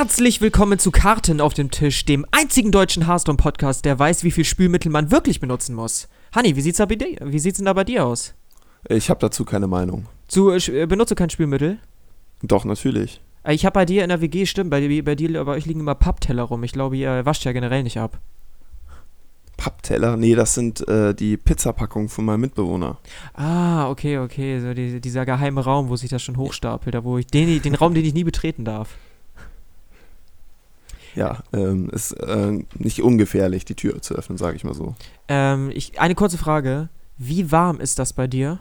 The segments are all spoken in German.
Herzlich willkommen zu Karten auf dem Tisch, dem einzigen deutschen Hearthstone-Podcast, der weiß, wie viel Spülmittel man wirklich benutzen muss. Hanni, wie sieht's, da bei dir, wie sieht's denn da bei dir aus? Ich habe dazu keine Meinung. Zu, äh, benutze kein Spülmittel? Doch, natürlich. Äh, Ich habe bei dir in der WG, stimmt, bei, bei dir, bei euch liegen immer Pappteller rum. Ich glaube, ihr wascht ja generell nicht ab. Pappteller? Nee, das sind äh, die Pizzapackungen von meinem Mitbewohner. Ah, okay, okay. So die, dieser geheime Raum, wo sich das schon hochstapelt, da wo ich den, den Raum, den ich nie betreten darf. Ja, ähm, ist äh, nicht ungefährlich, die Tür zu öffnen, sage ich mal so. Ähm, ich, eine kurze Frage. Wie warm ist das bei dir?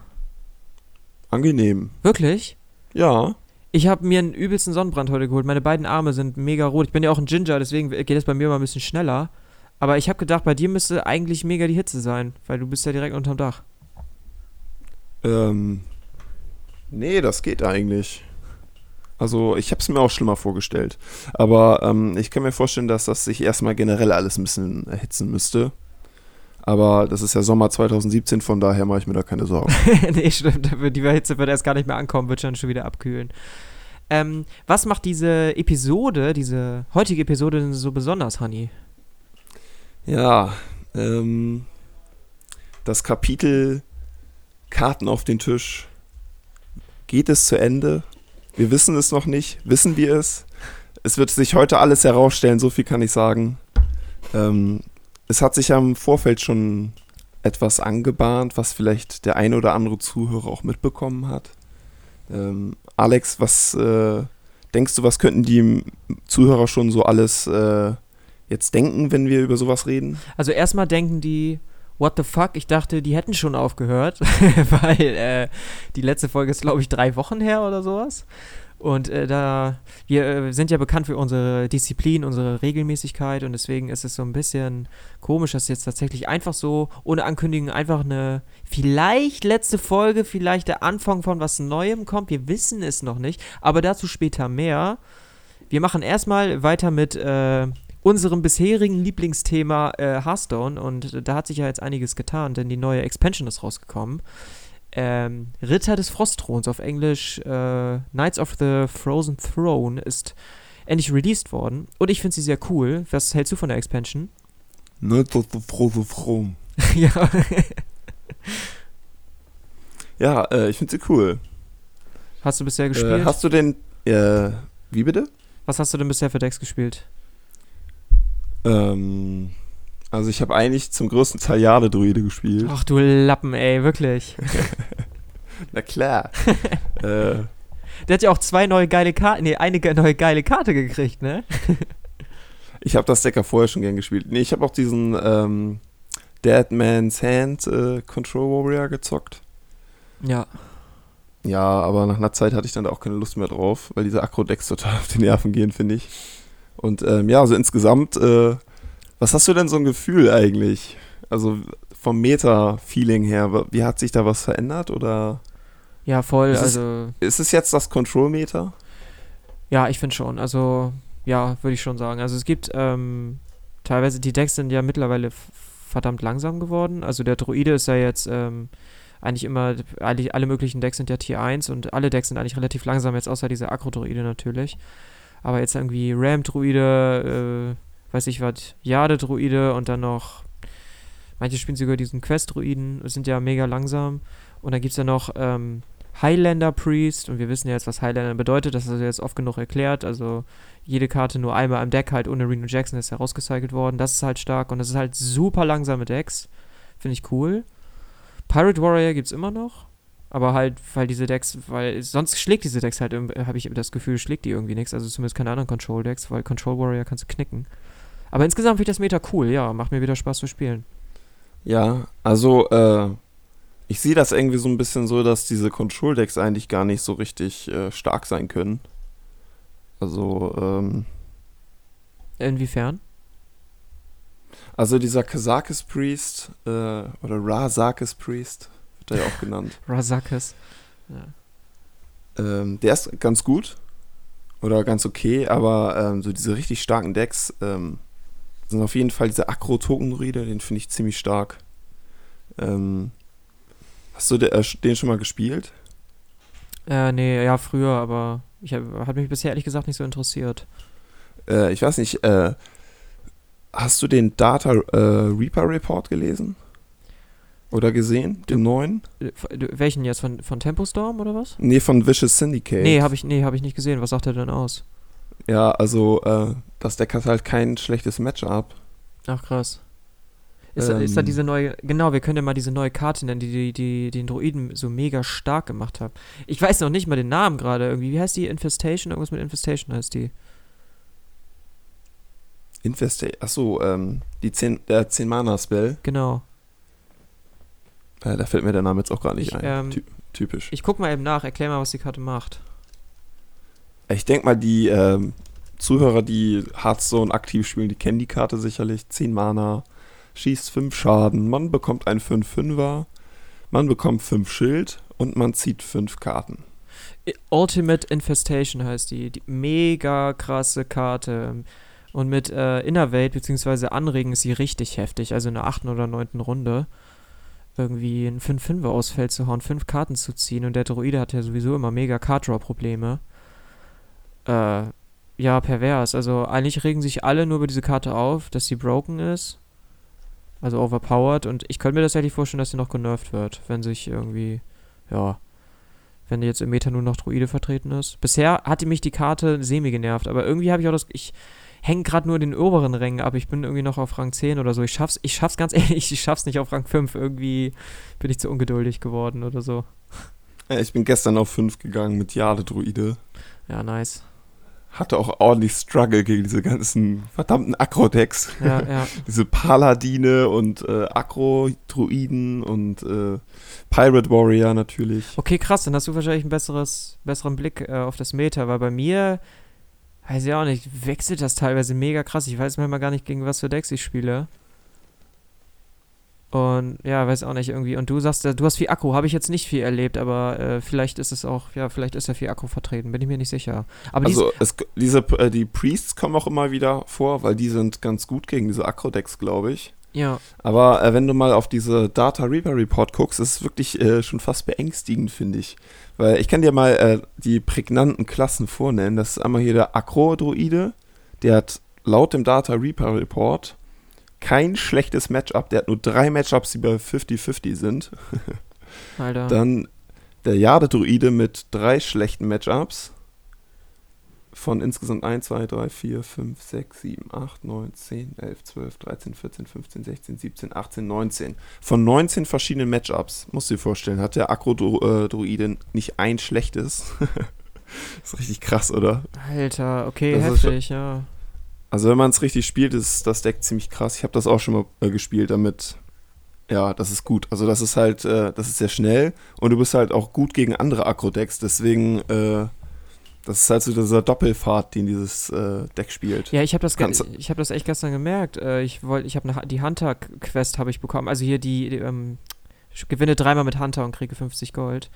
Angenehm. Wirklich? Ja. Ich habe mir einen übelsten Sonnenbrand heute geholt. Meine beiden Arme sind mega rot. Ich bin ja auch ein Ginger, deswegen geht es bei mir mal ein bisschen schneller. Aber ich habe gedacht, bei dir müsste eigentlich mega die Hitze sein, weil du bist ja direkt unterm Dach. Ähm, nee, das geht eigentlich. Also, ich habe es mir auch schlimmer vorgestellt. Aber ähm, ich kann mir vorstellen, dass das sich erstmal generell alles ein bisschen erhitzen müsste. Aber das ist ja Sommer 2017, von daher mache ich mir da keine Sorgen. nee, stimmt. Die Hitze wird erst gar nicht mehr ankommen, wird schon schon wieder abkühlen. Ähm, was macht diese Episode, diese heutige Episode denn so besonders, Honey? Ja, ähm, das Kapitel Karten auf den Tisch geht es zu Ende. Wir wissen es noch nicht. Wissen wir es? Es wird sich heute alles herausstellen, so viel kann ich sagen. Ähm, es hat sich ja im Vorfeld schon etwas angebahnt, was vielleicht der ein oder andere Zuhörer auch mitbekommen hat. Ähm, Alex, was äh, denkst du, was könnten die Zuhörer schon so alles äh, jetzt denken, wenn wir über sowas reden? Also erstmal denken die, what the fuck? Ich dachte, die hätten schon aufgehört, weil äh, die letzte Folge ist, glaube ich, drei Wochen her oder sowas. Und äh, da, wir äh, sind ja bekannt für unsere Disziplin, unsere Regelmäßigkeit und deswegen ist es so ein bisschen komisch, dass jetzt tatsächlich einfach so, ohne Ankündigung, einfach eine vielleicht letzte Folge, vielleicht der Anfang von was Neuem kommt. Wir wissen es noch nicht, aber dazu später mehr. Wir machen erstmal weiter mit äh, unserem bisherigen Lieblingsthema äh, Hearthstone und da hat sich ja jetzt einiges getan, denn die neue Expansion ist rausgekommen. Ähm, Ritter des Frostthrons auf Englisch äh, Knights of the Frozen Throne ist endlich released worden und ich finde sie sehr cool. Was hältst du von der Expansion? Knights of the Frozen Throne. ja. ja, äh, ich finde sie cool. Hast du bisher gespielt? Äh, hast du denn, äh, wie bitte? Was hast du denn bisher für Decks gespielt? Ähm, also ich habe eigentlich zum größten Teil Jade-Druide gespielt. Ach du Lappen, ey, wirklich. Na klar. äh, Der hat ja auch zwei neue geile Karten, nee, eine neue geile Karte gekriegt, ne? ich habe das Deck ja vorher schon gern gespielt. Nee, ich habe auch diesen ähm, Dead Man's Hand äh, Control Warrior gezockt. Ja. Ja, aber nach einer Zeit hatte ich dann da auch keine Lust mehr drauf, weil diese Akro-Decks total auf die Nerven gehen, finde ich. Und ähm, ja, also insgesamt, äh, was hast du denn so ein Gefühl eigentlich? Also vom Meta-Feeling her, wie hat sich da was verändert oder Ja, voll, Ist es- also. ist es jetzt das Control-Meter? Ja, ich finde schon. Also, ja, würde ich schon sagen. Also es gibt ähm, teilweise, die Decks sind ja mittlerweile verdammt langsam geworden. Also der Druide ist ja jetzt ähm, eigentlich immer, eigentlich alle möglichen Decks sind ja Tier 1 und alle Decks sind eigentlich relativ langsam, jetzt außer dieser Agro-Druide natürlich. Aber jetzt irgendwie Ram-Druide, äh, weiß ich was, Jade-Druide und dann noch, manche spielen sogar diesen Quest-Druiden, sind ja mega langsam. Und dann gibt es ja noch ähm, Highlander Priest. Und wir wissen ja jetzt, was Highlander bedeutet, das ist jetzt oft genug erklärt, also jede Karte nur einmal im Deck halt ohne Reno Jackson ist herausgecycelt worden, das ist halt stark. Und das ist halt super langsame Decks, finde ich cool. Pirate Warrior gibt's immer noch, aber halt, weil diese Decks, weil sonst schlägt diese Decks halt, habe ich das Gefühl, schlägt die irgendwie nichts, also zumindest keine anderen Control-Decks, weil Control Warrior kannst du knicken. Aber insgesamt finde ich das Meta cool, ja, macht mir wieder Spaß zu spielen. Ja, also äh, ich sehe das irgendwie so ein bisschen so, dass diese Control-Decks eigentlich gar nicht so richtig äh, stark sein können. Also, ähm, Inwiefern? also dieser Kazakis Priest äh, oder Razakis Priest wird er ja auch genannt. Razakis. Ja. Ähm, der ist ganz gut oder ganz okay, aber ähm, so diese richtig starken Decks ähm, sind auf jeden Fall dieser Akro-Token-Reader, den finde ich ziemlich stark. Ähm, hast du äh, den schon mal gespielt? Äh, nee, ja, früher, aber ich hab, hat mich bisher ehrlich gesagt nicht so interessiert. Äh, ich weiß nicht, äh, hast du den Data äh, Reaper Report gelesen? Oder gesehen? Den neuen? Äh, welchen jetzt? Von, von Tempo Storm oder was? Nee, von Vicious Syndicate. Nee, habe ich, nee, hab ich nicht gesehen. Was sagt er denn aus? Ja, also, äh, das Deck hat halt kein schlechtes Matchup. Ach, krass. Ist, ähm, da, ist da diese neue, genau, wir können ja mal diese neue Karte nennen, die, die, die den Druiden so mega stark gemacht hat. Ich weiß noch nicht mal den Namen gerade irgendwie. Wie heißt die? Infestation? Irgendwas mit Infestation heißt die. Infestation, achso, ähm, die 10, der 10 Mana Spell. Genau. Äh, da fällt mir der Name jetzt auch gar nicht Ich, ein. ähm, Ty typisch. Ich guck mal eben nach, erklär mal, was die Karte macht. Ich denke mal, die ähm, Zuhörer, die Hearthstone aktiv spielen, die kennen die Karte sicherlich. 10 Mana, schießt 5 Schaden, man bekommt einen 5-5er, man bekommt 5 Schild und man zieht 5 Karten. Ultimate Infestation heißt die. die mega krasse Karte. Und mit äh, Innerwelt bzw. Anregen ist sie richtig heftig. Also in der achten oder neunten Runde irgendwie ein 5-5er aus zu hauen, 5 Karten zu ziehen. Und der Druide hat ja sowieso immer mega Card-Draw-Probleme. Äh, ja, pervers. Also eigentlich regen sich alle nur über diese Karte auf, dass sie broken ist. Also overpowered. Und ich könnte mir tatsächlich vorstellen, dass sie noch genervt wird, wenn sich irgendwie, ja, wenn jetzt im Meta nur noch Druide vertreten ist. Bisher hatte mich die Karte semi genervt, aber irgendwie habe ich auch das, ich hänge gerade nur in den oberen Rängen ab. Ich bin irgendwie noch auf Rang 10 oder so. Ich schaff's, ich schaff's ganz ehrlich, ich schaff's nicht auf Rang 5. Irgendwie bin ich zu ungeduldig geworden oder so. Ja, ich bin gestern auf 5 gegangen mit Jade Druide. Ja, nice. Hatte auch ordentlich Struggle gegen diese ganzen verdammten Akro-Decks. Ja, ja. diese Paladine und äh, Akro-Druiden und äh, Pirate Warrior natürlich. Okay, krass, dann hast du wahrscheinlich einen besseres, besseren Blick äh, auf das Meta, weil bei mir, weiß ich auch nicht, wechselt das teilweise mega krass. Ich weiß manchmal gar nicht, gegen was für Decks ich spiele. Und ja, weiß auch nicht irgendwie. Und du sagst, äh, du hast viel Akku, habe ich jetzt nicht viel erlebt, aber äh, vielleicht ist es auch, ja, vielleicht ist ja viel Akku vertreten, bin ich mir nicht sicher. Aber also es, diese, äh, die Priests kommen auch immer wieder vor, weil die sind ganz gut gegen diese Akro-Decks, glaube ich. Ja, Aber äh, wenn du mal auf diese Data Reaper Report guckst, ist es wirklich äh, schon fast beängstigend, finde ich. Weil ich kann dir mal äh, die prägnanten Klassen vornennen. Das ist einmal hier der Akro-Druide. Der hat laut dem Data Reaper Report kein schlechtes Matchup. Der hat nur drei Matchups, die bei 50-50 sind. Alter. Dann der Jade-Druide mit drei schlechten Matchups. Von insgesamt 1, 2, 3, 4, 5, 6, 7, 8, 9, 10, 11, 12, 13, 14, 15, 16, 17, 18, 19. Von 19 verschiedenen Matchups, musst du dir vorstellen, hat der Akro-Druide nicht ein schlechtes. das ist richtig krass, oder? Alter, okay, Das ist heftig, ja. Also wenn man es richtig spielt, ist das Deck ziemlich krass. Ich habe das auch schon mal äh, gespielt, damit ja, das ist gut. Also das ist halt, äh, das ist sehr schnell und du bist halt auch gut gegen andere Akro-Decks. Deswegen, äh, das ist halt so dieser Doppelfahrt, den dieses äh, Deck spielt. Ja, ich habe das, Kannst ich hab das echt gestern gemerkt. Äh, ich wollte, ich habe die Hunter-Quest habe ich bekommen. Also hier die, die ähm, ich gewinne dreimal mit Hunter und kriege 50 Gold.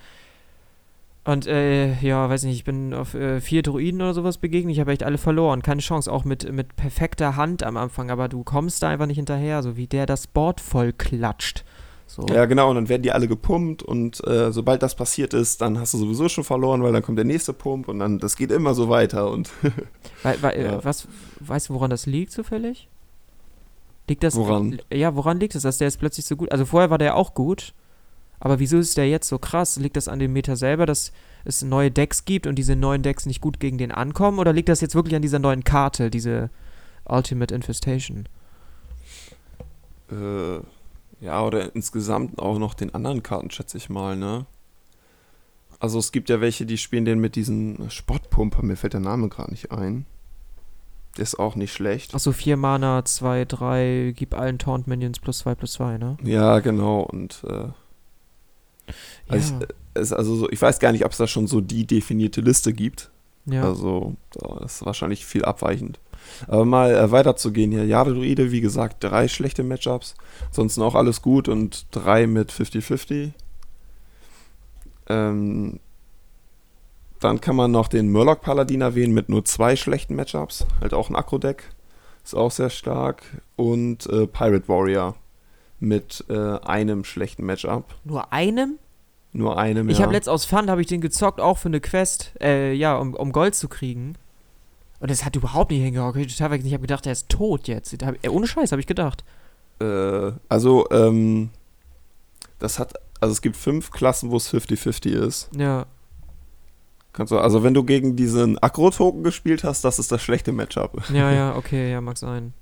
Und äh, ja, weiß nicht, ich bin auf äh, vier Druiden oder sowas begegnet. Ich habe echt alle verloren. Keine Chance, auch mit, mit perfekter Hand am Anfang. Aber du kommst da einfach nicht hinterher, so wie der das Board voll klatscht. So. Ja, genau, und dann werden die alle gepumpt und äh, sobald das passiert ist, dann hast du sowieso schon verloren, weil dann kommt der nächste Pump und dann, das geht immer so weiter und Weil, weil, Ja. äh, was, weißt du, woran das liegt zufällig? Liegt das. Woran? Ja, woran liegt es, dass der jetzt plötzlich so gut. Also vorher war der auch gut, aber wieso ist der jetzt so krass? Liegt das an dem Meta selber, dass es neue Decks gibt und diese neuen Decks nicht gut gegen den ankommen? Oder liegt das jetzt wirklich an dieser neuen Karte, diese Ultimate Infestation? äh, ja, oder insgesamt auch noch den anderen Karten, schätze ich mal, ne? Also es gibt ja welche, die spielen den mit diesen Spottpumper, mir fällt der Name gerade nicht ein. Der ist auch nicht schlecht. Achso, 4 Mana, 2, 3, gib allen Taunt Minions plus 2 plus 2, ne? Ja, genau. Und äh, also ich, es, also so, ich weiß gar nicht, ob es da schon so die definierte Liste gibt. ja. Also da ist wahrscheinlich viel abweichend. Aber mal äh, weiterzugehen hier. Jade Druide, wie gesagt, drei schlechte Matchups. Ansonsten auch alles gut und drei mit 50-50. Ähm, dann kann man noch den Murloc Paladin erwähnen mit nur zwei schlechten Matchups. Halt auch ein Akro-Deck. Ist auch sehr stark. Und äh, Pirate Warrior mit äh, einem schlechten Matchup. Nur einem? Nur einem, Ich ja. habe letzt aus Fun, habe ich den gezockt, auch für eine Quest, äh, ja, um, um Gold zu kriegen. Und es hat überhaupt nicht hingehauen. Ich habe gedacht, er ist tot jetzt. ohne Scheiß, habe ich gedacht. Äh, also, ähm, das hat, also es gibt fünf Klassen, wo es 50-50 ist. Ja. Kannst du, also wenn du gegen diesen Agro-Token gespielt hast, das ist das schlechte Matchup. Ja, ja, okay, ja, mag sein.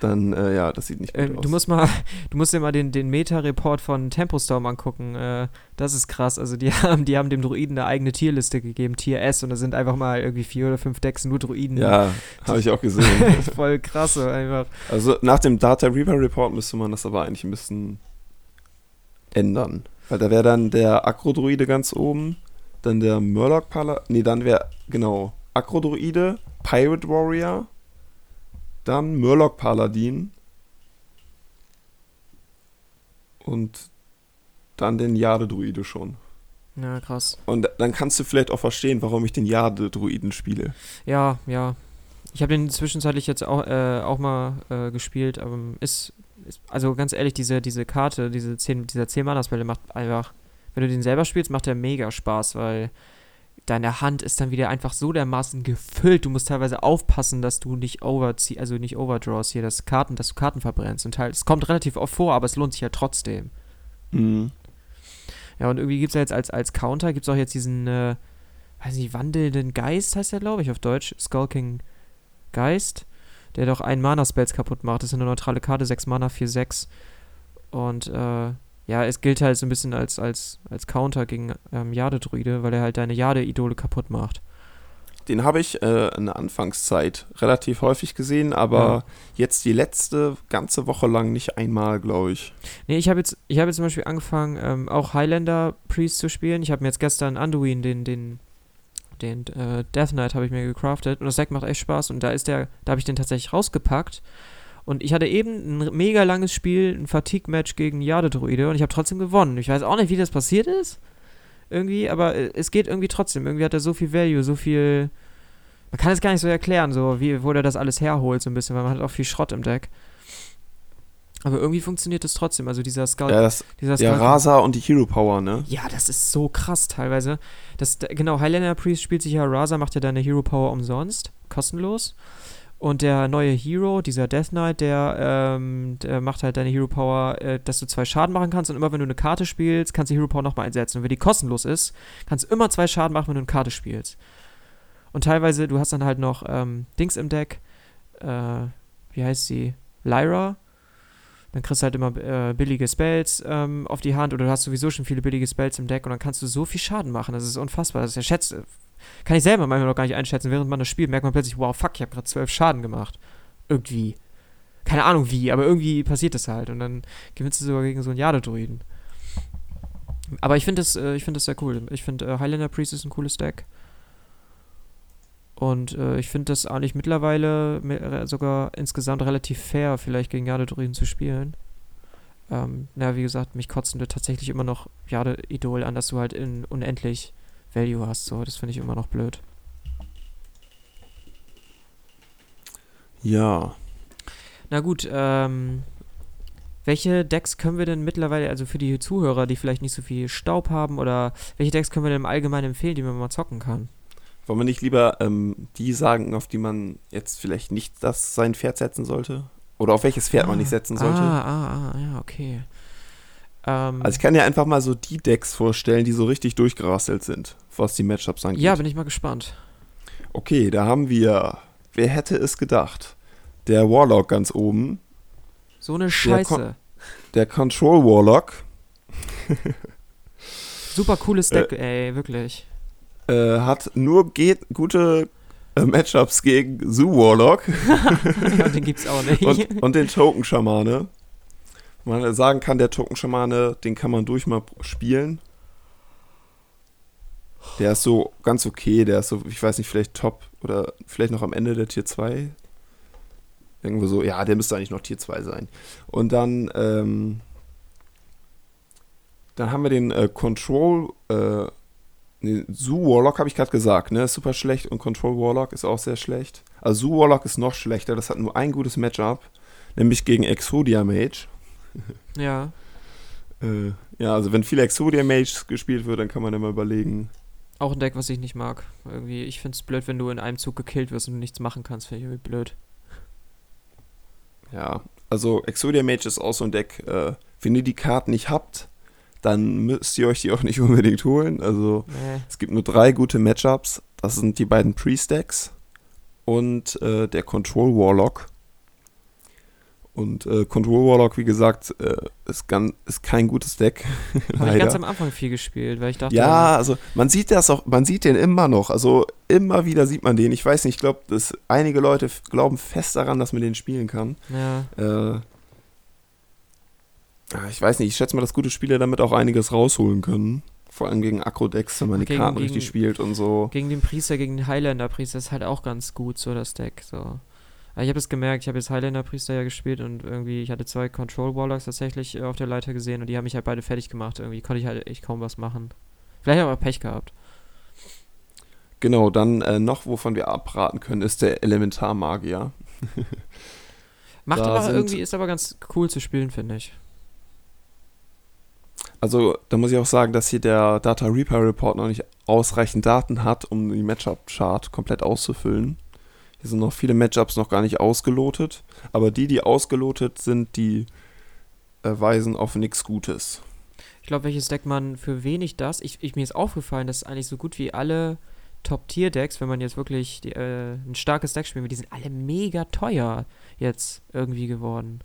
Dann, äh, ja, das sieht nicht gut äh, aus. Du musst mal, du musst dir mal den, den Meta-Report von Tempostorm angucken. Äh, das ist krass. Also die haben, die haben dem Druiden eine eigene Tierliste gegeben, Tier S, und da sind einfach mal irgendwie vier oder fünf Decks nur Druiden. Ja, habe ich auch gesehen. Voll krass, so einfach. Also nach dem Data Reaper Report müsste man das aber eigentlich ein bisschen ändern. Weil da wäre dann der Agro-Druide ganz oben dann der Murloc Paladin. Nee, dann wäre, genau, Akrodroide, Pirate Warrior, dann Murloc Paladin und dann den Jade-Druide schon. Ja, krass. Und dann kannst du vielleicht auch verstehen, warum ich den Jade-Druiden spiele. Ja, ja. Ich habe den zwischenzeitlich jetzt auch, äh, auch mal äh, gespielt, aber ist, ist, also ganz ehrlich, diese, diese Karte, diese 10, dieser 10 Mana-Spelle macht einfach wenn du den selber spielst, macht der mega Spaß, weil deine Hand ist dann wieder einfach so dermaßen gefüllt. Du musst teilweise aufpassen, dass du nicht overziehst, also nicht overdraws hier, das Karten, dass du Karten verbrennst. Und halt, es kommt relativ oft vor, aber es lohnt sich ja trotzdem. Mhm. Ja, und irgendwie gibt es ja jetzt als, als Counter, gibt es auch jetzt diesen, äh, weiß nicht, wandelnden Geist, heißt der, glaube ich, auf Deutsch. Skulking Geist, der doch einen Mana-Spells kaputt macht. Das ist eine neutrale Karte, 6 Mana, 4, 6. Und, äh, ja, es gilt halt so ein bisschen als, als, als Counter gegen ähm, Jade-Druide, weil er halt deine Jade-Idole kaputt macht. Den habe ich äh, in der Anfangszeit relativ häufig gesehen, aber ja. jetzt die letzte ganze Woche lang nicht einmal, glaube ich. Nee, ich habe jetzt, ich hab jetzt zum Beispiel angefangen, ähm, auch Highlander Priest zu spielen. Ich habe mir jetzt gestern Anduin, den, den, den äh, Death Knight, habe ich mir gecraftet und das Deck macht echt Spaß und da ist der, da habe ich den tatsächlich rausgepackt und ich hatte eben ein mega langes Spiel, ein Fatigue-Match gegen Jade-Druide und ich habe trotzdem gewonnen. Ich weiß auch nicht, wie das passiert ist. Irgendwie, aber äh, es geht irgendwie trotzdem. Irgendwie hat er so viel Value, so viel. Man kann es gar nicht so erklären, so wie, wo der das alles herholt, so ein bisschen, weil man hat auch viel Schrott im Deck. Aber irgendwie funktioniert das trotzdem. Also dieser Skull. Ja, das, dieser Skull, ja Rasa und die Hero Power, ne? Ja, das ist so krass teilweise. Das, genau, Highlander Priest spielt sich ja, Rasa macht ja deine Hero Power umsonst, kostenlos. Und der neue Hero, dieser Death Knight, der, ähm, der macht halt deine Hero Power, äh, dass du zwei Schaden machen kannst und immer wenn du eine Karte spielst, kannst du die Hero Power nochmal einsetzen. Und wenn die kostenlos ist, kannst du immer zwei Schaden machen, wenn du eine Karte spielst. Und teilweise, du hast dann halt noch ähm, Dings im Deck, äh, wie heißt sie? Lyra. Dann kriegst du halt immer äh, billige Spells ähm, auf die Hand oder du hast sowieso schon viele billige Spells im Deck und dann kannst du so viel Schaden machen. Das ist unfassbar. Das ist ja schätzt, kann ich selber manchmal noch gar nicht einschätzen. Während man das spielt, merkt man plötzlich, wow, fuck, ich habe gerade zwölf Schaden gemacht. Irgendwie. Keine Ahnung wie, aber irgendwie passiert das halt. Und dann gewinnst du sogar gegen so einen Jade-Druiden. Aber ich finde das, äh, find das sehr cool. Ich finde, äh, Highlander Priest ist ein cooles Deck. Und äh, ich finde das eigentlich mittlerweile äh, sogar insgesamt relativ fair, vielleicht gegen Jade-Druiden zu spielen. Ähm, na, wie gesagt, mich kotzen wir tatsächlich immer noch Jade-Idol an, dass du halt in unendlich Value hast. So, das finde ich immer noch blöd. Ja. Na gut, ähm, welche Decks können wir denn mittlerweile, also für die Zuhörer, die vielleicht nicht so viel Staub haben, oder welche Decks können wir denn im Allgemeinen empfehlen, die man mal zocken kann? Wollen wir nicht lieber ähm, die sagen, auf die man jetzt vielleicht nicht das sein Pferd setzen sollte? Oder auf welches Pferd ah, man nicht setzen sollte? Ah, ah, ah, ja, okay. Ähm, also ich kann dir einfach mal so die Decks vorstellen, die so richtig durchgerasselt sind, was die Matchups angeht. Ja, bin ich mal gespannt. Okay, da haben wir, wer hätte es gedacht? Der Warlock ganz oben. So eine Scheiße. Der, Con der Control Warlock. Super cooles Deck, äh, ey, wirklich. Äh, hat nur geht gute äh, Matchups gegen Zoo Warlock. ja, den gibt's auch nicht. Und, und den Token Schamane man sagen kann, der Token-Schamane, den kann man durch mal spielen. Der ist so ganz okay, der ist so, ich weiß nicht, vielleicht top oder vielleicht noch am Ende der Tier 2. Irgendwo so, ja, der müsste eigentlich noch Tier 2 sein. Und dann, ähm, dann haben wir den äh, Control, äh, nee, Zoo Warlock habe ich gerade gesagt, ne, ist super schlecht und Control Warlock ist auch sehr schlecht. Also Zoo Warlock ist noch schlechter, das hat nur ein gutes Matchup, nämlich gegen Exodia Mage. Ja. Äh, ja, also wenn viel Exodia Mage gespielt wird, dann kann man immer überlegen. Auch ein Deck, was ich nicht mag. Irgendwie, ich finde es blöd, wenn du in einem Zug gekillt wirst und du nichts machen kannst. Finde ich irgendwie blöd. Ja, also Exodia Mage ist auch so ein Deck. Äh, wenn ihr die Karten nicht habt, dann müsst ihr euch die auch nicht unbedingt holen. Also Nee. es gibt nur drei gute Matchups. Das sind die beiden Priest-Decks und äh, der Control Warlock. Und äh, Control Warlock, wie gesagt, äh, ist, ganz, ist kein gutes Deck. Habe ich ganz am Anfang viel gespielt, weil ich dachte, Ja, also man sieht das auch, man sieht den immer noch. Also immer wieder sieht man den. Ich weiß nicht, ich glaube, dass einige Leute glauben fest daran, dass man den spielen kann. ja, Äh, ich weiß nicht, ich schätze mal, dass gute Spieler damit auch einiges rausholen können. Vor allem gegen Akro-Decks, wenn man die Gegen- Karten gegen- richtig spielt und so. gegen den Priester, gegen den Highlander-Priester ist halt auch ganz gut, so das Deck. So. Aber ich habe es gemerkt, ich habe jetzt Highlander-Priester ja gespielt und irgendwie, ich hatte zwei Control-Warlocks tatsächlich äh, auf der Leiter gesehen und die haben mich halt beide fertig gemacht. Irgendwie konnte ich halt echt kaum was machen. Vielleicht aber Pech gehabt. Genau, dann äh, noch, wovon wir abraten können, ist der Elementarmagier. Macht aber irgendwie, ist aber ganz cool zu spielen, finde ich. Also, da muss ich auch sagen, dass hier der Data Reaper Report noch nicht ausreichend Daten hat, um die Matchup-Chart komplett auszufüllen. Hier sind noch viele Matchups noch gar nicht ausgelotet, aber die, die ausgelotet sind, die äh, weisen auf nichts Gutes. Ich glaube, welches Deck man für wenig das. Ich, ich, mir ist aufgefallen, dass eigentlich so gut wie alle Top-Tier-Decks, wenn man jetzt wirklich die, äh, ein starkes Deck will, die sind alle mega teuer jetzt irgendwie geworden.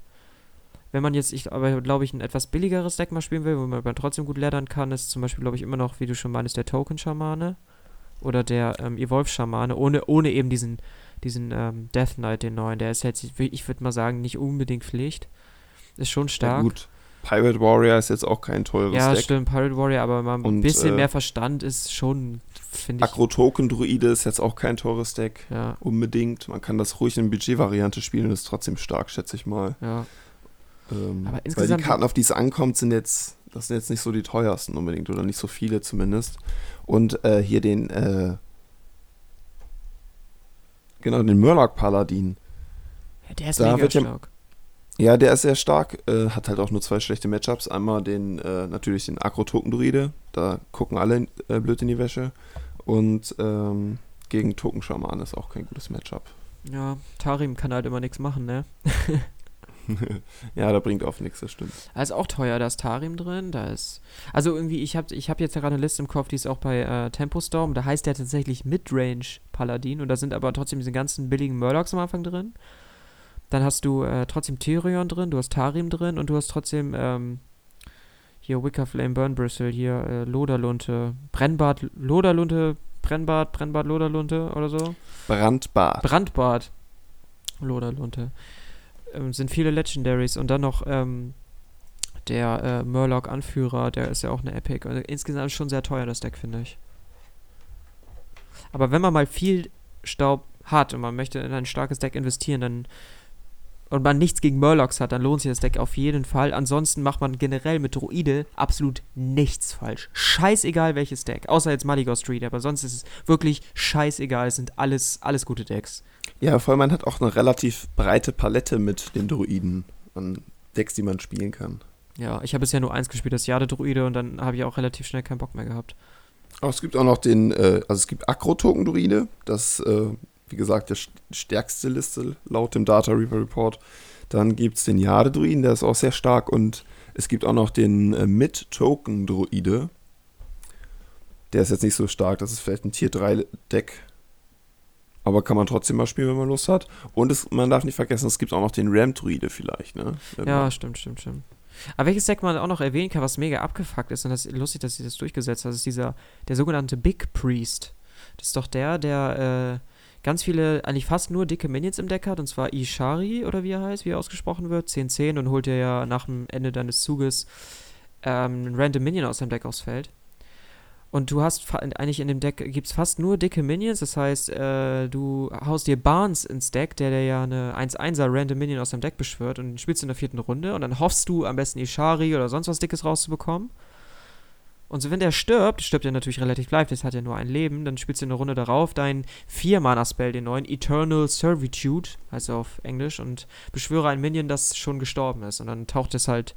Wenn man jetzt, ich aber glaube ich, ein etwas billigeres Deck mal spielen will, wo man trotzdem gut leddern kann, ist zum Beispiel, glaube ich, immer noch, wie du schon meinst, der Token-Schamane oder der ähm, Evolve-Schamane, ohne, ohne eben diesen, diesen ähm, Death Knight, den neuen. Der ist jetzt, ich würde mal sagen, nicht unbedingt Pflicht. Ist schon stark. Ja, gut. Pirate Warrior ist jetzt auch kein teures Ja, Deck. stimmt, Pirate Warrior, aber mal ein Und, bisschen äh, mehr Verstand ist schon, finde ich. Agro-Token-Druide ist jetzt auch kein teures Deck. Ja, Unbedingt. Man kann das ruhig in Budget-Variante spielen und ist trotzdem stark, schätze ich mal. ja. Ähm, Aber weil die insgesamt- Karten, auf die es ankommt, sind jetzt, das sind jetzt nicht so die teuersten unbedingt oder nicht so viele zumindest. Und äh, hier den, äh, genau, den Murloc Paladin. ja der ist Da mega stark. Ja, der ist sehr stark, äh, hat halt auch nur zwei schlechte Matchups. Einmal den, äh, natürlich den Agro-Token-Druide, da gucken alle äh, blöd in die Wäsche. Und ähm, gegen Token-Schaman ist auch kein gutes Matchup. Ja, Tarim kann halt immer nichts machen, ne? ja, da bringt auf nichts, das stimmt. Da ist auch teuer, da ist Tarim drin, da ist. Also irgendwie, ich habe ich hab jetzt ja gerade eine Liste im Kopf, die ist auch bei äh, Tempo Storm, da heißt der tatsächlich Midrange Paladin und da sind aber trotzdem diese ganzen billigen Murlocs am Anfang drin. Dann hast du äh, trotzdem Tyrion drin, du hast Tarim drin und du hast trotzdem ähm, hier Wicker Flame Burn Bristle, hier äh, Loderlunte, Brennbart, Loderlunte, Brennbart, Brennbart, Loderlunte oder so. Brandbad. Brandbart. Loderlunte. Ähm, sind viele Legendaries und dann noch ähm, der äh, Murloc-Anführer, der ist ja auch eine Epic. Also insgesamt schon sehr teuer, das Deck, finde ich. Aber wenn man mal viel Staub hat und man möchte in ein starkes Deck investieren, dann und man nichts gegen Murlocs hat, dann lohnt sich das Deck auf jeden Fall. Ansonsten macht man generell mit Druide absolut nichts falsch. Scheißegal welches Deck. Außer jetzt Maligo Street, aber sonst ist es wirklich scheißegal. Es sind alles, alles gute Decks. Ja, vor allem man hat auch eine relativ breite Palette mit den Druiden an Decks, die man spielen kann. Ja, ich habe bisher nur eins gespielt, das Jade-Druide, und dann habe ich auch relativ schnell keinen Bock mehr gehabt. Aber es gibt auch noch den, äh, also es gibt Agro-Token-Druide, das, äh, wie gesagt, der st- stärkste Liste laut dem Data Reaper Report. Dann gibt es den Jade-Druiden, der ist auch sehr stark. Und es gibt auch noch den äh, Mid-Token-Druide. Der ist jetzt nicht so stark, das ist vielleicht ein Tier 3-Deck. Aber kann man trotzdem mal spielen, wenn man Lust hat. Und es, man darf nicht vergessen, es gibt auch noch den Ram-Druide vielleicht, ne? Ja, stimmt, stimmt, stimmt. Aber welches Deck man auch noch erwähnen kann, was mega abgefuckt ist, und das ist lustig, dass sie das durchgesetzt hat, ist dieser, der sogenannte Big Priest. Das ist doch der, der äh, ganz viele, eigentlich fast nur dicke Minions im Deck hat, und zwar Ishari, oder wie er heißt, wie er ausgesprochen wird, 10-10, und holt dir ja nach dem Ende deines Zuges ähm, ein random Minion aus deinem Deck aufs Feld. Und du hast eigentlich in dem Deck gibt es fast nur dicke Minions, das heißt, äh, du haust dir Barnes ins Deck, der dir ja eine 1-1er Random Minion aus deinem Deck beschwört und den spielst du in der vierten Runde und dann hoffst du am besten Ishari oder sonst was Dickes rauszubekommen. Und so, wenn der stirbt, stirbt er natürlich relativ live, das hat ja nur ein Leben, dann spielst du in der Runde darauf deinen 4-Mana-Spell, den neuen Eternal Servitude, heißt er auf Englisch, und beschwöre ein Minion, das schon gestorben ist. Und dann taucht es halt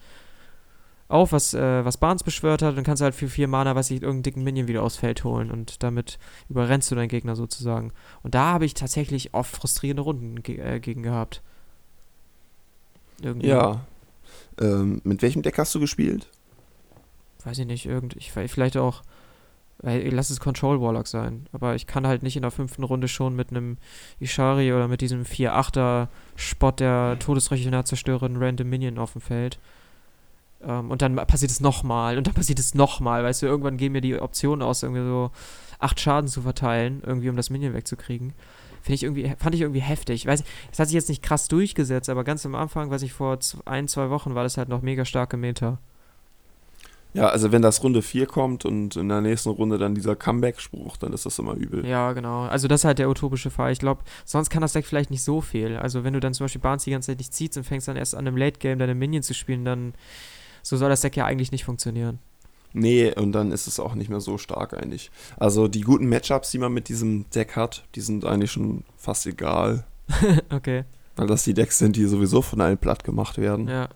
auf, was, äh, was Barnes beschwört hat, dann kannst du halt für vier Mana, weiß ich, irgendeinen dicken Minion wieder aufs Feld holen und damit überrennst du deinen Gegner sozusagen. Und da habe ich tatsächlich oft frustrierende Runden ge äh, gegen gehabt. Irgendwie. Ja. Ähm, mit welchem Deck hast du gespielt? Weiß ich nicht, irgend, ich, vielleicht auch, äh, lass es Control Warlock sein, aber ich kann halt nicht in der fünften Runde schon mit einem Ishari oder mit diesem 4-8er Spot der Todesrechener-Zerstörerin Random Minion auf dem Feld. Ähm, und dann passiert es nochmal und dann passiert es nochmal, weißt du, irgendwann gehen mir die Optionen aus, irgendwie so acht Schaden zu verteilen, irgendwie um das Minion wegzukriegen. Finde ich irgendwie, fand ich irgendwie heftig. Weiß, es hat sich jetzt nicht krass durchgesetzt, aber ganz am Anfang, weiß ich, vor ein, zwei Wochen war das halt noch mega starke Meter. Ja, also wenn das Runde 4 kommt und in der nächsten Runde dann dieser Comeback-Spruch, dann ist das immer übel. Ja, genau. Also das ist halt der utopische Fall. Ich glaube, sonst kann das Deck vielleicht nicht so viel. Also wenn du dann zum Beispiel Barnes die ganze Zeit nicht ziehst und fängst dann erst an einem Late-Game deine Minions zu spielen, dann so soll das Deck ja eigentlich nicht funktionieren. Nee, und dann ist es auch nicht mehr so stark eigentlich. Also die guten Matchups, die man mit diesem Deck hat, die sind eigentlich schon fast egal. okay. Weil das die Decks sind, die sowieso von allen platt gemacht werden. Ja.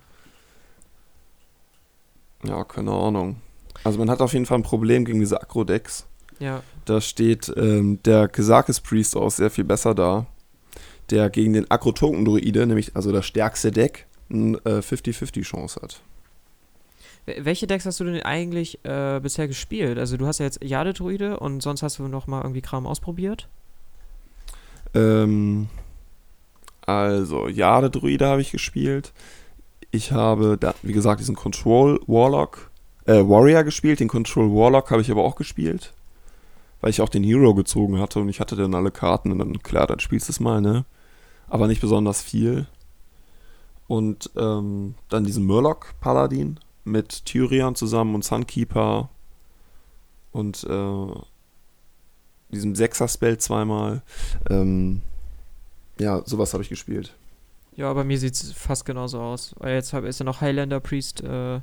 Ja, keine Ahnung. Also man hat auf jeden Fall ein Problem gegen diese Agro-Decks. Ja. Da steht ähm, der Kesakis Priest auch sehr viel besser da. Der gegen den Agro-Token-Druide, nämlich also das stärkste Deck, eine äh, 50-50 Chance hat. Welche Decks hast du denn eigentlich äh, bisher gespielt? Also du hast ja jetzt Jade-Druide und sonst hast du noch mal irgendwie Kram ausprobiert? Ähm, also Jade-Druide habe ich gespielt. Ich habe, da, wie gesagt, diesen Control Warlock, äh, Warrior gespielt. Den Control Warlock habe ich aber auch gespielt. Weil ich auch den Hero gezogen hatte und ich hatte dann alle Karten und dann, klar, dann spielst du es mal, ne? Aber nicht besonders viel. Und ähm, dann diesen Murloc Paladin mit Tyrion zusammen und Sunkeeper und äh, diesem Sechser-Spell zweimal. Ähm, ja, sowas habe ich gespielt. Ja, bei mir sieht es fast genauso aus. Jetzt hab, ist ja noch Highlander Priest äh,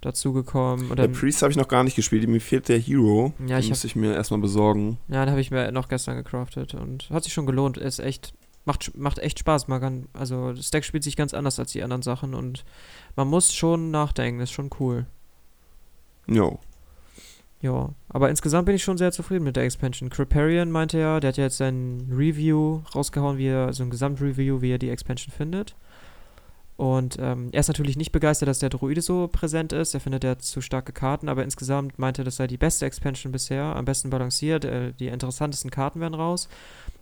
dazugekommen. Der Priest habe ich noch gar nicht gespielt. Mir fehlt der Hero. Ja, Den muss ich mir erstmal besorgen. Ja, den habe ich mir noch gestern gecraftet und hat sich schon gelohnt. Ist echt macht, macht echt Spaß. Man kann, also das Deck spielt sich ganz anders als die anderen Sachen und man muss schon nachdenken, ist schon cool. Jo. Ja, aber insgesamt bin ich schon sehr zufrieden mit der Expansion. Criparian meinte ja, der hat ja jetzt sein Review rausgehauen, wie er, so ein Gesamtreview, wie er die Expansion findet. Und ähm, er ist natürlich nicht begeistert, dass der Druide so präsent ist. Er findet, hat zu starke Karten, aber insgesamt meinte er, das sei die beste Expansion bisher, am besten balanciert. Äh, die interessantesten Karten werden raus.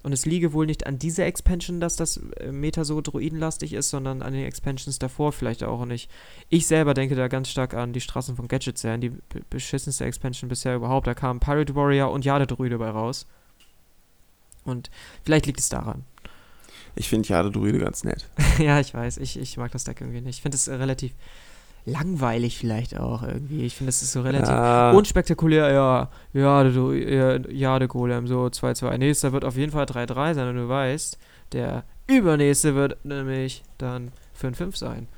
Und es liege wohl nicht an dieser Expansion, dass das äh, Meta so druidenlastig ist, sondern an den Expansions davor vielleicht auch nicht. Ich selber denke da ganz stark an die Straßen von Gadgets her, die beschissenste Expansion bisher überhaupt. Da kamen Pirate Warrior und Jade Druide bei raus. Und vielleicht liegt es daran. Ich finde Jade Druide ganz nett. ja, ich weiß. Ich, ich mag das Deck irgendwie nicht. Ich finde es äh, relativ langweilig vielleicht auch irgendwie. Ich finde, es ist so relativ ja. unspektakulär. Ja, ja, du, ja, ja, der Golem, so 2-2. Nächster wird auf jeden Fall 3-3 sein und du weißt, der übernächste wird nämlich dann 5-5 sein.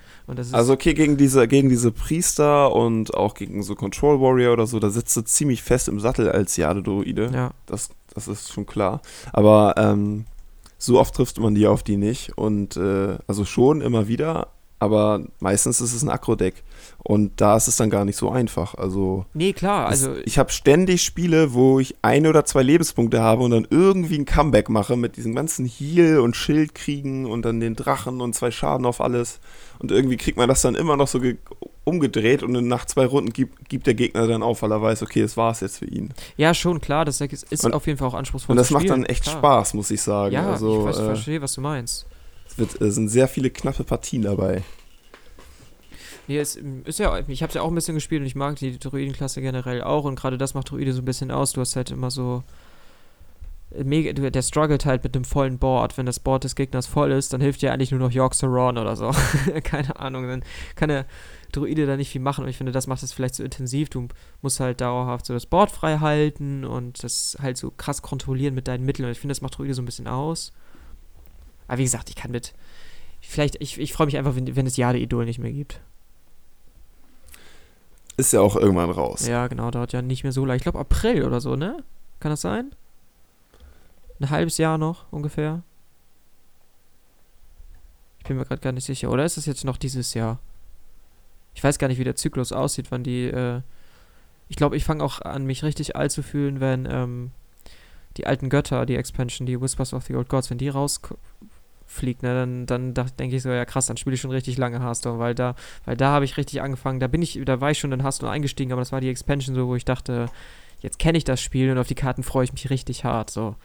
also okay, gegen diese, gegen diese Priester und auch gegen so Control Warrior oder so, da sitzt du ziemlich fest im Sattel als Jade-Druide. Ja. Das, das ist schon klar. Aber ähm, so oft trifft man die auf die nicht. Und äh, also schon immer wieder, aber meistens ist es ein Akro-Deck. Und da ist es dann gar nicht so einfach. Also. Nee, klar. Also es, ich habe ständig Spiele, wo ich ein oder zwei Lebenspunkte habe und dann irgendwie ein Comeback mache mit diesem ganzen Heal und Schild kriegen und dann den Drachen und zwei Schaden auf alles. Und irgendwie kriegt man das dann immer noch so umgedreht und nach zwei Runden gibt, gibt der Gegner dann auf, weil er weiß, okay, es war es jetzt für ihn. Ja, schon, klar. Das Deck ist, ist und, auf jeden Fall auch anspruchsvoll. Und das macht dann echt klar. Spaß, muss ich sagen. Ja, also, ich, weiß, ich äh, verstehe, was du meinst. Wird, äh, sind sehr viele knappe Partien dabei. Nee, es ist ja, ich habe es ja auch ein bisschen gespielt und ich mag die Druidenklasse generell auch und gerade das macht Druide so ein bisschen aus. Du hast halt immer so äh, mega, der struggelt halt mit einem vollen Board. Wenn das Board des Gegners voll ist, dann hilft ja eigentlich nur noch York Saron oder so. Keine Ahnung, dann kann der Druide da nicht viel machen und ich finde, das macht es vielleicht so intensiv. Du musst halt dauerhaft so das Board frei halten und das halt so krass kontrollieren mit deinen Mitteln und ich finde, das macht Druide so ein bisschen aus. Aber wie gesagt, ich kann mit. Vielleicht, ich, ich freue mich einfach, wenn, wenn es Jade-Idol nicht mehr gibt. Ist ja auch irgendwann raus. Ja, genau, dauert ja nicht mehr so lange. Ich glaube April oder so, ne? Kann das sein? Ein halbes Jahr noch ungefähr. Ich bin mir gerade gar nicht sicher. Oder ist das jetzt noch dieses Jahr? Ich weiß gar nicht, wie der Zyklus aussieht, wann die. Äh, ich glaube, ich fange auch an, mich richtig alt zu fühlen, wenn ähm, die alten Götter, die Expansion, die Whispers of the Old Gods, wenn die rausfliegt, ne, dann, dann denke ich so, ja krass, dann spiele ich schon richtig lange Hearthstone, weil da, weil da habe ich richtig angefangen, da bin ich, da war ich schon in Hearthstone eingestiegen, aber das war die Expansion so, wo ich dachte, jetzt kenne ich das Spiel und auf die Karten freue ich mich richtig hart, so.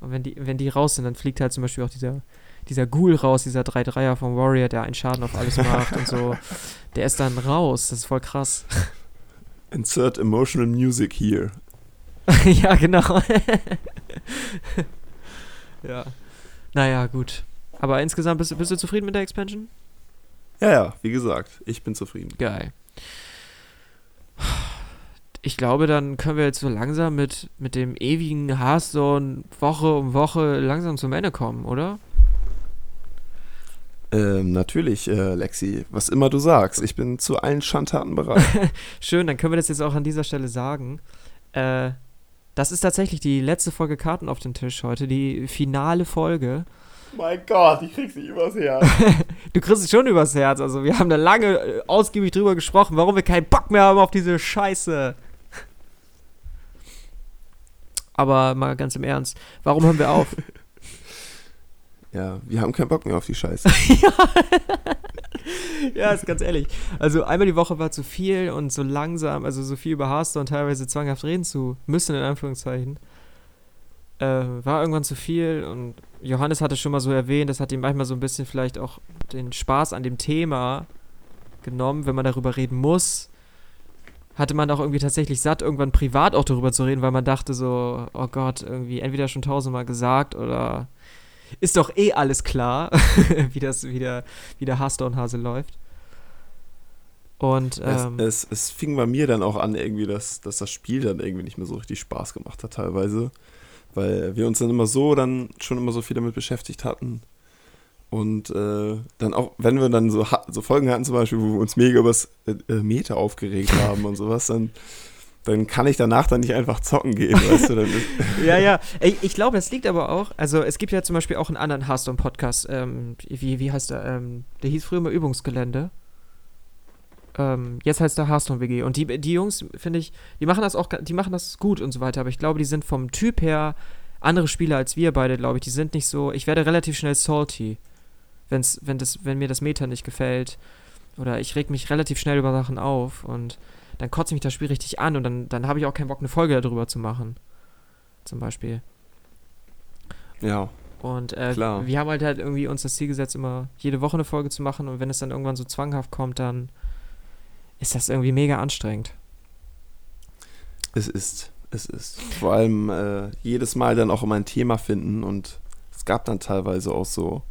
Und wenn die, wenn die raus sind, dann fliegt halt zum Beispiel auch dieser, dieser Ghoul raus, dieser 3-3er vom Warrior, der einen Schaden auf alles macht und so. Der ist dann raus, das ist voll krass. Insert emotional music here. ja, genau. ja. Naja, gut. Aber insgesamt bist, bist du zufrieden mit der Expansion? Ja, ja, wie gesagt, ich bin zufrieden. Geil. Ich glaube, dann können wir jetzt so langsam mit, mit dem ewigen Hearthstone Woche um Woche langsam zum Ende kommen, oder? Ähm, natürlich, äh, Lexi. Was immer du sagst. Ich bin zu allen Schandtaten bereit. Schön, dann können wir das jetzt auch an dieser Stelle sagen. Äh, das ist tatsächlich die letzte Folge Karten auf dem Tisch heute, die finale Folge. Mein Gott, ich krieg's nicht übers Herz. du kriegst es schon übers Herz. Also, wir haben da lange äh, ausgiebig drüber gesprochen, warum wir keinen Bock mehr haben auf diese Scheiße. Aber mal ganz im Ernst, warum hören wir auf? Ja, wir haben keinen Bock mehr auf die Scheiße. ja. Ja, ist ganz ehrlich. Also einmal die Woche war zu viel und so langsam, also so viel über Hearthstone und teilweise zwanghaft reden zu müssen, in Anführungszeichen, äh, war irgendwann zu viel und Johannes hatte schon mal so erwähnt, das hat ihm manchmal so ein bisschen vielleicht auch den Spaß an dem Thema genommen, wenn man darüber reden muss. Hatte man auch irgendwie tatsächlich satt, irgendwann privat auch darüber zu reden, weil man dachte so, oh Gott, irgendwie entweder schon tausendmal gesagt oder ist doch eh alles klar, wie, das, wie, der, wie der Hearthstone-Hase läuft. Und ähm, es, es, es, fing bei mir dann auch an, irgendwie, dass, dass das Spiel dann irgendwie nicht mehr so richtig Spaß gemacht hat, teilweise. Weil wir uns dann immer so dann schon immer so viel damit beschäftigt hatten. Und äh, dann auch, wenn wir dann so, so Folgen hatten, zum Beispiel, wo wir uns mega übers äh, äh Meta aufgeregt haben und sowas, dann dann kann ich danach dann nicht einfach zocken gehen, weißt du? Ja, ja. Ich, ich glaube, das liegt aber auch, also es gibt ja zum Beispiel auch einen anderen Hearthstone-Podcast, ähm, wie, wie heißt der? Ähm, der hieß früher mal Übungsgelände. Ähm, jetzt heißt der Hearthstone WG. Und die, die Jungs, finde ich, die machen das auch, die machen das gut und so weiter, aber ich glaube, die sind vom Typ her andere Spieler als wir beide, glaube ich. Die sind nicht so, ich werde relativ schnell salty, wenn's, wenn, das, wenn mir das Meta nicht gefällt. Oder ich reg mich relativ schnell über Sachen auf und dann kotzt mich das Spiel richtig an und dann, dann habe ich auch keinen Bock, eine Folge darüber zu machen. Zum Beispiel. Ja. Und äh, klar. wir haben halt halt irgendwie uns das Ziel gesetzt, immer jede Woche eine Folge zu machen und wenn es dann irgendwann so zwanghaft kommt, dann ist das irgendwie mega anstrengend. Es ist, es ist. Vor allem äh, jedes Mal dann auch immer ein Thema finden und es gab dann teilweise auch so,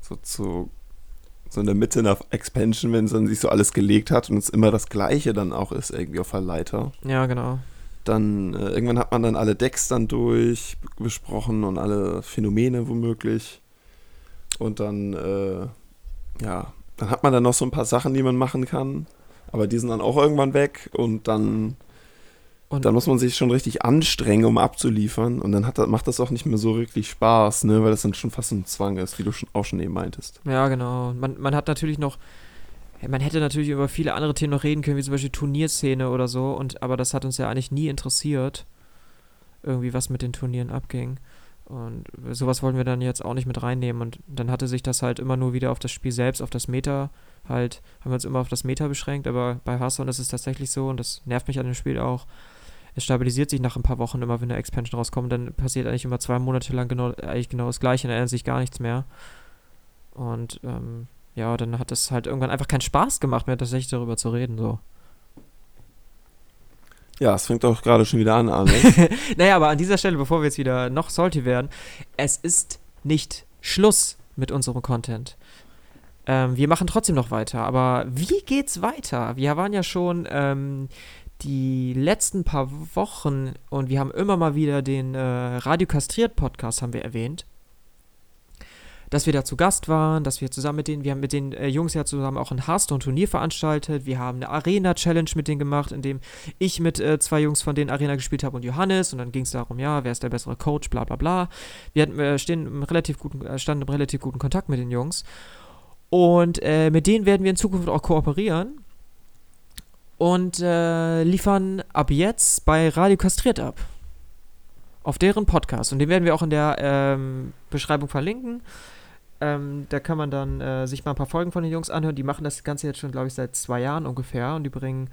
so zu so in der Mitte einer Expansion, wenn es dann sich so alles gelegt hat und es immer das Gleiche dann auch ist, irgendwie auf der Leiter. Ja, genau. Dann äh, irgendwann hat man dann alle Decks dann durch besprochen und alle Phänomene womöglich. Und dann, äh, ja, dann hat man dann noch so ein paar Sachen, die man machen kann. Aber die sind dann auch irgendwann weg und dann und dann muss man sich schon richtig anstrengen, um abzuliefern. Und dann hat, macht das auch nicht mehr so richtig Spaß, ne? weil das dann schon fast ein Zwang ist, wie du schon, auch schon eben meintest. Ja, genau. Man, man hat natürlich noch, man hätte natürlich über viele andere Themen noch reden können, wie zum Beispiel Turnierszene oder so. Und, aber das hat uns ja eigentlich nie interessiert, irgendwie was mit den Turnieren abging. Und sowas wollten wir dann jetzt auch nicht mit reinnehmen. Und dann hatte sich das halt immer nur wieder auf das Spiel selbst, auf das Meta halt, haben wir uns immer auf das Meta beschränkt. Aber bei Hearthstone ist es tatsächlich so, und das nervt mich an dem Spiel auch, es stabilisiert sich nach ein paar Wochen immer, wenn eine Expansion rauskommt, dann passiert eigentlich immer zwei Monate lang genau, eigentlich genau das gleiche, dann ändert sich gar nichts mehr. Und ähm, ja, dann hat es halt irgendwann einfach keinen Spaß gemacht mehr, tatsächlich darüber zu reden, so. Ja, es fängt auch gerade schon wieder an, Arne. naja, aber an dieser Stelle, bevor wir jetzt wieder noch salty werden, es ist nicht Schluss mit unserem Content. Ähm, wir machen trotzdem noch weiter, aber wie geht's weiter? Wir waren ja schon ähm, die letzten paar Wochen und wir haben immer mal wieder den äh, Radio Kastriert Podcast haben wir erwähnt, dass wir da zu Gast waren, dass wir zusammen mit denen, wir haben mit den äh, Jungs ja zusammen auch ein Hearthstone-Turnier veranstaltet, wir haben eine Arena-Challenge mit denen gemacht, in dem ich mit äh, zwei Jungs von denen Arena gespielt habe und Johannes. Und dann ging es darum, ja, wer ist der bessere Coach, bla bla bla. Wir hatten, äh, stehen relativ guten, äh, standen im relativ guten Kontakt mit den Jungs. Und äh, mit denen werden wir in Zukunft auch kooperieren und äh, liefern ab jetzt bei Radio Kastriert ab. Auf deren Podcast. Und den werden wir auch in der ähm, Beschreibung verlinken. Ähm, da kann man dann äh, sich mal ein paar Folgen von den Jungs anhören. Die machen das Ganze jetzt schon, glaube ich, seit zwei Jahren ungefähr. Und die bringen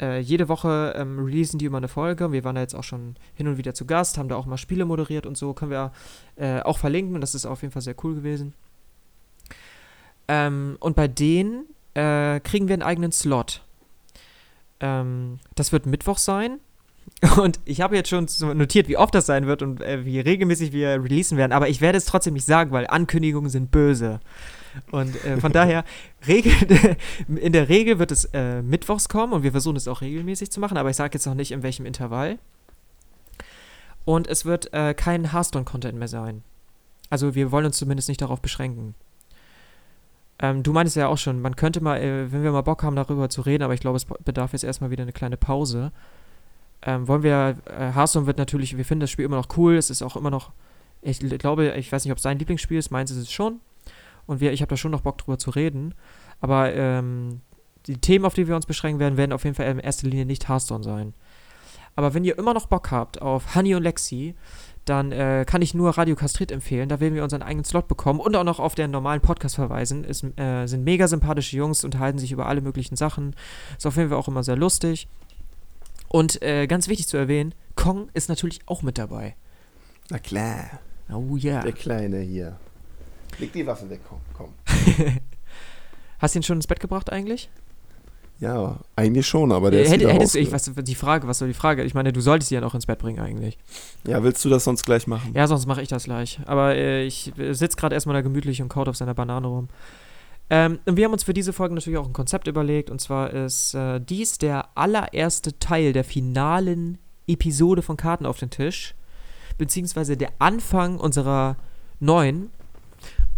äh, jede Woche ähm, releasen die immer eine Folge. Wir waren da jetzt auch schon hin und wieder zu Gast, haben da auch mal Spiele moderiert und so. Können wir äh, auch verlinken. Das ist auf jeden Fall sehr cool gewesen. Ähm, und bei denen äh, kriegen wir einen eigenen Slot. Ähm, das wird Mittwoch sein. Und ich habe jetzt schon notiert, wie oft das sein wird und äh, wie regelmäßig wir releasen werden, aber ich werde es trotzdem nicht sagen, weil Ankündigungen sind böse. Und äh, von daher, Regel, in der Regel wird es äh, mittwochs kommen und wir versuchen es auch regelmäßig zu machen, aber ich sage jetzt noch nicht, in welchem Intervall. Und es wird äh, kein Hearthstone-Content mehr sein. Also wir wollen uns zumindest nicht darauf beschränken. Ähm, du meintest ja auch schon, man könnte mal, äh, wenn wir mal Bock haben, darüber zu reden, aber ich glaube, es bedarf jetzt erstmal wieder eine kleine Pause. Ähm, wollen wir, äh, Hearthstone wird natürlich, wir finden das Spiel immer noch cool, es ist auch immer noch, ich glaube, ich weiß nicht, ob es sein Lieblingsspiel ist, meins ist es schon. Und wir, ich habe da schon noch Bock drüber zu reden. Aber ähm, die Themen, auf die wir uns beschränken werden, werden auf jeden Fall in erster Linie nicht Hearthstone sein. Aber wenn ihr immer noch Bock habt auf Honey und Lexi, dann äh, kann ich nur Radio Kastrit empfehlen. Da werden wir unseren eigenen Slot bekommen und auch noch auf den normalen Podcast verweisen. Es äh, sind mega sympathische Jungs, unterhalten sich über alle möglichen Sachen. Ist auf jeden Fall auch immer sehr lustig. Und äh, ganz wichtig zu erwähnen, Kong ist natürlich auch mit dabei. Na klar. Oh ja. Yeah. Der Kleine hier. Leg die Waffe weg, komm. komm. Hast du ihn schon ins Bett gebracht eigentlich? Ja, eigentlich schon, aber der äh, ist Hätt, Hättest ich, was, die Frage, was soll die Frage? Ich meine, du solltest ihn ja noch ins Bett bringen eigentlich. Ja, willst du das sonst gleich machen? Ja, sonst mache ich das gleich. Aber äh, ich sitze gerade erstmal da gemütlich und kaut auf seiner Banane rum. Ähm, und wir haben uns für diese Folge natürlich auch ein Konzept überlegt. Und zwar ist äh, dies der allererste Teil der finalen Episode von Karten auf den Tisch. Beziehungsweise der Anfang unserer neuen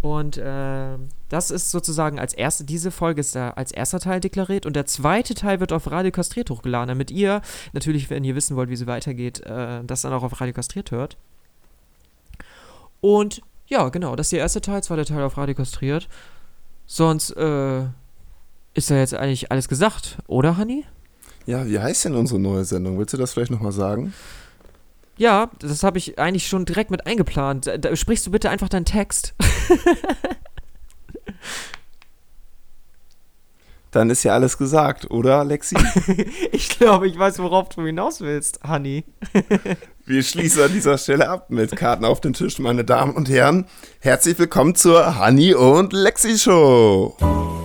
und äh, das ist sozusagen als erste, diese Folge ist da als erster Teil deklariert und der zweite Teil wird auf Radio Kastriert hochgeladen, damit ihr natürlich, wenn ihr wissen wollt, wie sie weitergeht, äh, das dann auch auf Radio Kastriert hört. Und ja, genau, das ist der erste Teil, zweiter Teil auf Radio Kastriert. Sonst äh, ist da jetzt eigentlich alles gesagt, oder, Hanni? Ja, wie heißt denn unsere neue Sendung? Willst du das vielleicht nochmal sagen? Ja, das habe ich eigentlich schon direkt mit eingeplant. Da, da sprichst du bitte einfach deinen Text. Dann ist ja alles gesagt, oder, Lexi? ich glaube, ich weiß, worauf du hinaus willst, Honey. Wir schließen an dieser Stelle ab mit Karten auf den Tisch, meine Damen und Herren. Herzlich willkommen zur Honey und Lexi Show.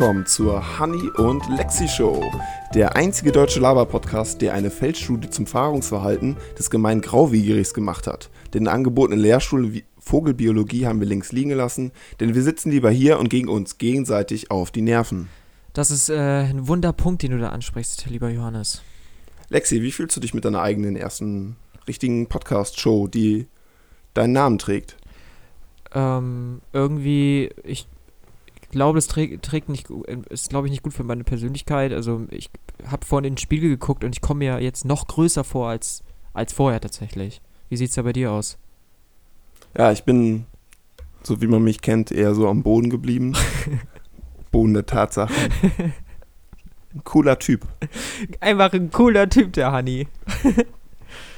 Willkommen zur Honey und Lexi Show, der einzige deutsche Laber-Podcast, der eine Feldstudie zum Fahrungsverhalten des gemeinen Grauwiegerichs gemacht hat. Den angebotenen Lehrstuhl Vogelbiologie haben wir links liegen gelassen, denn wir sitzen lieber hier und gegen uns gegenseitig auf die Nerven. Das ist äh, ein Wunderpunkt, den du da ansprichst, lieber Johannes. Lexi, wie fühlst du dich mit deiner eigenen ersten richtigen Podcast-Show, die deinen Namen trägt? Ähm, irgendwie, ich glaube, das trägt, trägt nicht, ist, glaube ich, nicht gut für meine Persönlichkeit. Also ich habe vorhin in den Spiegel geguckt und ich komme mir jetzt noch größer vor als, als vorher tatsächlich. Wie sieht es da bei dir aus? Ja, ich bin, so wie man mich kennt, eher so am Boden geblieben. Boden der Tatsachen. Ein cooler Typ. Einfach ein cooler Typ, der Honey.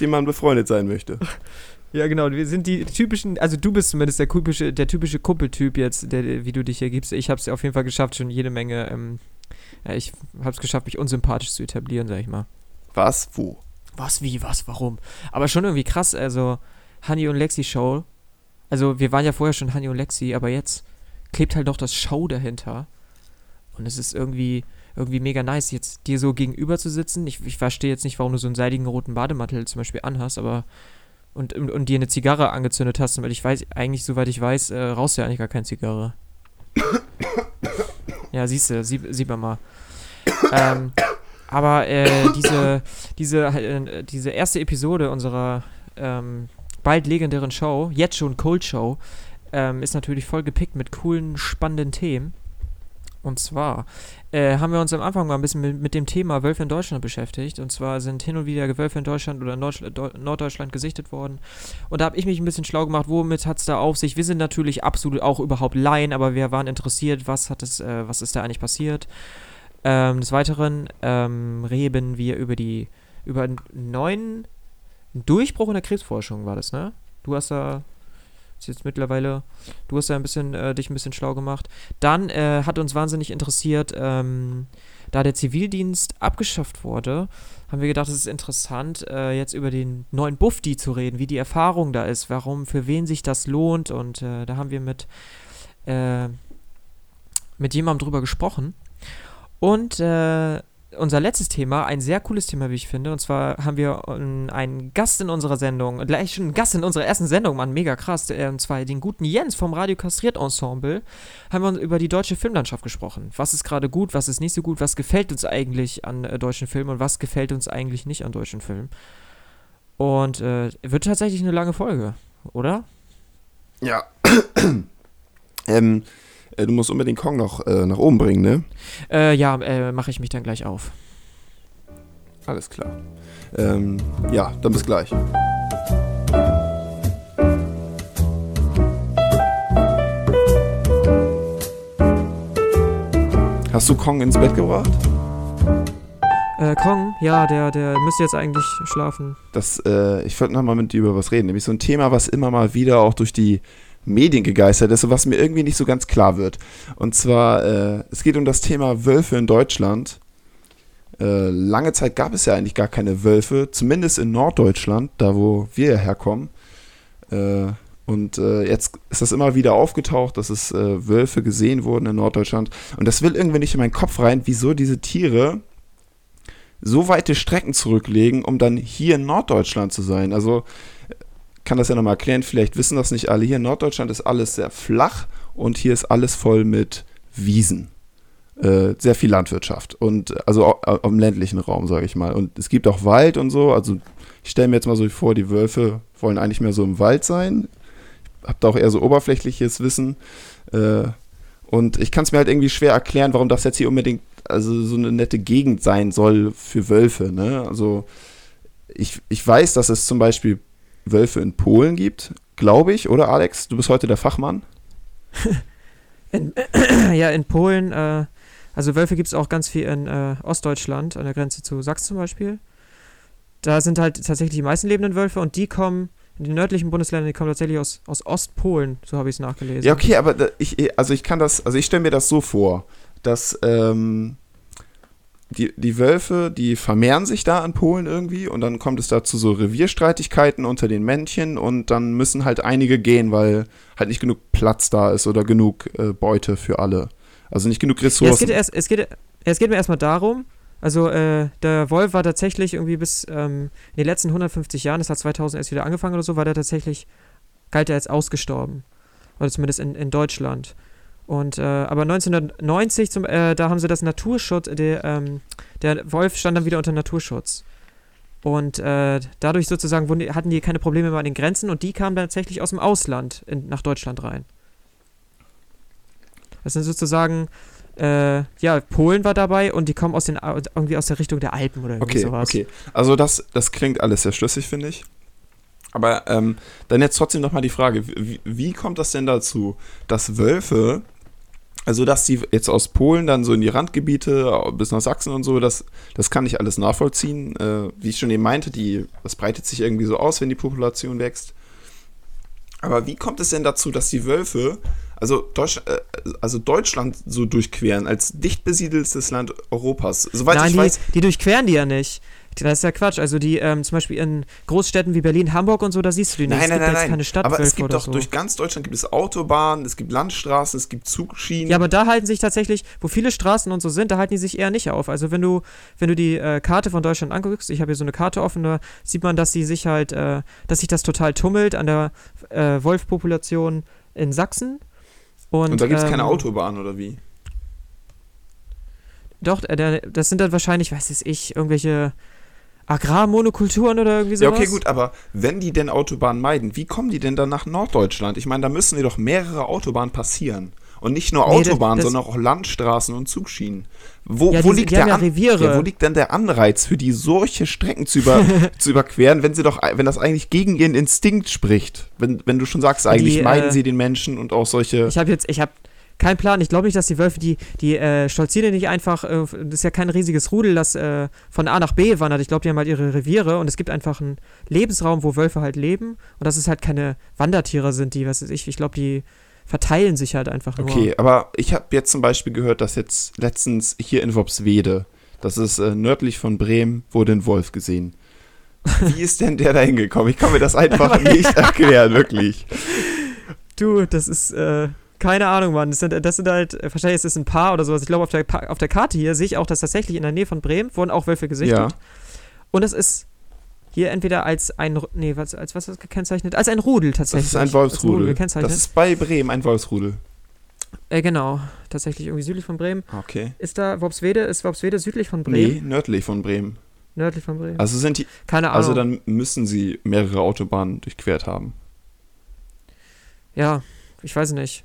Dem man befreundet sein möchte. Ja, genau. Wir sind die typischen, also du bist zumindest der typische, der typische Kumpeltyp jetzt, der, wie du dich hier gibst. Ich habe es auf jeden Fall geschafft, schon jede Menge, ähm, ja, ich habe es geschafft, mich unsympathisch zu etablieren, sag ich mal. Was? Wo? Was, wie, was, warum? Aber schon irgendwie krass, also Honey und Lexi Show. Also wir waren ja vorher schon Honey und Lexi, aber jetzt klebt halt noch das Show dahinter. Und es ist irgendwie, irgendwie mega nice, jetzt dir so gegenüber zu sitzen. Ich, ich verstehe jetzt nicht, warum du so einen seidigen roten Bademantel zum Beispiel anhast, aber und, und, und dir eine Zigarre angezündet hast, weil ich weiß, eigentlich, soweit ich weiß, äh, rauchst du ja eigentlich gar keine Zigarre. ja, siehst du, sie, sieht man mal. ähm, aber äh, diese, diese, äh, diese erste Episode unserer ähm, bald legendären Show, jetzt schon Cold Show, ähm, ist natürlich voll gepickt mit coolen, spannenden Themen. Und zwar äh, haben wir uns am Anfang mal ein bisschen mit, mit, dem Thema Wölfe in Deutschland beschäftigt. Und zwar sind hin und wieder Wölfe in Deutschland oder in Norddeutschland gesichtet worden. Und da habe ich mich ein bisschen schlau gemacht, womit hat es da auf sich. Wir sind natürlich absolut auch überhaupt Laien, aber wir waren interessiert, was hat es, äh, was ist da eigentlich passiert. Ähm, des Weiteren ähm, reden wir über die über einen neuen Durchbruch in der Krebsforschung war das, ne? Du hast da ist jetzt mittlerweile, du hast da ein bisschen, äh, dich ein bisschen schlau gemacht. Dann äh, hat uns wahnsinnig interessiert, ähm, da der Zivildienst abgeschafft wurde, haben wir gedacht, es ist interessant, äh, jetzt über den neuen Bufdi zu reden, wie die Erfahrung da ist, warum, für wen sich das lohnt. Und äh, da haben wir mit, äh, mit jemandem drüber gesprochen. Und äh, unser letztes Thema, ein sehr cooles Thema, wie ich finde. Und zwar haben wir einen Gast in unserer Sendung, gleich schon einen Gast in unserer ersten Sendung, Mann, mega krass. Und zwar den guten Jens vom Radio Kastriert Ensemble. Haben wir über die deutsche Filmlandschaft gesprochen. Was ist gerade gut, was ist nicht so gut, was gefällt uns eigentlich an äh, deutschen Filmen und was gefällt uns eigentlich nicht an deutschen Filmen. Und äh, wird tatsächlich eine lange Folge, oder? Ja. ähm, äh, du musst unbedingt Kong noch äh, nach oben bringen, ne? Äh, ja, äh, mache ich mich dann gleich auf. Alles klar. Ähm, ja, dann bis gleich. Hast du Kong ins Bett gebracht? Äh, Kong, ja, der, der müsste jetzt eigentlich schlafen. Das, äh, ich wollte nochmal mit dir über was reden. Nämlich so ein Thema, was immer mal wieder auch durch die Medien gegeistert ist was mir irgendwie nicht so ganz klar wird. Und zwar, äh, es geht um das Thema Wölfe in Deutschland. Äh, lange Zeit gab es ja eigentlich gar keine Wölfe, zumindest in Norddeutschland, da wo wir herkommen. Äh, und äh, jetzt ist das immer wieder aufgetaucht, dass es Wölfe gesehen wurden in Norddeutschland. Und das will irgendwie nicht in meinen Kopf rein, wieso diese Tiere so weite Strecken zurücklegen, um dann hier in Norddeutschland zu sein. Also kann das ja nochmal erklären, vielleicht wissen das nicht alle. Hier in Norddeutschland ist alles sehr flach und hier ist alles voll mit Wiesen. Äh, sehr viel Landwirtschaft und also im ländlichen Raum, sage ich mal. Und es gibt auch Wald und so. Also ich stelle mir jetzt mal so vor, die Wölfe wollen eigentlich mehr so im Wald sein. Ich habe da auch eher so oberflächliches Wissen. Äh, und ich kann es mir halt irgendwie schwer erklären, warum das jetzt hier unbedingt also so eine nette Gegend sein soll für Wölfe. Ne? Also ich, ich weiß, dass es zum Beispiel Wölfe in Polen gibt, glaube ich, oder Alex? Du bist heute der Fachmann. in, ja, in Polen, äh, also Wölfe gibt es auch ganz viel in äh, Ostdeutschland, an der Grenze zu Sachsen zum Beispiel. Da sind halt tatsächlich die meisten lebenden Wölfe und die kommen in den nördlichen Bundesländern, die kommen tatsächlich aus, aus Ostpolen, so habe ich es nachgelesen. Ja, okay, aber ich, also ich kann das, also ich stelle mir das so vor, dass ähm, die, die Wölfe, die vermehren sich da in Polen irgendwie und dann kommt es da zu so Revierstreitigkeiten unter den Männchen und dann müssen halt einige gehen, weil halt nicht genug Platz da ist oder genug äh, Beute für alle. Also nicht genug Ressourcen. Ja, es, geht erst, es, geht, es geht mir erstmal darum, also äh, der Wolf war tatsächlich irgendwie bis ähm, in den letzten 150 Jahren, das hat 2000 erst wieder angefangen oder so, war der tatsächlich, galt er als ausgestorben. Oder zumindest in, in Deutschland. Und, äh, aber 1990, zum, äh, da haben sie das Naturschutz, der, ähm, der Wolf stand dann wieder unter Naturschutz. Und äh, dadurch sozusagen die, hatten die keine Probleme mehr an den Grenzen und die kamen dann tatsächlich aus dem Ausland in, nach Deutschland rein. Das sind sozusagen, äh, ja, Polen war dabei und die kommen aus den, irgendwie aus der Richtung der Alpen oder irgendwie okay, sowas. Okay, also das, das klingt alles sehr schlüssig, finde ich. Aber ähm, dann jetzt trotzdem nochmal die Frage, wie, wie kommt das denn dazu, dass Wölfe also, dass die jetzt aus Polen dann so in die Randgebiete bis nach Sachsen und so, das, das kann ich alles nachvollziehen. Äh, wie ich schon eben meinte, die, das breitet sich irgendwie so aus, wenn die Population wächst. Aber wie kommt es denn dazu, dass die Wölfe, also, Deutsch, äh, also Deutschland so durchqueren, als dicht besiedeltes Land Europas? Soweit Nein, ich die, weiß, die durchqueren die ja nicht. Das ist ja Quatsch. Also die, ähm, zum Beispiel in Großstädten wie Berlin, Hamburg und so, da siehst du die nicht. Nein, es nein, gibt nein, jetzt nein. keine Stadtwölfe Aber es gibt doch so. durch ganz Deutschland gibt es Autobahnen, es gibt Landstraßen, es gibt Zugschienen. Ja, aber da halten sich tatsächlich, wo viele Straßen und so sind, da halten die sich eher nicht auf. Also wenn du, wenn du die äh, Karte von Deutschland anguckst, ich habe hier so eine Karte offen, da sieht man, dass die sich halt, äh, dass sich das total tummelt an der äh, Wolfpopulation in Sachsen. Und, Und da gibt es keine ähm, Autobahn oder wie? Doch, äh, das sind dann wahrscheinlich, weiß es ich, irgendwelche Agrarmonokulturen oder irgendwie Ja, sowas. okay, gut, aber wenn die denn Autobahnen meiden, wie kommen die denn dann nach Norddeutschland? Ich meine, da müssen dir doch mehrere Autobahnen passieren. Und nicht nur Nee, Autobahnen, das- sondern auch Landstraßen und Zugschienen. Wo, Ja, wo, die- liegt die ja. Ja, wo liegt denn der Anreiz für die, solche Strecken zu, über, zu überqueren, wenn sie doch, wenn das eigentlich gegen ihren Instinkt spricht? Wenn, wenn du schon sagst, eigentlich Die, meiden äh, sie den Menschen und auch solche. Ich habe jetzt, ich habe keinen Plan. Ich glaube nicht, dass die Wölfe, die, die äh, stolzieren nicht einfach, äh, das ist ja kein riesiges Rudel, das äh, von A nach B wandert. Ich glaube, die haben halt ihre Reviere und es gibt einfach einen Lebensraum, wo Wölfe halt leben und dass es halt keine Wandertiere sind, die, was weiß ich, ich glaube, die verteilen sich halt einfach nur. Okay, aber ich habe jetzt zum Beispiel gehört, dass jetzt letztens hier in Wobswede, das ist äh, nördlich von Bremen, wurde ein Wolf gesehen. Wie ist denn der da hingekommen? Ich kann mir das einfach nicht erklären, wirklich. Du, das ist, äh, keine Ahnung, Mann. Das sind, das sind halt, wahrscheinlich ist es ein Paar oder sowas. Ich glaube, auf der, auf der Karte hier sehe ich auch, dass tatsächlich in der Nähe von Bremen wurden auch Wölfe gesichtet. Ja. Und es ist hier entweder als ein, nee, was, als was ist das gekennzeichnet? Als ein Rudel Das tatsächlich. ist ein Als Rudel Wolfsrudel. Das ist bei Bremen ein Wolfsrudel. äh, genau, tatsächlich irgendwie südlich von Bremen. Okay. Ist da Worpswede, ist Worpswede südlich von Bremen? Nee, nördlich von Bremen. Nördlich von Bremen? Also sind die, Keine Ahnung. also dann müssen sie mehrere Autobahnen durchquert haben. ja, ich weiß nicht.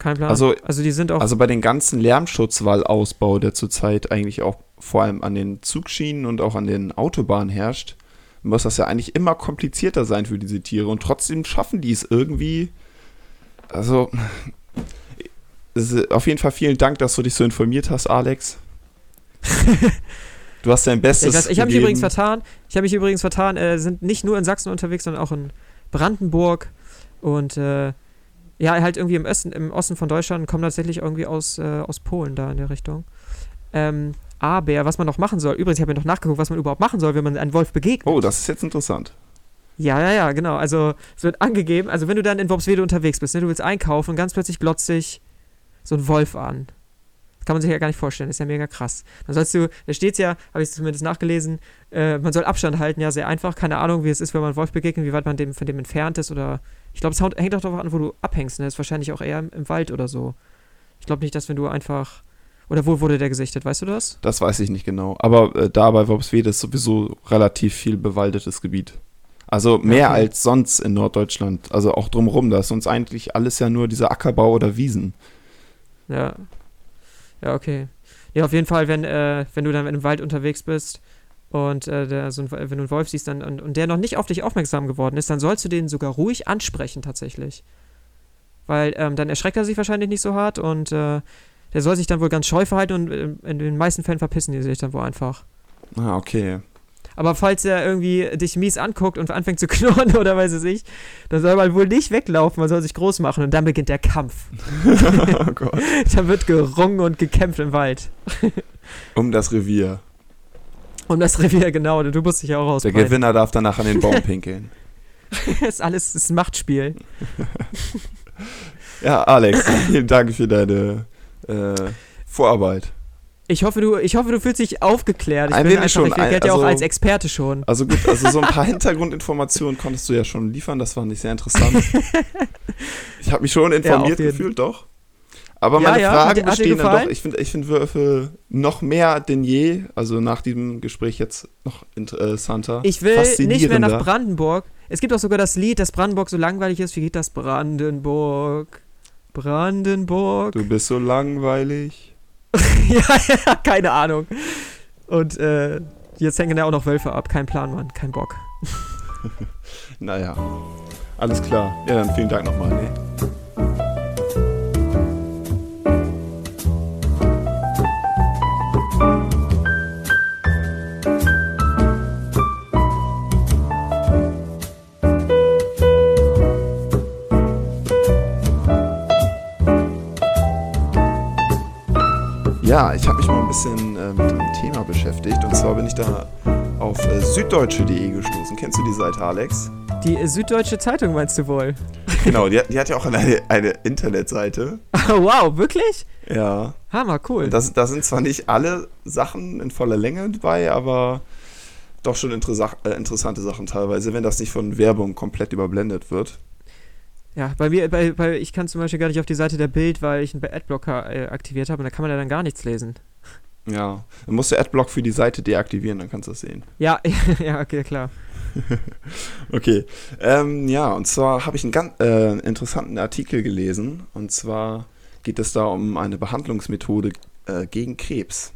Kein Plan. Also- also die sind auch, Also bei den ganzen Lärmschutzwallausbau, der zurzeit eigentlich auch vor allem an den Zugschienen und auch an den Autobahnen herrscht, muss das ja eigentlich immer komplizierter sein für diese Tiere und trotzdem schaffen die es irgendwie. Also auf jeden Fall vielen Dank, dass du dich so informiert hast, Alex. Du hast dein ich, Bestes. weiß- ich habe mich übrigens vertan. Ich habe mich übrigens vertan, äh, sind nicht nur in Sachsen unterwegs, sondern auch in Brandenburg und äh, ja, halt irgendwie im Osten, im Osten von Deutschland kommen tatsächlich irgendwie aus, äh, aus Polen da in der Richtung. Ähm, aber was man noch machen soll, übrigens, ich habe mir noch nachgeguckt, was man überhaupt machen soll, wenn man einem Wolf begegnet. Oh, das ist jetzt interessant. Ja, ja, ja, genau. Also es wird angegeben, also wenn du dann in Worpswede unterwegs bist, ne, du willst einkaufen und ganz plötzlich glotzt sich so ein Wolf an. Das kann man sich ja gar nicht vorstellen, das ist ja mega krass. Dann sollst du, da steht's ja, habe ich zumindest nachgelesen, äh, man soll Abstand halten, ja, sehr einfach. Keine Ahnung, wie es ist, wenn man Wolf begegnet, wie weit man dem, von dem entfernt ist oder. Ich glaube, es hängt auch darauf an, wo du abhängst, ne? Das ist wahrscheinlich auch eher im, im Wald oder so. Ich glaube nicht, dass wenn du einfach. Oder wo wurde der gesichtet, weißt du das? Das weiß ich nicht genau. Aber äh, da bei Worpswede ist sowieso relativ viel bewaldetes Gebiet. Also mehr Okay. als sonst in Norddeutschland. Also auch drumherum. Da ist sonst eigentlich alles ja nur dieser Ackerbau oder Wiesen. Ja. Ja, okay. Ja, auf jeden Fall, wenn, äh, wenn du dann im Wald unterwegs bist und äh, der, so ein, wenn du einen Wolf siehst dann, und, und der noch nicht auf dich aufmerksam geworden ist, dann sollst du den sogar ruhig ansprechen tatsächlich. Weil ähm, dann erschreckt er sich wahrscheinlich nicht so hart und äh, der soll sich dann wohl ganz scheu verhalten und äh, in den meisten Fällen verpissen die sich dann wohl einfach. Ah, okay. Aber falls er irgendwie dich mies anguckt und anfängt zu knurren oder weiß es ich, dann soll man wohl nicht weglaufen, man soll sich groß machen und dann beginnt der Kampf. oh Gott. da wird gerungen und gekämpft im Wald. Um das Revier. Um das Revier, genau. Du musst dich ja auch Der ausbreiten. Gewinner darf danach an den Baum pinkeln. Das ist alles ist ein Machtspiel. Ja, Alex, vielen Dank für deine äh, Vorarbeit. Ich hoffe, du, ich hoffe, du fühlst dich aufgeklärt. Ich Ein bin einfach, schon, ich ein- werde ja auch also- als Experte schon. Also gut, also so ein paar Hintergrundinformationen konntest du ja schon liefern, das fand ich sehr interessant. Ich habe mich schon informiert jeden. gefühlt, doch. Aber Ja, meine ja, Fragen bestehen dann doch. Ich finde ich find Würfel noch mehr denn je, also nach diesem Gespräch jetzt noch interessanter. Ich will nicht mehr nach. Brandenburg. Es gibt auch sogar das Lied, dass Brandenburg so langweilig ist. Wie geht das? Brandenburg. Brandenburg. Du bist so langweilig. ja, ja, keine Ahnung. Und äh, jetzt hängen ja auch noch Wölfe ab. Kein Plan, Mann. Kein Bock. Naja, alles klar. Ja, dann vielen Dank nochmal. Ne? Mal ein bisschen äh, mit dem Thema beschäftigt. Und zwar bin ich da auf äh, süddeutsche.de gestoßen. Kennst du die Seite, Alex? Die äh, Süddeutsche Zeitung meinst du wohl? Genau, die, die hat ja auch eine, eine Internetseite. wow, wirklich? Ja. Hammer, cool. Das, da sind zwar nicht alle Sachen in voller Länge dabei, aber doch schon äh, interessante Sachen teilweise, wenn das nicht von Werbung komplett überblendet wird. Ja, bei mir, bei, bei, ich kann zum Beispiel gar nicht auf die Seite der Bild, weil ich einen Adblocker äh, aktiviert habe und da kann man ja dann gar nichts lesen. Ja, dann musst du Adblock für die Seite deaktivieren, dann kannst du das sehen. Ja, ja, okay, klar. okay, ähm, ja, und zwar habe ich einen ganz äh, interessanten Artikel gelesen und zwar geht es da um eine Behandlungsmethode äh, gegen Krebs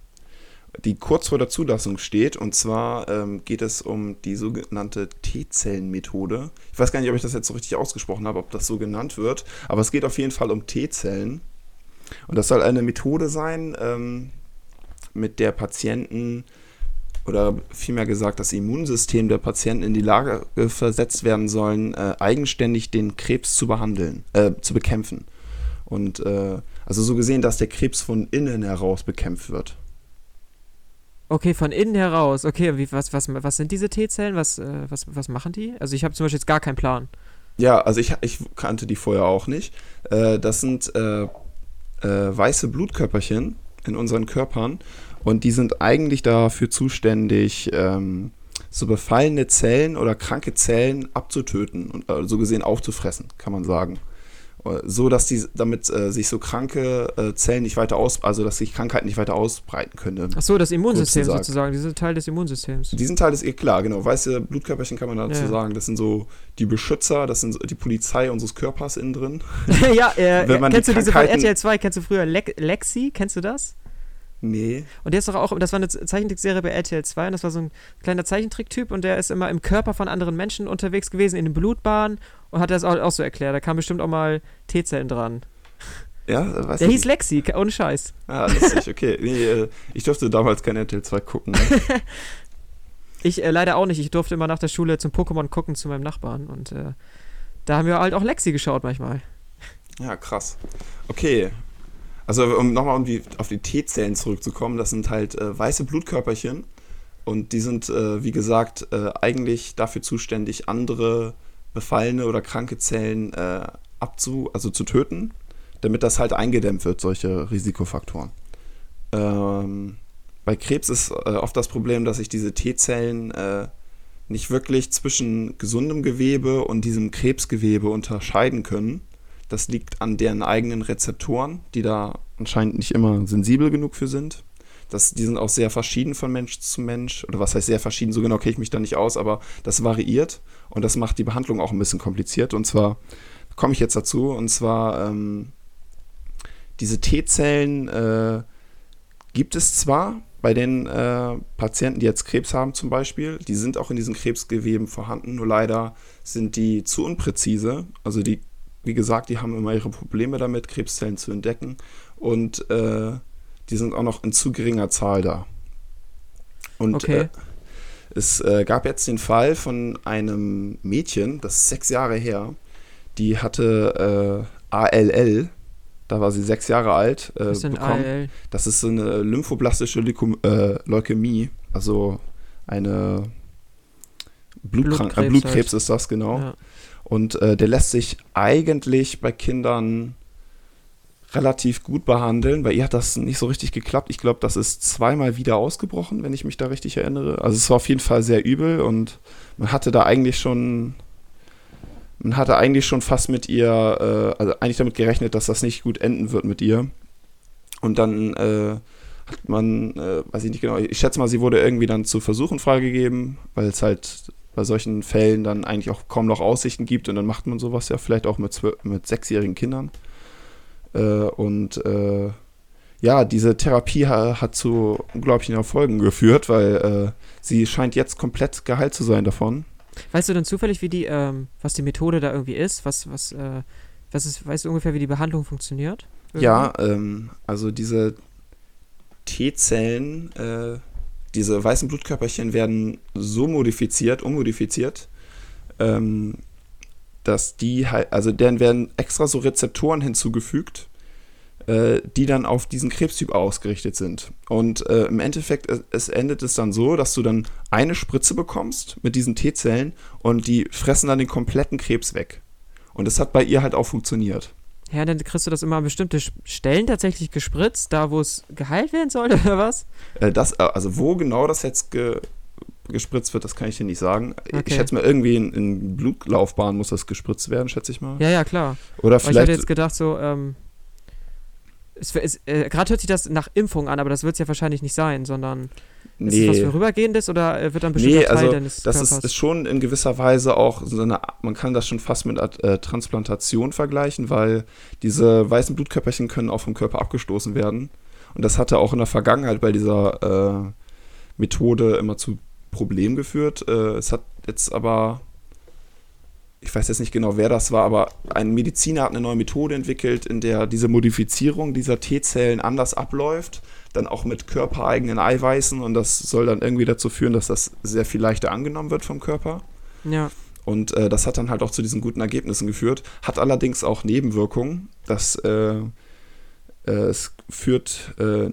die kurz vor der Zulassung steht. Und zwar ähm, geht es um die sogenannte T-Zellen-Methode. Ich weiß gar nicht, ob ich das jetzt so richtig ausgesprochen habe, ob das so genannt wird. Aber es geht auf jeden Fall um T-Zellen. Und das soll eine Methode sein, ähm, mit der Patienten oder vielmehr gesagt, das Immunsystem der Patienten in die Lage versetzt werden sollen, äh, eigenständig den Krebs zu behandeln, äh, zu bekämpfen. Und äh, also so gesehen, dass der Krebs von innen heraus bekämpft wird. Okay, von innen heraus. Okay, wie, was, was, was sind diese T-Zellen? Was, äh, was, was machen die? Also ich habe zum Beispiel jetzt gar keinen Plan. Ja, also ich, ich kannte die vorher auch nicht. Äh, das sind äh, weiße Blutkörperchen in unseren Körpern. Und die sind eigentlich dafür zuständig, ähm, so befallene Zellen oder kranke Zellen abzutöten und äh, so gesehen aufzufressen, kann man sagen so dass die damit äh, sich so kranke äh, Zellen nicht weiter aus, also dass sich Krankheiten nicht weiter ausbreiten können. Ach so, das Immunsystem sozusagen. die sind Teil des Immunsystems. Diesen Teil ist eh klar, genau. Weiße Blutkörperchen kann man dazu ja. sagen, das sind so die Beschützer, das sind die Polizei unseres Körpers innen drin. ja, äh, kennst die du diese von RTL 2, kennst du früher Le Lexi, kennst du das? Nee. Und der ist doch auch, das war eine Zeichentrickserie bei RTL 2 und das war so ein kleiner Zeichentricktyp und der ist immer im Körper von anderen Menschen unterwegs gewesen, in den Blutbahnen und hat das auch, auch so erklärt. Da kam bestimmt auch mal T-Zellen dran. Ja, weiß Der hieß Lexi, ohne Scheiß. Ah, lustig, okay. Nee, äh, ich durfte damals kein RTL 2 gucken. ich äh, leider auch nicht. Ich durfte immer nach der Schule zum Pokémon gucken zu meinem Nachbarn und äh, da haben wir halt auch Lexi geschaut manchmal. Ja, krass. Okay, also um nochmal um die, auf die T-Zellen zurückzukommen, das sind halt äh, weiße Blutkörperchen und die sind, äh, wie gesagt, äh, eigentlich dafür zuständig, andere befallene oder kranke Zellen äh, abzu, also zu töten, damit das halt eingedämmt wird, solche Risikofaktoren. Ähm, bei Krebs ist äh, oft das Problem, dass sich diese T-Zellen äh, nicht wirklich zwischen gesundem Gewebe und diesem Krebsgewebe unterscheiden können das liegt an deren eigenen Rezeptoren, die da anscheinend nicht immer sensibel genug für sind. Das, die sind auch sehr verschieden von Mensch zu Mensch. Oder was heißt sehr verschieden? So genau kenne ich mich da nicht aus, aber das variiert und das macht die Behandlung auch ein bisschen kompliziert. Und zwar komme ich jetzt dazu, und zwar ähm, diese T-Zellen äh, gibt es zwar bei den äh, Patienten, die jetzt Krebs haben zum Beispiel, die sind auch in diesen Krebsgeweben vorhanden, nur leider sind die zu unpräzise. Also die wie gesagt, die haben immer ihre Probleme damit, Krebszellen zu entdecken und äh, die sind auch noch in zu geringer Zahl da. Und okay. äh, es äh, gab jetzt den Fall von einem Mädchen, das ist sechs Jahre her, die hatte äh, ALL, da war sie sechs Jahre alt, äh, Was bekommen. ALL? Das ist so eine lymphoblastische Leukä äh, Leukämie, also eine Blutkrank Blutkrebs, Blutkrebs halt. ist das, genau. Ja. Und äh, der lässt sich eigentlich bei Kindern relativ gut behandeln. Bei ihr hat das nicht so richtig geklappt. Ich glaube, das ist zweimal wieder ausgebrochen, wenn ich mich da richtig erinnere. Also es war auf jeden Fall sehr übel und man hatte da eigentlich schon, man hatte eigentlich schon fast mit ihr, äh, also eigentlich damit gerechnet, dass das nicht gut enden wird mit ihr. Und dann äh, hat man, äh, weiß ich nicht genau, ich schätze mal, sie wurde irgendwie dann zu Versuchen freigegeben, weil es halt bei solchen Fällen dann eigentlich auch kaum noch Aussichten gibt und dann macht man sowas ja vielleicht auch mit, mit sechsjährigen Kindern. Äh, und äh, ja, diese Therapie ha hat zu unglaublichen Erfolgen geführt, weil äh, sie scheint jetzt komplett geheilt zu sein davon. Weißt du denn zufällig, wie die, ähm, was die Methode da irgendwie ist? Was, was, äh, was ist, weißt du ungefähr, wie die Behandlung funktioniert? Irgendwie? Ja, ähm, also diese T-Zellen, äh, diese weißen Blutkörperchen werden so modifiziert, ummodifiziert, ähm, dass die halt, also denen werden extra so Rezeptoren hinzugefügt, äh, die dann auf diesen Krebstyp ausgerichtet sind. Und äh, im Endeffekt, es, es, endet es dann so, dass du dann eine Spritze bekommst mit diesen T-Zellen und die fressen dann den kompletten Krebs weg. Und das hat bei ihr halt auch funktioniert. Ja, dann kriegst du das immer an bestimmte Stellen tatsächlich gespritzt, da wo es geheilt werden soll, oder was? Äh, das, äh, also wo genau das jetzt ge gespritzt wird, das kann ich dir nicht sagen. Okay. Ich schätze mal, irgendwie in, in, Blutlaufbahn muss das gespritzt werden, schätze ich mal. Ja, ja, klar. Oder vielleicht. ich hätte jetzt gedacht, so, ähm, äh, gerade hört sich das nach Impfung an, aber das wird es ja wahrscheinlich nicht sein, sondern nee. ist es was vorübergehendes oder äh, wird dann bestimmt nee, Teil also deines das ist, ist, schon in gewisser Weise auch so eine, man kann das schon fast mit äh, Transplantation vergleichen, weil diese weißen Blutkörperchen können auch vom Körper abgestoßen werden. Und das hatte auch in der Vergangenheit bei dieser äh, Methode immer zu Problemen geführt. Äh, es hat jetzt aber ich weiß jetzt nicht genau, wer das war, aber ein Mediziner hat eine neue Methode entwickelt, in der diese Modifizierung dieser T-Zellen anders abläuft, dann auch mit körpereigenen Eiweißen und das soll dann irgendwie dazu führen, dass das sehr viel leichter angenommen wird vom Körper. Ja. Und äh, das hat dann halt auch zu diesen guten Ergebnissen geführt, hat allerdings auch Nebenwirkungen. Das äh, äh, es führt äh,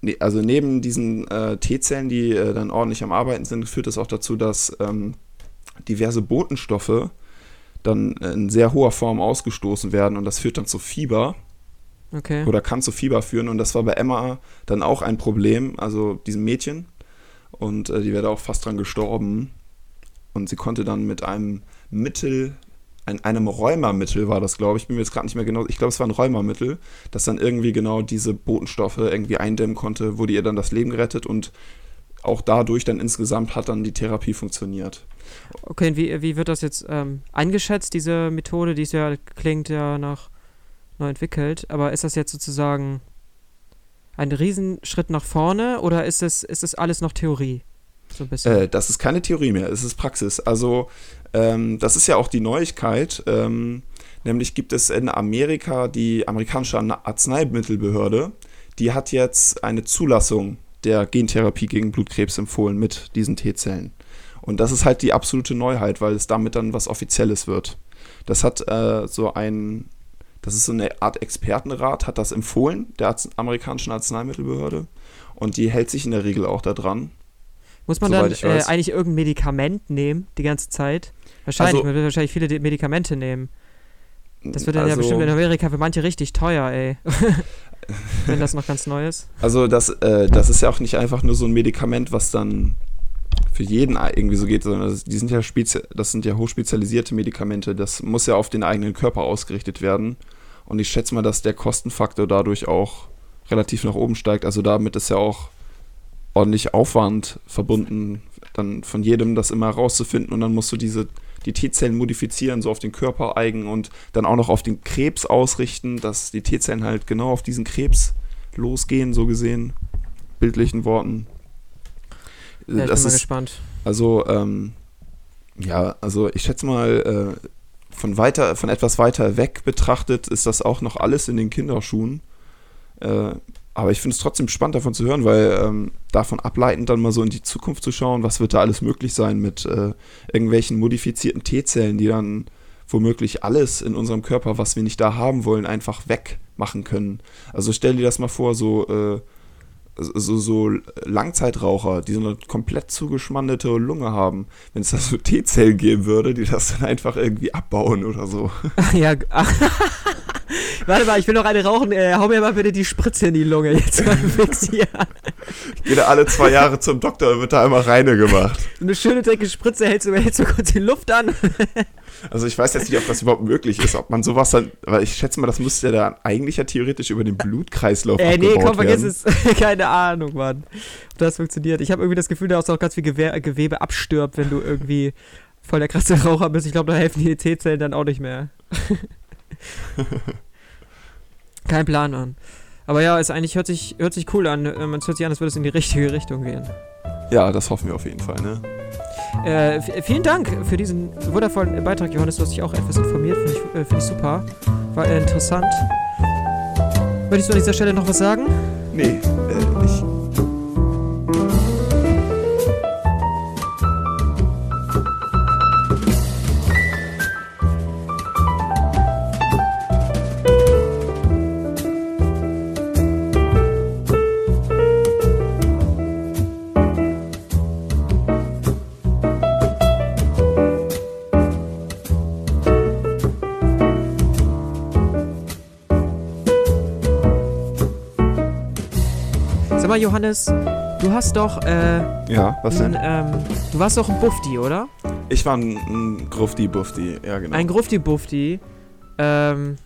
ne, also neben diesen äh, T-Zellen, die äh, dann ordentlich am Arbeiten sind, führt es auch dazu, dass ähm, diverse Botenstoffe dann in sehr hoher Form ausgestoßen werden und das führt dann zu Fieber. Okay. Oder kann zu Fieber führen und das war bei Emma dann auch ein Problem, also diesem Mädchen. Und äh, die wäre auch fast dran gestorben. Und sie konnte dann mit einem Mittel, ein, einem Rheumamittel war das, glaube ich, bin mir jetzt gerade nicht mehr genau, ich glaube, es war ein Rheumamittel, das dann irgendwie genau diese Botenstoffe irgendwie eindämmen konnte, wurde ihr dann das Leben gerettet und auch dadurch dann insgesamt hat dann die Therapie funktioniert. Okay, und wie, wie wird das jetzt ähm, eingeschätzt, diese Methode? Die ist ja, klingt ja nach neu entwickelt, aber ist das jetzt sozusagen ein Riesenschritt nach vorne oder ist es, ist es alles noch Theorie? So ein bisschen. Äh, das ist keine Theorie mehr, es ist Praxis. Also, ähm, das ist ja auch die Neuigkeit. Ähm, nämlich gibt es in Amerika die amerikanische Arzneimittelbehörde, die hat jetzt eine Zulassung der Gentherapie gegen Blutkrebs empfohlen mit diesen T-Zellen. Und das ist halt die absolute Neuheit, weil es damit dann was Offizielles wird. Das hat äh, so ein, das ist so eine Art Expertenrat, hat das empfohlen, der Arzt amerikanischen Arzneimittelbehörde. Und die hält sich in der Regel auch daran. Muss man dann äh, eigentlich irgendein Medikament nehmen, die ganze Zeit? Wahrscheinlich, also, man wird wahrscheinlich viele Medikamente nehmen. Das wird dann also, ja bestimmt in Amerika für manche richtig teuer, ey. Wenn das noch ganz neu ist. Also das, äh, das ist ja auch nicht einfach nur so ein Medikament, was dann für jeden irgendwie so geht, sondern das, die sind ja das sind ja hochspezialisierte Medikamente. Das muss ja auf den eigenen Körper ausgerichtet werden. Und ich schätze mal, dass der Kostenfaktor dadurch auch relativ nach oben steigt. Also damit ist ja auch ordentlich Aufwand verbunden, dann von jedem das immer herauszufinden und dann musst du diese die T-Zellen modifizieren, so auf den Körper eigen und dann auch noch auf den Krebs ausrichten, dass die T-Zellen halt genau auf diesen Krebs losgehen, so gesehen, bildlichen Worten. Ja, ich das bin mal gespannt. Also, ähm, ja, also ich schätze mal, äh, von weiter, von etwas weiter weg betrachtet, ist das auch noch alles in den Kinderschuhen. Äh, aber ich finde es trotzdem spannend davon zu hören, weil ähm, davon ableitend dann mal so in die Zukunft zu schauen, was wird da alles möglich sein mit äh, irgendwelchen modifizierten T-Zellen, die dann womöglich alles in unserem Körper, was wir nicht da haben wollen, einfach wegmachen können. Also stell dir das mal vor, so, äh, so, so Langzeitraucher, die so eine komplett zugeschmandete Lunge haben, wenn es da so T-Zellen geben würde, die das dann einfach irgendwie abbauen oder so. Ja, Warte mal, ich will noch eine rauchen. Äh, hau mir mal bitte die Spritze in die Lunge. Jetzt mal fixieren. Ich gehe da alle zwei Jahre zum Doktor und wird da einmal reine gemacht. Eine schöne dicke Spritze hältst du, hältst du kurz die Luft an. Also ich weiß jetzt nicht, ob das überhaupt möglich ist, ob man sowas dann, weil ich schätze mal, das müsste ja dann eigentlich ja theoretisch über den Blutkreislauf äh, nee, komm, vergiss es. Keine Ahnung, Mann, ob das funktioniert. Ich habe irgendwie das Gefühl, dass auch ganz viel Gewe Gewebe abstirbt, wenn du irgendwie voll der krasse Raucher bist. Ich glaube, da helfen die T-Zellen dann auch nicht mehr. Kein Plan an. Aber ja, es eigentlich hört sich, hört sich cool an. Ähm, es hört sich an, als würde es in die richtige Richtung gehen. Ja, das hoffen wir auf jeden Fall, ne? Äh, vielen Dank für diesen wundervollen Beitrag, Johannes. Du hast dich auch etwas informiert. Finde ich, äh, find ich super. War äh, interessant. Möchtest du an dieser Stelle noch was sagen? Nee, äh, nicht. Johannes, du hast doch, äh, Ja, was ein, denn? ähm, du warst doch ein Bufti, oder? Ich war ein, ein Grufti-Bufti, ja genau. Ein Grufti-Bufti. Ähm,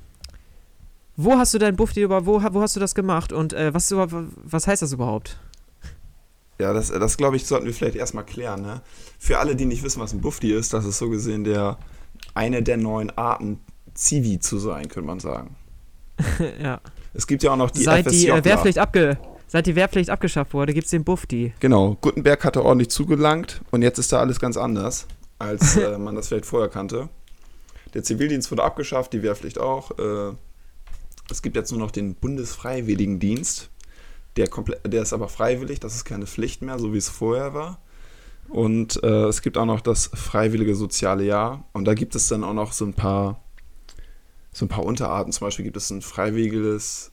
wo hast du dein Bufti über, wo, wo hast du das gemacht und äh, was, was heißt das überhaupt? Ja, das, das glaube ich, sollten wir vielleicht erstmal klären. Ne? Für alle, die nicht wissen, was ein Bufti ist, das ist so gesehen der, eine der neuen Arten, Zivi zu sein, könnte man sagen. ja. Es gibt ja auch noch die seit die FSJler. äh, Wehrpflicht abge seit die Wehrpflicht abgeschafft wurde, gibt's den Bufti. Genau, Gutenberg hatte ordentlich zugelangt und jetzt ist da alles ganz anders, als äh, man das vielleicht vorher kannte. Der Zivildienst wurde abgeschafft, die Wehrpflicht auch. Äh, es gibt jetzt nur noch den Bundesfreiwilligendienst. Der, der ist aber freiwillig, das ist keine Pflicht mehr, so wie es vorher war. Und äh, es gibt auch noch das freiwillige soziale Jahr. Und da gibt es dann auch noch so ein paar, so ein paar Unterarten. Zum Beispiel gibt es ein freiwilliges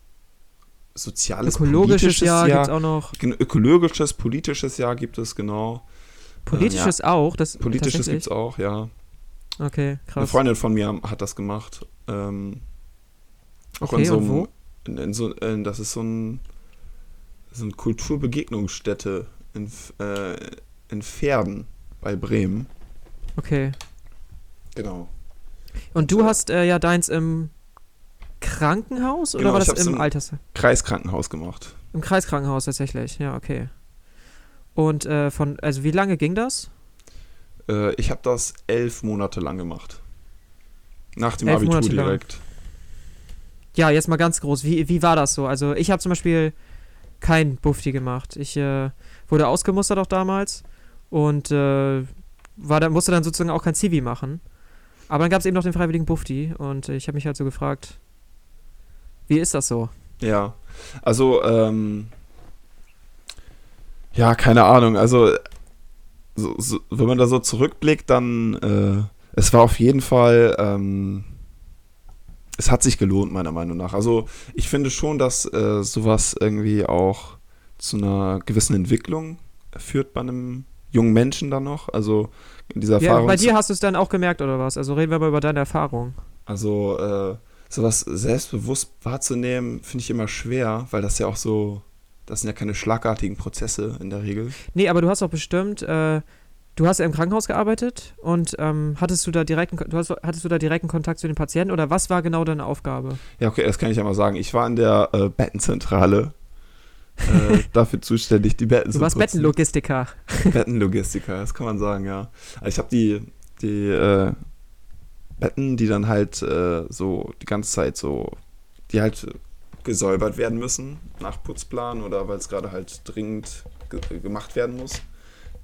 soziales Ökologisches Jahr Jahr. gibt's auch noch. Ökologisches, politisches Jahr gibt es, genau. Politisches auch. Das, Politisches gibt es auch, ja. Okay, Eine krass. Freundin von mir hat das gemacht. Ähm, auch Okay, in so und einem, wo? In, in so, in, das ist so ein so eine Kulturbegegnungsstätte in, äh, in Pferden bei Bremen. Okay. Genau. Und du hast äh, ja deins im Krankenhaus oder Genau, war das im im- Alters? Kreiskrankenhaus gemacht. Im Kreiskrankenhaus tatsächlich, ja, okay. Und äh, von, also wie lange ging das? Äh, ich habe das elf Monate lang gemacht. Nach dem Elf Abitur Monate lang. direkt. Ja, jetzt mal ganz groß. Wie, wie war das so? Also ich habe zum Beispiel kein Bufti gemacht. Ich äh, wurde ausgemustert auch damals und äh, war da, musste dann sozusagen auch kein Zivi machen. Aber dann gab es eben noch den freiwilligen Bufti und ich habe mich halt so gefragt, wie ist das so? Ja, also, ähm, ja, keine Ahnung. Also, so, so, wenn man da so zurückblickt, dann, äh, es war auf jeden Fall, ähm, es hat sich gelohnt, meiner Meinung nach. Also, ich finde schon, dass äh, sowas irgendwie auch zu einer gewissen Entwicklung führt bei einem jungen Menschen dann noch. Also, in dieser Ja, Erfahrung. bei dir hast du es dann auch gemerkt oder was? Also reden wir mal über deine Erfahrung. Also, äh, sowas selbstbewusst wahrzunehmen, finde ich immer schwer, weil das ja auch so, das sind ja keine schlagartigen Prozesse in der Regel. Nee, aber du hast doch bestimmt, äh, du hast ja im Krankenhaus gearbeitet und ähm, hattest du da direkten, du hast, hattest du da direkten Kontakt zu den Patienten oder was war genau deine Aufgabe? Ja, okay, das kann ich ja mal sagen. Ich war in der äh, Bettenzentrale äh, dafür zuständig, die Betten Du zu warst putzen. Bettenlogistiker. Bettenlogistiker, das kann man sagen, ja. Also ich habe die, die äh, Betten, die dann halt äh, so die ganze Zeit so, die halt gesäubert werden müssen nach Putzplan oder weil es gerade halt dringend ge gemacht werden muss.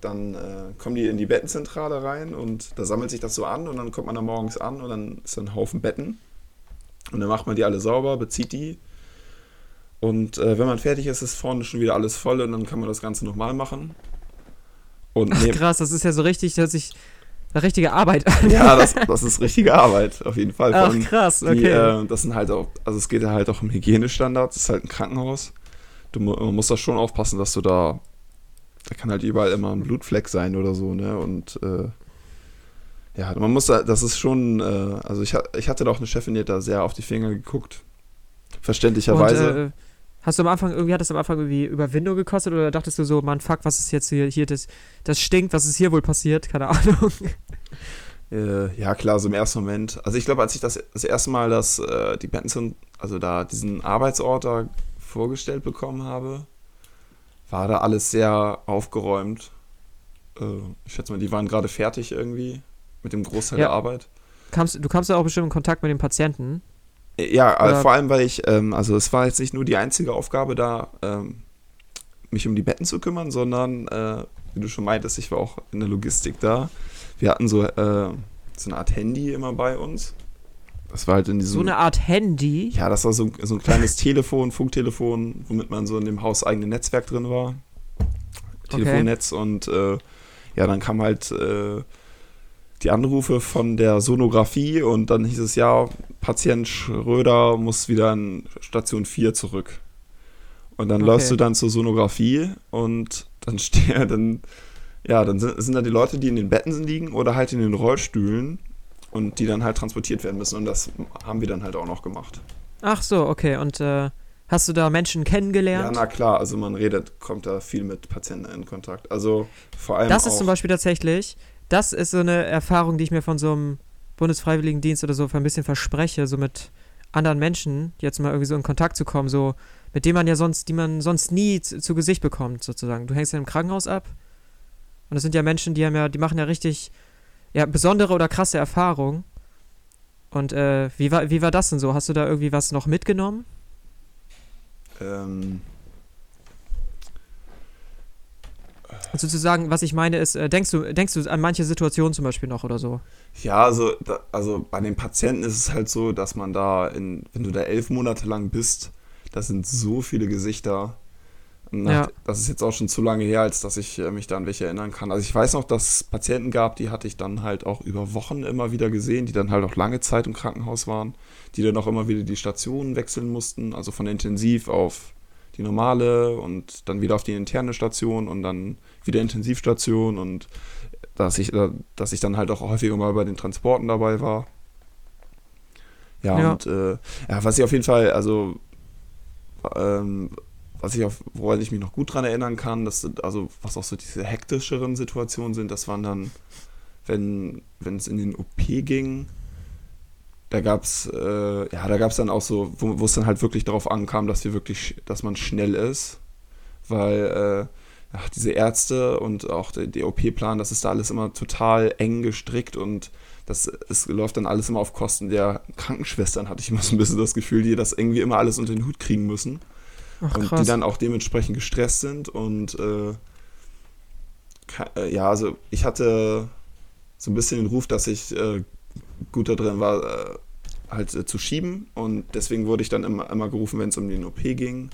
Dann äh, kommen die in die Bettenzentrale rein und da sammelt sich das so an und dann kommt man da morgens an und dann ist ein Haufen Betten. Und dann macht man die alle sauber, bezieht die. Und äh, wenn man fertig ist, ist vorne schon wieder alles voll und dann kann man das Ganze nochmal machen. Und Ach krass, das ist ja so richtig, das hört sich eine richtige Arbeit ja, das, das ist richtige Arbeit, auf jeden Fall. Ach krass, die, okay. äh, das sind halt auch, also es geht ja halt auch um Hygienestandards, es ist halt ein Krankenhaus. Du man muss da schon aufpassen, dass du da, da kann halt überall immer ein Blutfleck sein oder so, ne? Und äh, ja, man muss da, das ist schon, äh, also ich, ich hatte da auch eine Chefin, die hat da sehr auf die Finger geguckt. Verständlicherweise. Und, äh, hast du am Anfang, irgendwie hat das am Anfang irgendwie Überwindung gekostet oder dachtest du so, Mann, fuck, was ist jetzt hier, hier das, das stinkt, was ist hier wohl passiert? Keine Ahnung. Äh, ja, klar, so im ersten Moment. Also ich glaube, als ich das, das erste Mal das, äh, die Benson, also da diesen Arbeitsort da vorgestellt bekommen habe, war da alles sehr aufgeräumt. Äh, ich schätze mal, die waren gerade fertig irgendwie mit dem Großteil Ja. der Arbeit. Kamst, du kamst ja auch bestimmt in Kontakt mit den Patienten. Ja, äh, Oder- vor allem, weil ich, ähm, also es war jetzt nicht nur die einzige Aufgabe da, ähm, mich um die Betten zu kümmern, sondern, äh, wie du schon meintest, ich war auch in der Logistik da. Wir hatten so, äh, so eine Art Handy immer bei uns. Das war halt in diesem. So eine Art Handy. ja, das war so, so ein kleines Telefon, Funktelefon, womit man so in dem hauseigenen Netzwerk drin war. Okay. Telefonnetz und äh, ja, dann kam halt äh, die Anrufe von der Sonographie und dann hieß es ja, Patient Schröder muss wieder in Station 4 zurück. Und dann Okay. läufst du dann zur Sonographie und dann stehe dann ja, dann sind, sind da die Leute, die in den Betten liegen oder halt in den Rollstühlen und die dann halt transportiert werden müssen und das haben wir dann halt auch noch gemacht. Ach so, okay. Und äh, Hast du da Menschen kennengelernt? Ja, na klar, also man redet, kommt da viel mit Patienten in Kontakt. Also vor allem. Das ist zum Beispiel tatsächlich, das ist so eine Erfahrung, die ich mir von so einem Bundesfreiwilligendienst oder so ein bisschen verspreche, so mit anderen Menschen jetzt mal irgendwie so in Kontakt zu kommen, so mit denen man ja sonst, die man sonst nie zu, zu Gesicht bekommt, sozusagen. Du hängst ja im Krankenhaus ab und das sind ja Menschen, die haben ja, die machen ja richtig, ja, besondere oder krasse Erfahrungen. Und äh, wie, war, wie war das denn so? Hast du da irgendwie was noch mitgenommen? Ähm, Also sozusagen, was ich meine ist, äh, denkst du, denkst du an manche Situationen zum Beispiel noch oder so? ja, also, da, also bei den Patienten ist es halt so, dass man da, in, wenn du da elf Monate lang bist, das sind so viele Gesichter. Nach, Ja. Das ist jetzt auch schon zu lange her, als dass ich äh, mich da an welche erinnern kann. Also ich weiß noch, dass es Patienten gab, die hatte ich dann halt auch über Wochen immer wieder gesehen, die dann halt auch lange Zeit im Krankenhaus waren, die dann auch immer wieder die Stationen wechseln mussten, also von intensiv auf die normale und dann wieder auf die interne Station und dann wieder Intensivstation und dass ich, äh, dass ich dann halt auch häufiger mal bei den Transporten dabei war. Ja, Ja. und äh, ja, was ich auf jeden Fall, also ähm, was ich auf, woran ich mich noch gut dran erinnern kann, dass also was auch so diese hektischeren Situationen sind, das waren dann, wenn wenn es in den OP ging, da gab's äh, ja, da gab's dann auch so, wo es dann halt wirklich darauf ankam, dass wir wirklich, dass man schnell ist, weil äh, ach, diese Ärzte und auch der, der OP-Plan, das ist da alles immer total eng gestrickt und das es läuft dann alles immer auf Kosten der Krankenschwestern, hatte ich immer so ein bisschen das Gefühl, die das irgendwie immer alles unter den Hut kriegen müssen Ach und die dann auch dementsprechend gestresst sind und äh, äh, ja, also ich hatte so ein bisschen den Ruf, dass ich äh, gut da drin war, äh, halt äh, zu schieben und deswegen wurde ich dann immer, immer gerufen, wenn es um den OP ging.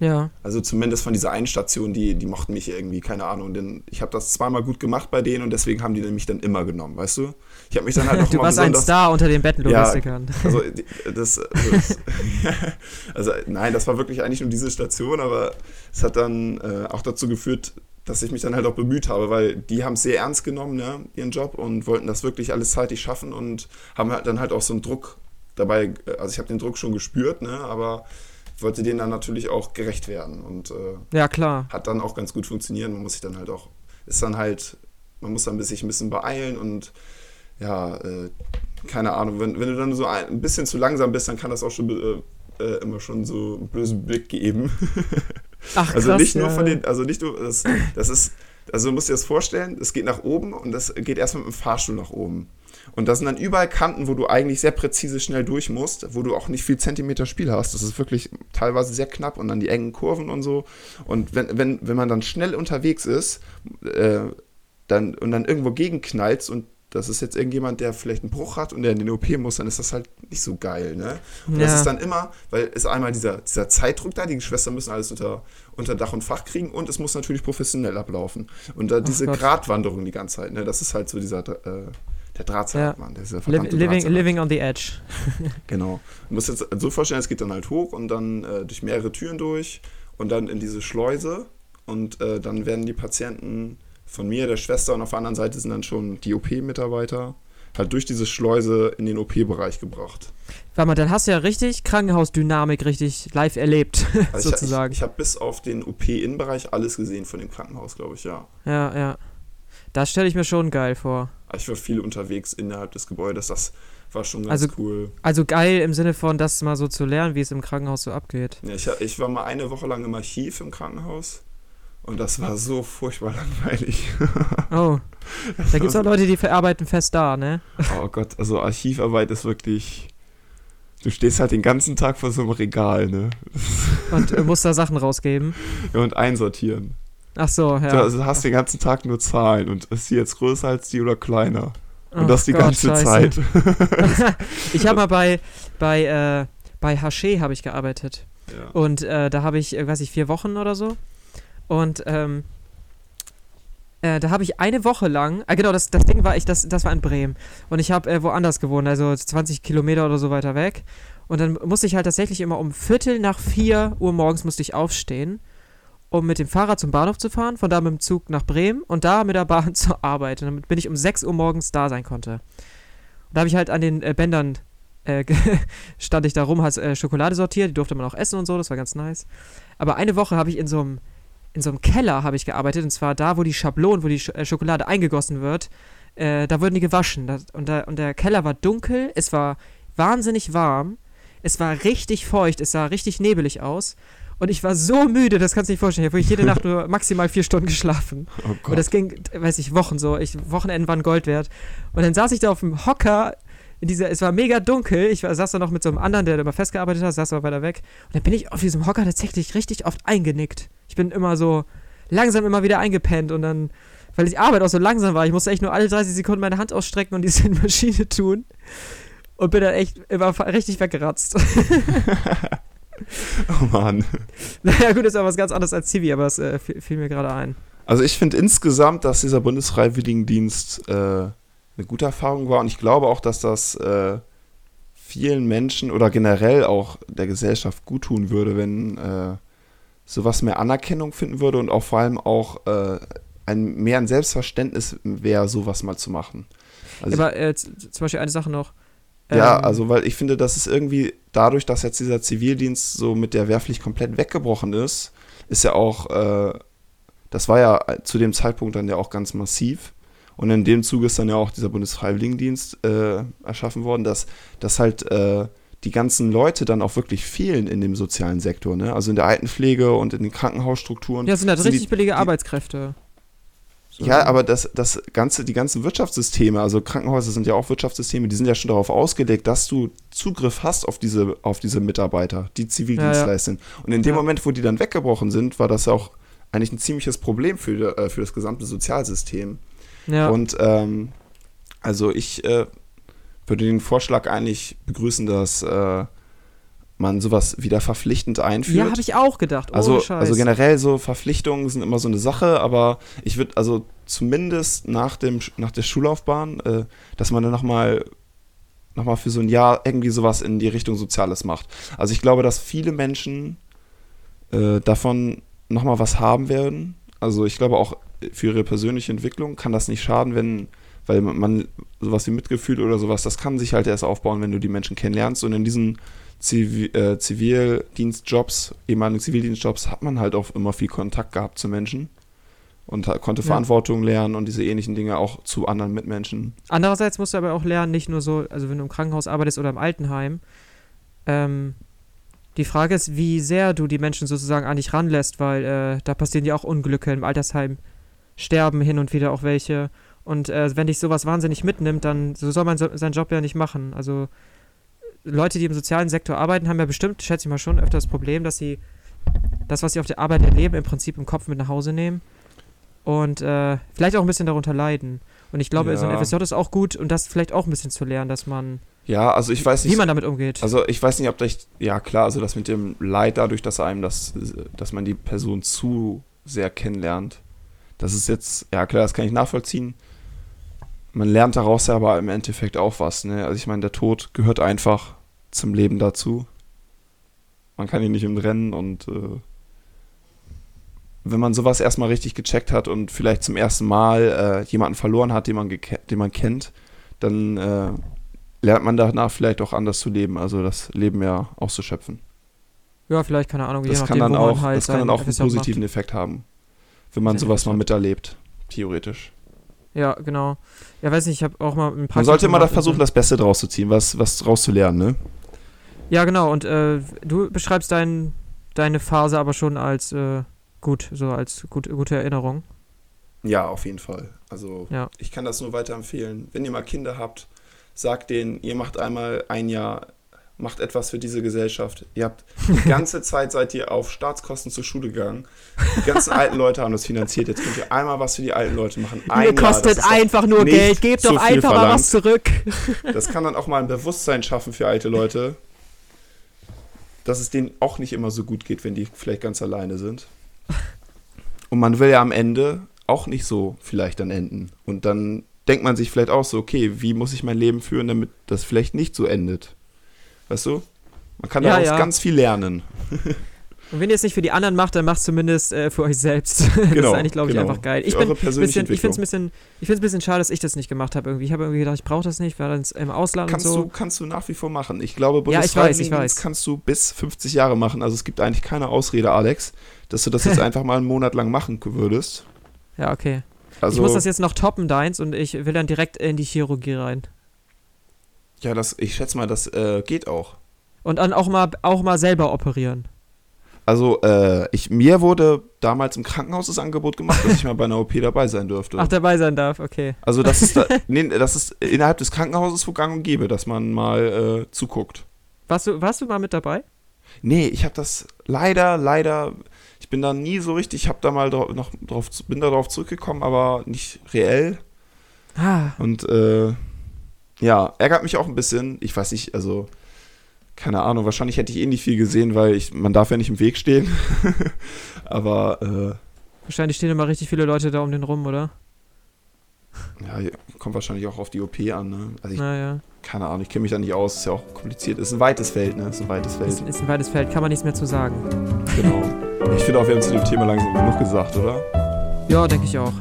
ja. Also zumindest von dieser einen Station, die, die mochten mich irgendwie, keine Ahnung, denn ich habe das zweimal gut gemacht bei denen und deswegen haben die mich dann immer genommen, weißt du? Ich habe mich dann halt auch Du warst ein. Star unter den Bettenlogistikern. Also die- das, das also nein, das war wirklich eigentlich nur diese Station, aber es hat dann äh, auch dazu geführt, dass ich mich dann halt auch bemüht habe, weil die haben es sehr ernst genommen, ne, ihren Job und wollten das wirklich alles zeitig schaffen und haben halt dann halt auch so einen Druck dabei, äh, also ich habe den Druck schon gespürt, ne, aber wollte denen dann natürlich auch gerecht werden und äh, ja, klar. hat dann auch ganz gut funktioniert. Man muss sich dann halt auch, ist dann halt, man muss dann sich ein bisschen beeilen und ja, äh, keine Ahnung, wenn, wenn du dann so ein, ein bisschen zu langsam bist, dann kann das auch schon äh, äh, immer schon so einen bösen Blick geben. Ach, krass. also nicht nur von den, also nicht nur, das, das ist, also du musst dir das vorstellen, es geht nach oben und das geht erst mit dem Fahrstuhl nach oben. Und da sind dann überall Kanten, wo du eigentlich sehr präzise schnell durch musst, wo du auch nicht viel Zentimeter Spiel hast. Das ist wirklich teilweise sehr knapp und dann die engen Kurven und so. Und wenn, wenn, wenn man dann schnell unterwegs ist äh, dann, und dann irgendwo gegenknallt und das ist jetzt irgendjemand, der vielleicht einen Bruch hat und der in den OP muss, dann ist das halt nicht so geil, ne? Und das Ja. ist dann immer, weil es einmal dieser, dieser Zeitdruck da, die Schwestern müssen alles unter, unter Dach und Fach kriegen und es muss natürlich professionell ablaufen. Und da diese Gott. Gratwanderung die ganze Zeit, ne? Das ist halt so dieser, äh, der Drahtseilmann, dieser Li verdammte living, living on the edge. Genau. Du musst jetzt so vorstellen, es geht dann halt hoch und dann äh, durch mehrere Türen durch und dann in diese Schleuse und äh, dann werden die Patienten von mir, der Schwester und auf der anderen Seite sind dann schon die OP-Mitarbeiter halt durch diese Schleuse in den OP-Bereich gebracht. Warte mal, dann hast du ja richtig Krankenhausdynamik richtig live erlebt, Also ich, sozusagen. ich, ich habe bis auf den OP-Innenbereich alles gesehen von dem Krankenhaus, glaube ich, ja. ja, ja. Das stelle ich mir schon geil vor. Ich war viel unterwegs innerhalb des Gebäudes, das war schon ganz Also- cool. Also geil im Sinne von, das mal so zu lernen, wie es im Krankenhaus so abgeht. Ja, ich, ich war mal eine Woche lang im Archiv im Krankenhaus und das war so furchtbar langweilig. Oh, da gibt es auch Leute, die verarbeiten fest da, ne? Oh Gott, also Archivarbeit ist wirklich. Du stehst halt den ganzen Tag vor so einem Regal, ne? Und äh, musst da Sachen rausgeben. Ja, und einsortieren. Ach so, Du ja. also hast den ganzen Tag nur Zahlen und ist die jetzt größer als die oder kleiner? Und Ach das die Gott, ganze scheiße. Zeit. ich habe mal bei, bei, äh, bei Haché habe ich gearbeitet. Ja. Und äh, da habe ich, äh, weiß ich, vier Wochen oder so. Und ähm, äh, da habe ich eine Woche lang, ah genau, das, das Ding war ich, das, das war in Bremen. Und ich habe äh, woanders gewohnt, also 20 Kilometer oder so weiter weg. Und dann musste ich halt tatsächlich immer um Viertel nach vier Uhr morgens musste ich aufstehen, um mit dem Fahrrad zum Bahnhof zu fahren, von da mit dem Zug nach Bremen und da mit der Bahn zur Arbeit. Und damit bin ich um 6 Uhr morgens da sein konnte. Und da habe ich halt an den äh, Bändern äh, stand ich da rum, hat äh, Schokolade sortiert, die durfte man auch essen und so, das war ganz nice. Aber eine Woche habe ich in so einem in so einem Keller habe ich gearbeitet und zwar da, wo die Schablonen, wo die Sch äh, Schokolade eingegossen wird, äh, da wurden die gewaschen. Das, und, da, und der Keller war dunkel, es war wahnsinnig warm, es war richtig feucht, es sah richtig nebelig aus. Und ich war so müde, das kannst du dir nicht vorstellen. Ich habe jede Nacht nur maximal vier Stunden geschlafen. Oh Und das ging, weiß ich, Wochen so. Ich, Wochenenden waren Gold wert. Und dann saß ich da auf dem Hocker in dieser, es war mega dunkel. Ich saß da noch mit so einem anderen, der da immer festgearbeitet hat, saß aber weiter weg. Und dann bin ich auf diesem Hocker tatsächlich richtig oft eingenickt. Ich bin immer so langsam immer wieder eingepennt und dann, weil die Arbeit auch so langsam war, ich musste echt nur alle 30 Sekunden meine Hand ausstrecken und diese in die Maschine tun. Und bin dann echt immer richtig weggeratzt. Oh Mann. naja, gut, ist aber was ganz anderes als Zivi, aber das äh, fiel, fiel mir gerade ein. Also ich finde insgesamt, dass dieser Bundesfreiwilligendienst äh, eine gute Erfahrung war und ich glaube auch, dass das äh, vielen Menschen oder generell auch der Gesellschaft gut tun würde, wenn äh, sowas mehr Anerkennung finden würde und auch vor allem auch äh, ein, mehr ein Selbstverständnis wäre, sowas mal zu machen. Also aber äh, zum Beispiel eine Sache noch. Ja, Ähm, also weil ich finde, dass es irgendwie dadurch, dass jetzt dieser Zivildienst so mit der Wehrpflicht komplett weggebrochen ist, ist ja auch, äh, das war ja zu dem Zeitpunkt dann ja auch ganz massiv. Und in dem Zuge ist dann ja auch dieser Bundesfreiwilligendienst äh, erschaffen worden, dass, dass halt äh, die ganzen Leute dann auch wirklich fehlen in dem sozialen Sektor, ne? Also in der Altenpflege und in den Krankenhausstrukturen. Ja, sind halt sind richtig die- billige die- Arbeitskräfte. So. Ja, aber das, das ganze, die ganzen Wirtschaftssysteme, also Krankenhäuser sind ja auch Wirtschaftssysteme, die sind ja schon darauf ausgelegt, dass du Zugriff hast auf diese, auf diese Mitarbeiter, die Zivildienstleister sind. Und in dem Ja. Moment, wo die dann weggebrochen sind, war das ja auch eigentlich ein ziemliches Problem für, äh, für das gesamte Sozialsystem. Ja. Und ähm, also ich äh, würde den Vorschlag eigentlich begrüßen, dass äh, man sowas wieder verpflichtend einführt. ja, habe ich auch gedacht. Ohne Also, Scheiß. also generell so Verpflichtungen sind immer so eine Sache, aber ich würde also zumindest nach, dem, nach der Schullaufbahn, äh, dass man dann nochmal noch mal für so ein Jahr irgendwie sowas in die Richtung Soziales macht. Also ich glaube, dass viele Menschen äh, davon nochmal was haben werden. Also ich glaube auch für ihre persönliche Entwicklung kann das nicht schaden, wenn, weil man, sowas wie Mitgefühl oder sowas, das kann sich halt erst aufbauen, wenn du die Menschen kennenlernst. Und in diesen Zivi äh, Zivildienstjobs, ehemaligen Zivildienstjobs, hat man halt auch immer viel Kontakt gehabt zu Menschen und konnte Ja. Verantwortung lernen und diese ähnlichen Dinge auch zu anderen Mitmenschen. Andererseits musst du aber auch lernen, nicht nur so, also wenn du im Krankenhaus arbeitest oder im Altenheim, ähm, die Frage ist, wie sehr du die Menschen sozusagen an dich ranlässt, weil äh, da passieren ja auch Unglücke im Altersheim, sterben hin und wieder auch welche. Und äh, wenn dich sowas wahnsinnig mitnimmt, dann so soll man so, seinen Job ja nicht machen. Also Leute, die im sozialen Sektor arbeiten, haben ja bestimmt, schätze ich mal schon, öfter das Problem, dass sie das, was sie auf der Arbeit erleben, im Prinzip im Kopf mit nach Hause nehmen und äh, vielleicht auch ein bisschen darunter leiden. Und ich glaube, so ein Ja. FSJ ist auch gut und das vielleicht auch ein bisschen zu lernen, dass man, Ja, also ich weiß nicht. wie man damit umgeht. Also ich weiß nicht, ob das, ja klar, also das mit dem Leid dadurch, dass einem das, dass man die Person zu sehr kennenlernt, das ist jetzt, ja klar, das kann ich nachvollziehen. Man lernt daraus ja aber im Endeffekt auch was, ne? Also ich meine, der Tod gehört einfach zum Leben dazu. Man kann ihn nicht entrennen und äh, wenn man sowas erstmal richtig gecheckt hat und vielleicht zum ersten Mal äh, jemanden verloren hat, den man, den man kennt, dann äh, lernt man danach vielleicht auch anders zu leben, also das Leben ja auszuschöpfen. ja, vielleicht, keine Ahnung, je Das nachdem, kann dann wo auch, halt das kann dann auch einen FSJ macht. positiven Effekt haben, wenn man sowas mal miterlebt, theoretisch. Ja, genau. Ja, weiß nicht, ich habe auch mal ein paar. Man sollte immer da versuchen, das Beste draus zu ziehen, was, was draus zu lernen, ne? Ja, genau. Und äh, du beschreibst dein, deine Phase aber schon als äh, gut, so als gut, gute Erinnerung. Ja, auf jeden Fall. Also Ja. ich kann das nur weiterempfehlen. Wenn ihr mal Kinder habt, sagt denen, ihr macht einmal ein Jahr, macht etwas für diese Gesellschaft. Ihr habt die ganze Zeit seid ihr auf Staatskosten zur Schule gegangen. Die ganzen alten Leute haben das finanziert. Jetzt könnt ihr einmal was für die alten Leute machen. Ein Jahr, das kostet doch einfach nur Geld. Gebt doch einfach mal was zurück. Das kann dann auch mal ein Bewusstsein schaffen für alte Leute, dass es denen auch nicht immer so gut geht, wenn die vielleicht ganz alleine sind. Und man will ja am Ende auch nicht so vielleicht dann enden. Und dann denkt man sich vielleicht auch so, okay, wie muss ich mein Leben führen, damit das vielleicht nicht so endet? Weißt du? Man kann Ja, daraus ja. ganz viel lernen. Und wenn ihr es nicht für die anderen macht, dann macht es zumindest äh, für euch selbst. das Genau, ist eigentlich, glaube ich, genau. einfach geil. Ich bin bisschen, ich finde es ein bisschen, ich find's ein bisschen schade, dass ich das nicht gemacht habe irgendwie. Ich habe irgendwie gedacht, ich brauche das nicht, war dann im Ausland Kannst, und so. du, kannst du nach wie vor machen. Ich glaube, Ja, ich weiß, ich Bundesfreiwilligendienst weiß. kannst du bis 50 Jahre machen. Also es gibt eigentlich keine Ausrede, Alex, dass du das jetzt einfach mal einen Monat lang machen würdest. Ja, okay. Also, ich muss das jetzt noch toppen, deins, und ich will dann direkt in die Chirurgie rein. ja, das, ich schätze mal, das äh, geht auch. Und dann auch mal, auch mal selber operieren. Also, äh, ich, mir wurde damals im Krankenhaus das Angebot gemacht, dass ich mal bei einer OP dabei sein dürfte. Ach, dabei sein darf, okay. Also das ist, da, nee, das ist innerhalb des Krankenhauses wo gang und gäbe, dass man mal äh, zuguckt. Warst du, warst du mal mit dabei? Nee, ich habe das leider, leider, ich bin da nie so richtig, ich habe da mal drau noch drauf, bin da drauf zurückgekommen, aber nicht reell. Ah, Und äh, ja, ärgert mich auch ein bisschen. Ich weiß nicht, also keine Ahnung, wahrscheinlich hätte ich eh nicht viel gesehen, weil ich, man darf ja nicht im Weg stehen. aber äh, wahrscheinlich stehen immer richtig viele Leute da um den rum, oder? ja, kommt wahrscheinlich auch auf die OP an. Ne? Also ich, Naja. keine Ahnung, ich kenne mich da nicht aus, ist ja auch kompliziert. Ist ein weites Feld, ne? Ist ein weites Feld. Ist, ist ein weites Feld, kann man nichts mehr zu sagen. Genau. Ich finde auch, wir haben zu dem Thema langsam genug gesagt, oder? Ja, denke ich auch.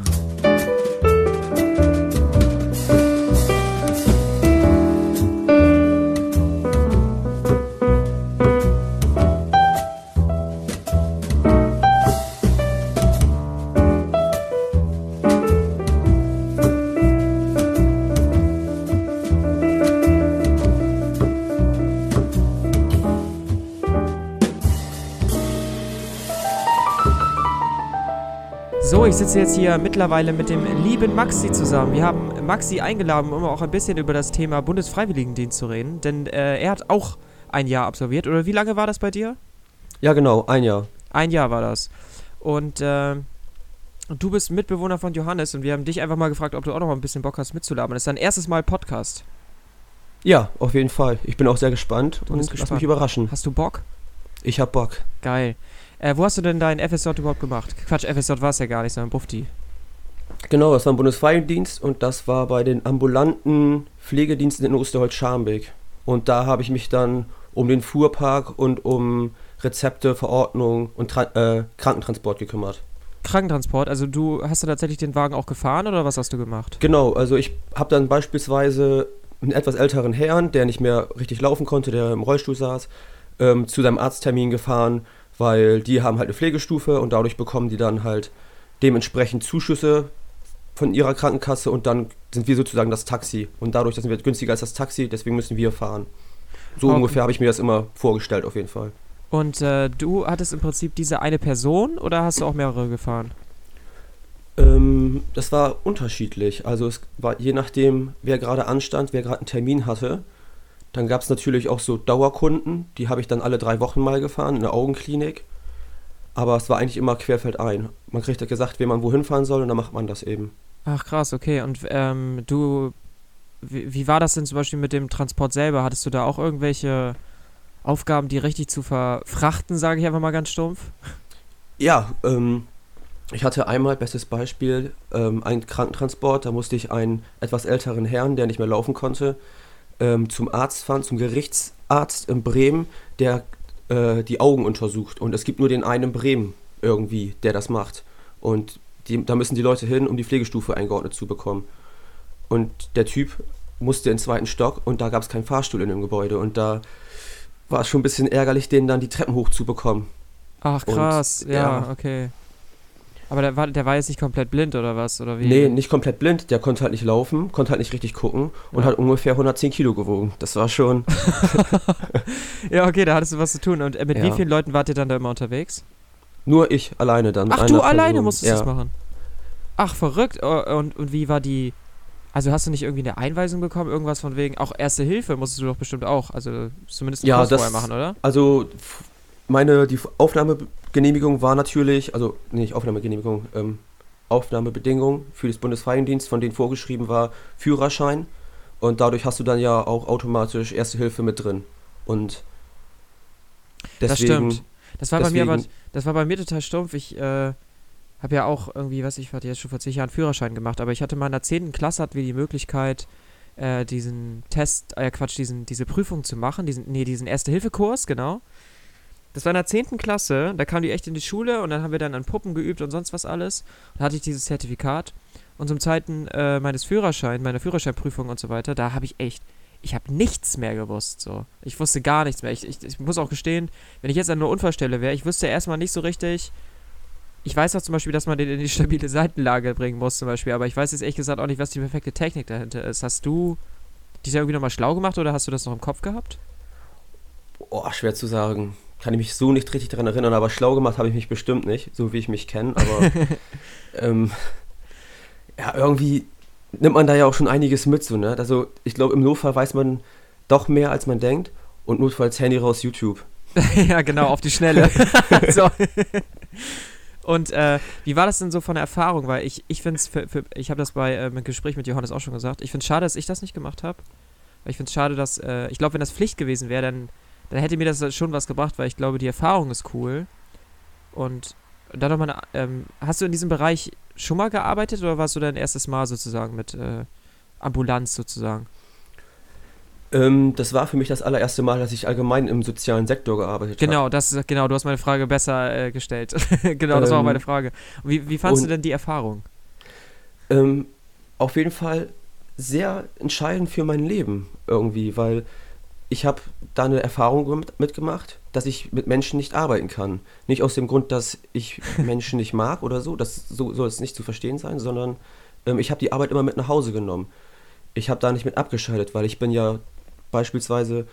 So, ich sitze jetzt hier mittlerweile mit dem lieben Maxi zusammen. Wir haben Maxi eingeladen, um auch ein bisschen über das Thema Bundesfreiwilligendienst zu reden, denn äh, er hat auch ein Jahr absolviert. Oder wie lange war das bei dir? Ja, genau, ein Jahr. Ein Jahr war das. Und äh, du bist Mitbewohner von Johannes und wir haben dich einfach mal gefragt, ob du auch noch mal ein bisschen Bock hast mitzulabern. Das ist dein erstes Mal Podcast. Ja, auf jeden Fall. Ich bin auch sehr gespannt Du und bist lass gespannt. mich überraschen. Hast du Bock? Ich hab Bock. Geil. Äh, wo hast du denn dein FSJ überhaupt gemacht? Quatsch, FSJ war es ja gar nicht, sondern Bufti. Genau, das war ein Bundesfreiwilligendienst und das war bei den ambulanten Pflegediensten in Osterholz-Scharmbeck. Und da habe ich mich dann um den Fuhrpark und um Rezepte, Verordnung und Tra äh, Krankentransport gekümmert. Krankentransport, also du hast du tatsächlich den Wagen auch gefahren oder was hast du gemacht? Genau, also ich habe dann beispielsweise einen etwas älteren Herrn, der nicht mehr richtig laufen konnte, der im Rollstuhl saß, ähm, zu seinem Arzttermin gefahren, weil die haben halt eine Pflegestufe und dadurch bekommen die dann halt dementsprechend Zuschüsse von ihrer Krankenkasse und dann sind wir sozusagen das Taxi. Und dadurch sind wir günstiger als das Taxi, deswegen müssen wir fahren. So Okay. ungefähr habe ich mir das immer vorgestellt, auf jeden Fall. Und äh, du hattest im Prinzip diese eine Person oder hast du auch mehrere gefahren? Ähm, das war unterschiedlich. Also es war je nachdem, wer gerade anstand, wer gerade einen Termin hatte. Dann gab es natürlich auch so Dauerkunden, die habe ich dann alle drei Wochen mal gefahren in der Augenklinik. Aber es war eigentlich immer querfeldein. Man kriegt ja gesagt, wen man wohin fahren soll und dann macht man das eben. Ach krass, okay. Und ähm, du, wie, wie war das denn zum Beispiel mit dem Transport selber? Hattest du da auch irgendwelche Aufgaben, die richtig zu verfrachten, sage ich einfach mal ganz stumpf? Ja, ähm, ich hatte einmal, bestes Beispiel, ähm, einen Krankentransport. Da musste ich einen etwas älteren Herrn, der nicht mehr laufen konnte, ähm, zum Arzt fahren, zum Gerichtsarzt in Bremen, der äh, die Augen untersucht. Und es gibt nur den einen in Bremen irgendwie, der das macht. Und die, da müssen die Leute hin, um die Pflegestufe eingeordnet zu bekommen. Und der Typ musste in den zweiten Stock und da gab es keinen Fahrstuhl in dem Gebäude. Und da war es schon ein bisschen ärgerlich, den dann die Treppen hochzubekommen. Ach Und, krass, ja, ja. okay. Aber der war, der war jetzt nicht komplett blind oder was? Oder wie? Nee, nicht komplett blind. Der konnte halt nicht laufen, konnte halt nicht richtig gucken und Ja. hat ungefähr 110 Kilo gewogen. Das war schon. Ja, okay, da hattest du was zu tun. Und äh, mit wie Ja. vielen Leuten wart ihr dann da immer unterwegs? Nur ich alleine dann. Ach, du alleine Person. musstest ja. das machen? Ach, verrückt. Und, und wie war die. Also hast du nicht irgendwie eine Einweisung bekommen? Irgendwas von wegen. Auch Erste Hilfe musstest du doch bestimmt auch. Also zumindest einen Ja, Kurs das- vorher machen, oder? Also, meine, die Aufnahmegenehmigung war natürlich, also, nee, nicht Aufnahmegenehmigung, ähm, Aufnahmebedingung für das Bundesfreiwilligendienst, von denen vorgeschrieben war Führerschein. Und dadurch hast du dann ja auch automatisch Erste Hilfe mit drin. Und Das deswegen. stimmt. Das war bei mir aber. deswegen- Das war bei mir total stumpf. Ich äh, habe ja auch irgendwie, was ich hatte jetzt schon vor zig Jahren Führerschein gemacht, aber ich hatte mal in der 10. Klasse hatten wir die Möglichkeit, äh, diesen Test, äh, Quatsch, diesen, diese Prüfung zu machen, diesen, nee, diesen Erste-Hilfe-Kurs, genau. Das war in der 10. Klasse, da kam die echt in die Schule und dann haben wir dann an Puppen geübt und sonst was alles. Dann hatte ich dieses Zertifikat. Und zum Zeiten äh, meines Führerscheins, meiner Führerscheinprüfung und so weiter, da habe ich echt, ich habe nichts mehr gewusst. So. Ich wusste gar nichts mehr. Ich, ich, ich muss auch gestehen, wenn ich jetzt an einer Unfallstelle wäre, ich wüsste erstmal nicht so richtig. Ich weiß auch zum Beispiel, dass man den in die stabile Seitenlage bringen muss, zum Beispiel, aber ich weiß jetzt ehrlich gesagt auch nicht, was die perfekte Technik dahinter ist. Hast du dich da irgendwie nochmal schlau gemacht oder hast du das noch im Kopf gehabt? Oh, schwer zu sagen. Kann ich mich so nicht richtig daran erinnern, aber schlau gemacht habe ich mich bestimmt nicht, so wie ich mich kenne. Aber ähm, ja, irgendwie nimmt man da ja auch schon einiges mit, so, ne? Also ich glaube, im Notfall weiß man doch mehr, als man denkt. Und notfalls Handy raus, YouTube. ja, genau, auf die Schnelle. so. Und äh, wie war das denn so von der Erfahrung? Weil ich, ich finde es, ich habe das bei äh, im Gespräch mit Johannes auch schon gesagt, ich finde es schade, dass ich das nicht gemacht habe. Ich finde es schade, dass, äh, ich glaube, wenn das Pflicht gewesen wäre, dann, dann hätte mir das schon was gebracht, weil ich glaube, die Erfahrung ist cool. Und dann nochmal, ähm, hast du in diesem Bereich schon mal gearbeitet oder warst du dein erstes Mal sozusagen mit äh, Ambulanz sozusagen? Ähm, das war für mich das allererste Mal, dass ich allgemein im sozialen Sektor gearbeitet habe. Genau, das ist, genau, du hast meine Frage besser äh, gestellt. genau, das ähm, war auch meine ähm, Frage. Und wie, wie fandest du denn die Erfahrung? Ähm, auf jeden Fall sehr entscheidend für mein Leben irgendwie, weil ich habe da eine Erfahrung mitgemacht, dass ich mit Menschen nicht arbeiten kann. Nicht aus dem Grund, dass ich Menschen nicht mag oder so, das so soll es nicht zu verstehen sein, sondern ähm, ich habe die Arbeit immer mit nach Hause genommen. Ich habe da nicht mit abgeschaltet, weil ich bin ja beispielsweise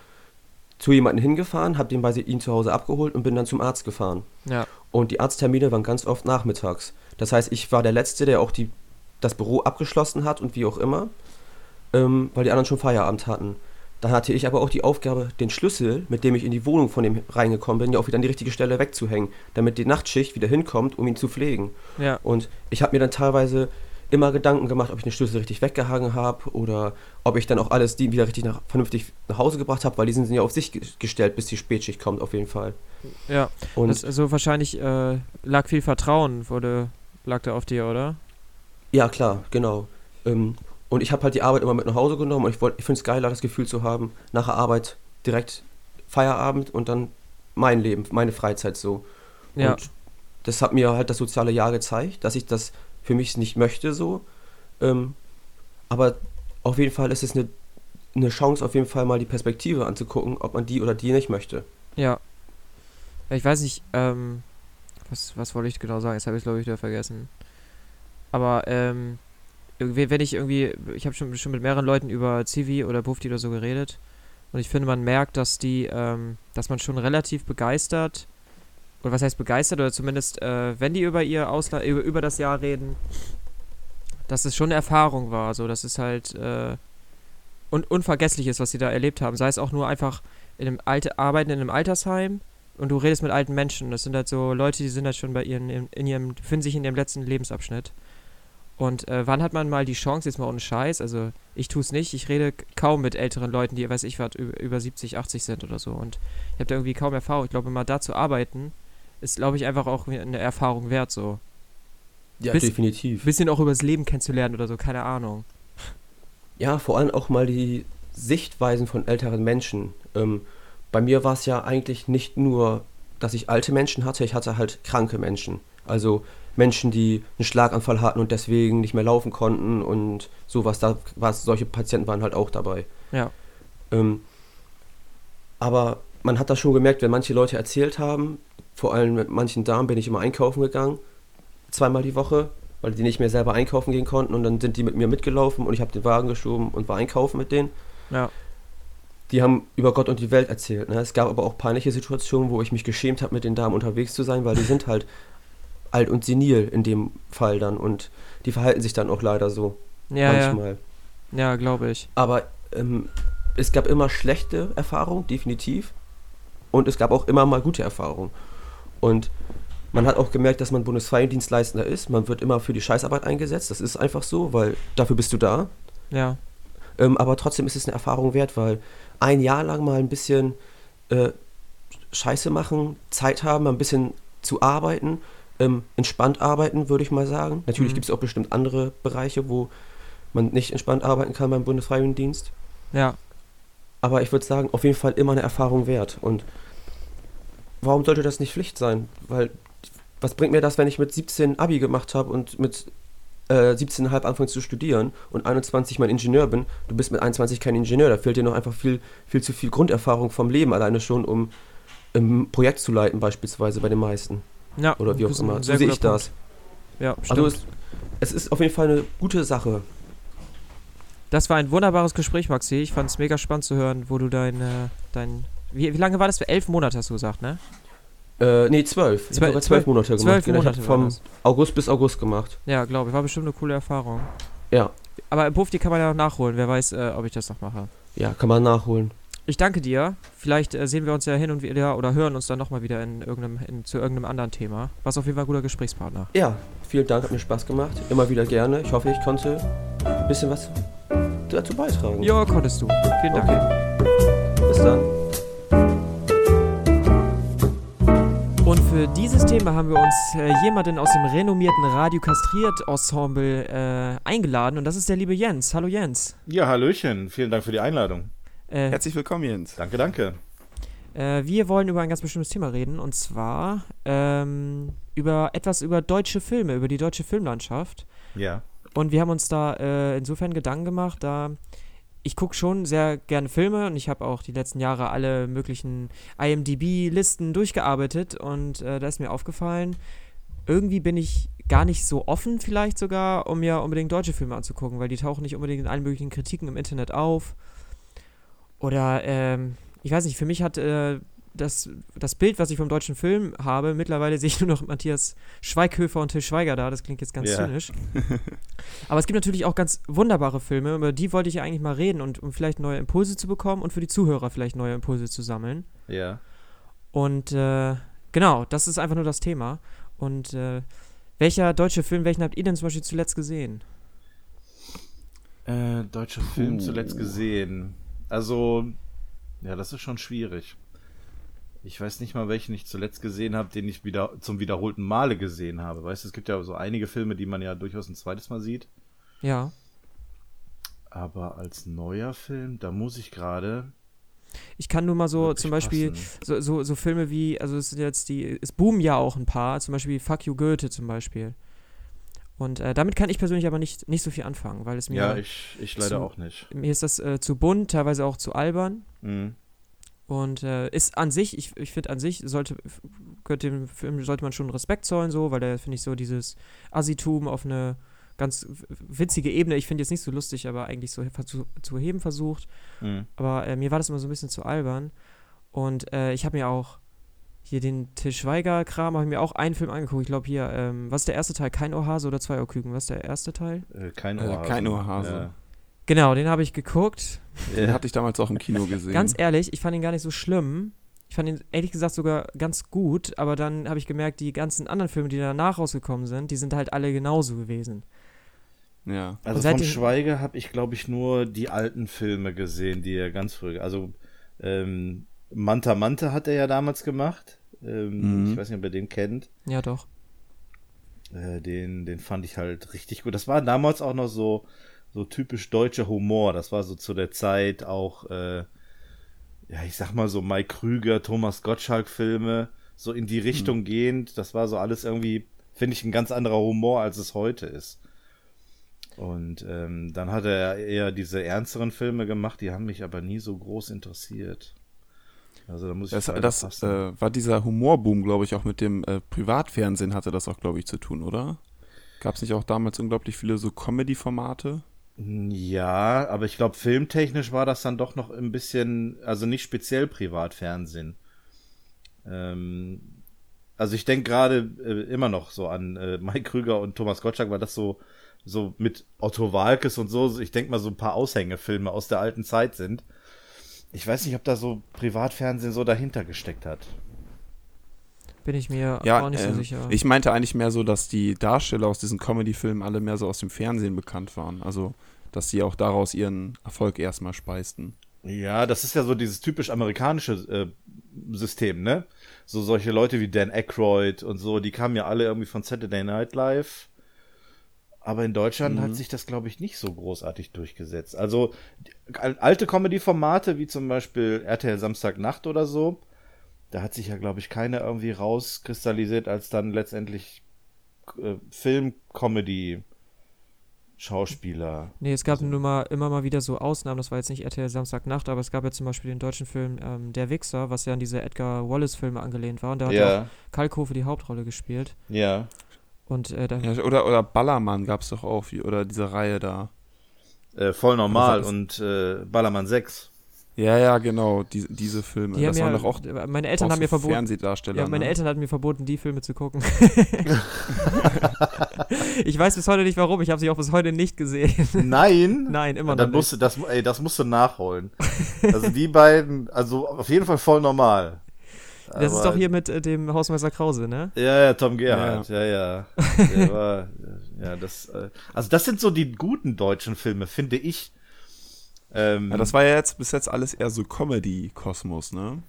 zu jemandem hingefahren, habe den bei ihm zu Hause abgeholt und bin dann zum Arzt gefahren. Ja. Und die Arzttermine waren ganz oft nachmittags. Das heißt, ich war der Letzte, der auch die, das Büro abgeschlossen hat und wie auch immer, ähm, weil die anderen schon Feierabend hatten. Dann hatte ich aber auch die Aufgabe, den Schlüssel, mit dem ich in die Wohnung von dem reingekommen bin, ja auch wieder an die richtige Stelle wegzuhängen, damit die Nachtschicht wieder hinkommt, um ihn zu pflegen. Ja. Und ich habe mir dann teilweise immer Gedanken gemacht, ob ich den Schlüssel richtig weggehangen habe oder ob ich dann auch alles die wieder richtig nach, vernünftig nach Hause gebracht habe, weil die sind ja auf sich gestellt, bis die Spätschicht kommt, auf jeden Fall. Ja, und das, also wahrscheinlich äh, lag viel Vertrauen, wurde, lag da auf dir, oder? Ja, klar, genau. Ähm, und ich habe halt die Arbeit immer mit nach Hause genommen und ich, ich finde es geiler, das Gefühl zu haben, nach der Arbeit direkt Feierabend und dann mein Leben, meine Freizeit so. Ja. Und das hat mir halt das soziale Jahr gezeigt, dass ich das für mich nicht möchte so. Ähm, aber auf jeden Fall ist es eine, eine Chance, auf jeden Fall mal die Perspektive anzugucken, ob man die oder die nicht möchte. Ja. Ich weiß nicht, ähm, was, was wollte ich genau sagen? Jetzt habe ich glaube ich wieder vergessen. Aber, ähm, wenn ich irgendwie, ich habe schon, schon mit mehreren Leuten über Civi oder Bufti oder so geredet und ich finde, man merkt, dass die, ähm, dass man schon relativ begeistert, oder was heißt begeistert, oder zumindest, äh, wenn die über ihr Ausland, über, über das Jahr reden, dass es schon eine Erfahrung war, so, dass es halt, äh, un unvergesslich ist, was sie da erlebt haben. Sei es auch nur einfach in einem alte, arbeiten in einem Altersheim und du redest mit alten Menschen. Das sind halt so Leute, die sind halt schon bei ihren, in, in ihrem, befinden sich in ihrem letzten Lebensabschnitt. Und äh, wann hat man mal die Chance, jetzt mal ohne Scheiß, also ich tue es nicht, ich rede kaum mit älteren Leuten, die, weiß ich was, über, über 70, 80 sind oder so. Und ich habe da irgendwie kaum Erfahrung. Ich glaube, mal da zu arbeiten, ist, glaube ich, einfach auch eine Erfahrung wert, so. Ja, Biss, definitiv. Bisschen auch über das Leben kennenzulernen oder so, keine Ahnung. Ja, vor allem auch mal die Sichtweisen von älteren Menschen. Ähm, bei mir war es ja eigentlich nicht nur, dass ich alte Menschen hatte, ich hatte halt kranke Menschen. Also Menschen, die einen Schlaganfall hatten und deswegen nicht mehr laufen konnten und sowas. Da was, solche Patienten waren halt auch dabei. Ja. Ähm, aber man hat das schon gemerkt, wenn manche Leute erzählt haben, vor allem mit manchen Damen bin ich immer einkaufen gegangen, zweimal die Woche, weil die nicht mehr selber einkaufen gehen konnten und dann sind die mit mir mitgelaufen und ich habe den Wagen geschoben und war einkaufen mit denen. Ja. Die haben über Gott und die Welt erzählt. Ne? Es gab aber auch peinliche Situationen, wo ich mich geschämt habe, mit den Damen unterwegs zu sein, weil die sind halt alt und senil in dem Fall dann und die verhalten sich dann auch leider so. Ja, manchmal. Ja, ja glaube ich. Aber ähm, es gab immer schlechte Erfahrungen, definitiv. Und es gab auch immer mal gute Erfahrungen. Und man hat auch gemerkt, dass man Bundesfreidienstleistender ist. Man wird immer für die Scheißarbeit eingesetzt. Das ist einfach so, weil dafür bist du da. Ja. Ähm, aber trotzdem ist es eine Erfahrung wert, weil ein Jahr lang mal ein bisschen äh, Scheiße machen, Zeit haben, ein bisschen zu arbeiten ähm, entspannt arbeiten, würde ich mal sagen. Natürlich mhm. gibt es auch bestimmt andere Bereiche, wo man nicht entspannt arbeiten kann beim Bundesfreiwilligendienst. Ja. Aber ich würde sagen, auf jeden Fall immer eine Erfahrung wert. Und warum sollte das nicht Pflicht sein? Weil, was bringt mir das, wenn ich mit 17 Abi gemacht habe und mit äh, 17,5 anfange zu studieren und 21 mein Ingenieur bin? Du bist mit 21 kein Ingenieur, da fehlt dir noch einfach viel, viel zu viel Grunderfahrung vom Leben alleine schon, um ein Projekt zu leiten, beispielsweise bei den meisten. Ja, Oder wie auch das immer. So sehe ich das. Punkt. Ja, stimmt. Also es, es ist auf jeden Fall eine gute Sache. das war ein wunderbares Gespräch, Maxi. Ich fand es mega spannend zu hören, wo du dein, äh, dein wie, wie lange war das? Für elf Monate hast du gesagt, ne? Äh, nee, zwölf. Ich Zwölf- habe sogar zwölf Monate gemacht. Zwölf ich Monate war vom das. August bis August gemacht. Ja, glaube ich. War bestimmt eine coole Erfahrung. Ja, Aber im Puff, die kann man ja noch nachholen. Wer weiß, äh, ob ich das noch mache. ja, kann man nachholen. Ich danke dir. Vielleicht äh, sehen wir uns ja hin und wieder oder hören uns dann nochmal wieder in irgendeinem, in, zu irgendeinem anderen Thema. Was auf jeden Fall ein guter Gesprächspartner. Ja, vielen Dank, hat mir Spaß gemacht. Immer wieder gerne. Ich hoffe, ich konnte ein bisschen was dazu beitragen. Ja, konntest du. Vielen Dank. Okay. Bis dann. Und für dieses Thema haben wir uns äh, jemanden aus dem renommierten Radio Kastriert Ensemble äh, eingeladen und das ist der liebe Jens. Hallo Jens. Ja, Hallöchen. Vielen Dank für die Einladung. Äh, Herzlich willkommen, Jens. Danke, danke. äh, wir wollen über ein ganz bestimmtes Thema reden und zwar ähm, über etwas über deutsche Filme, über die deutsche Filmlandschaft. Ja. Und wir haben uns da äh, insofern Gedanken gemacht, da ich gucke schon sehr gerne Filme und ich habe auch die letzten Jahre alle möglichen IMDb-Listen durchgearbeitet und äh, da ist mir aufgefallen, irgendwie bin ich gar nicht so offen vielleicht sogar, um mir unbedingt deutsche Filme anzugucken, weil die tauchen nicht unbedingt in allen möglichen Kritiken im Internet auf. Oder, ähm, ich weiß nicht, für mich hat äh, das, das Bild, was ich vom deutschen Film habe, mittlerweile sehe ich nur noch Matthias Schweighöfer und Till Schweiger da, das klingt jetzt ganz Ja. zynisch. Aber es gibt natürlich auch ganz wunderbare Filme, über die wollte ich ja eigentlich mal reden und um vielleicht neue Impulse zu bekommen und für die Zuhörer vielleicht neue Impulse zu sammeln. Ja. Und äh, genau, das ist einfach nur das Thema. Und äh, welcher deutsche Film, welchen habt ihr denn zum Beispiel zuletzt gesehen? Äh, deutscher Film zuletzt gesehen. Also, ja, das ist schon schwierig. Ich weiß nicht mal, welchen ich zuletzt gesehen habe, den ich wieder zum wiederholten Male gesehen habe. Weißt du, es gibt ja so einige Filme, die man ja durchaus ein zweites Mal sieht. Ja. Aber als neuer Film, da muss ich gerade. Ich kann nur mal so zum Beispiel so, so, so Filme wie, also es sind jetzt die, es boomen ja auch ein paar, zum Beispiel Fuck You Goethe zum Beispiel. Und äh, damit kann ich persönlich aber nicht, nicht so viel anfangen, weil es mir, Ja, ich, ich leider zu- auch nicht. mir ist das äh, zu bunt, teilweise auch zu albern. Mhm. Und äh, ist an sich, ich, ich finde an sich, sollte, gehört dem Film, sollte man schon Respekt zollen, so, weil der, finde ich, so dieses Assitum auf eine ganz witzige Ebene, ich finde jetzt nicht so lustig, aber eigentlich so zu, zu heben versucht. Mhm. Aber äh, mir war das immer so ein bisschen zu albern. Und äh, ich habe mir auch hier den Til Schweiger-Kram, habe ich mir auch einen Film angeguckt. Ich glaube hier, ähm, was ist der erste Teil? Kein Ohrhase oder zwei Ohrküken? Was ist der erste Teil? Äh, kein Äh, Ohrhase. kein Ohrhase. Genau, den habe ich geguckt. Ja. Den hatte ich damals auch im Kino gesehen. Ganz ehrlich, ich fand ihn gar nicht so schlimm. Ich fand ihn ehrlich gesagt sogar ganz gut, aber dann habe ich gemerkt, die ganzen anderen Filme, die danach rausgekommen sind, die sind halt alle genauso gewesen. ja. Also vom Schweiger habe ich, glaube ich, nur die alten Filme gesehen, die er ganz früh. Also ähm, Manta Manta hat er ja damals gemacht. Ähm, Mhm. Ich weiß nicht, ob ihr den kennt. Ja, doch. Äh, den, den fand ich halt richtig gut. Das war damals auch noch so, so typisch deutscher Humor. Das war so zu der Zeit auch, äh, ja, ich sag mal so Mike Krüger, Thomas Gottschalk-Filme, so in die Richtung gehend. Das war so alles irgendwie, finde ich, ein ganz anderer Humor, als es heute ist. Und ähm, dann hat er eher diese ernsteren Filme gemacht, die haben mich aber nie so groß interessiert. Also da muss ich Das, das äh, war dieser Humorboom, glaube ich, auch mit dem äh, Privatfernsehen hatte das auch, glaube ich, zu tun, oder? Gab es nicht auch damals unglaublich viele so Comedy-Formate? Ja, aber ich glaube, filmtechnisch war das dann doch noch ein bisschen, also nicht speziell Privatfernsehen. Ähm, also ich denke gerade äh, immer noch so an äh, Mike Krüger und Thomas Gottschalk, weil das so, so mit Otto Walkes und so, ich denke mal so ein paar Aushängefilme aus der alten Zeit sind. Ich weiß nicht, ob da so Privatfernsehen so dahinter gesteckt hat. Bin ich mir Ja, auch nicht so ähm, sicher. ich meinte eigentlich mehr so, dass die Darsteller aus diesen Comedy-Filmen alle mehr so aus dem Fernsehen bekannt waren. Also, dass sie auch daraus ihren Erfolg erstmal speisten. Ja, das ist ja so dieses typisch amerikanische äh, System, ne? So solche Leute wie Dan Aykroyd und so, die kamen ja alle irgendwie von Saturday Night Live. Aber in Deutschland Mhm. hat sich das, glaube ich, nicht so großartig durchgesetzt. Also alte Comedy-Formate, wie zum Beispiel RTL Samstagnacht oder so, da hat sich ja, glaube ich, keiner irgendwie rauskristallisiert als dann letztendlich äh, Film-Comedy. Schauspieler. Nee, es gab nur mal, immer mal wieder so Ausnahmen, das war jetzt nicht RTL Samstagnacht, aber es gab ja zum Beispiel den deutschen Film ähm, Der Wichser, was ja an diese Edgar Wallace-Filme angelehnt war. Und da hat ja auch Kalkofe die Hauptrolle gespielt. Ja. Und, äh, da ja, oder, oder Ballermann gab es doch auch, oder diese Reihe da. Äh, voll normal und äh, Ballermann 6. Ja, ja, genau, die, diese Filme. Die das waren ja, doch auch. Meine Eltern haben mir verboten. Fernsehdarsteller. Ja, meine ne? Eltern hatten mir verboten, die Filme zu gucken. ich weiß bis heute nicht warum. Ich habe sie auch bis heute nicht gesehen. Nein. Nein, immer noch. Dann musst nicht. Du, das, ey, das musst du nachholen. also die beiden, also auf jeden Fall voll normal. Das ist doch hier mit äh, dem Hausmeister Krause, ne? Ja, ja, Tom Gerhardt, ja, ja. ja. war, ja das, äh, also das sind so die guten deutschen Filme, finde ich. Ähm, ja, das war ja jetzt bis jetzt alles eher so Comedy-Kosmos, ne?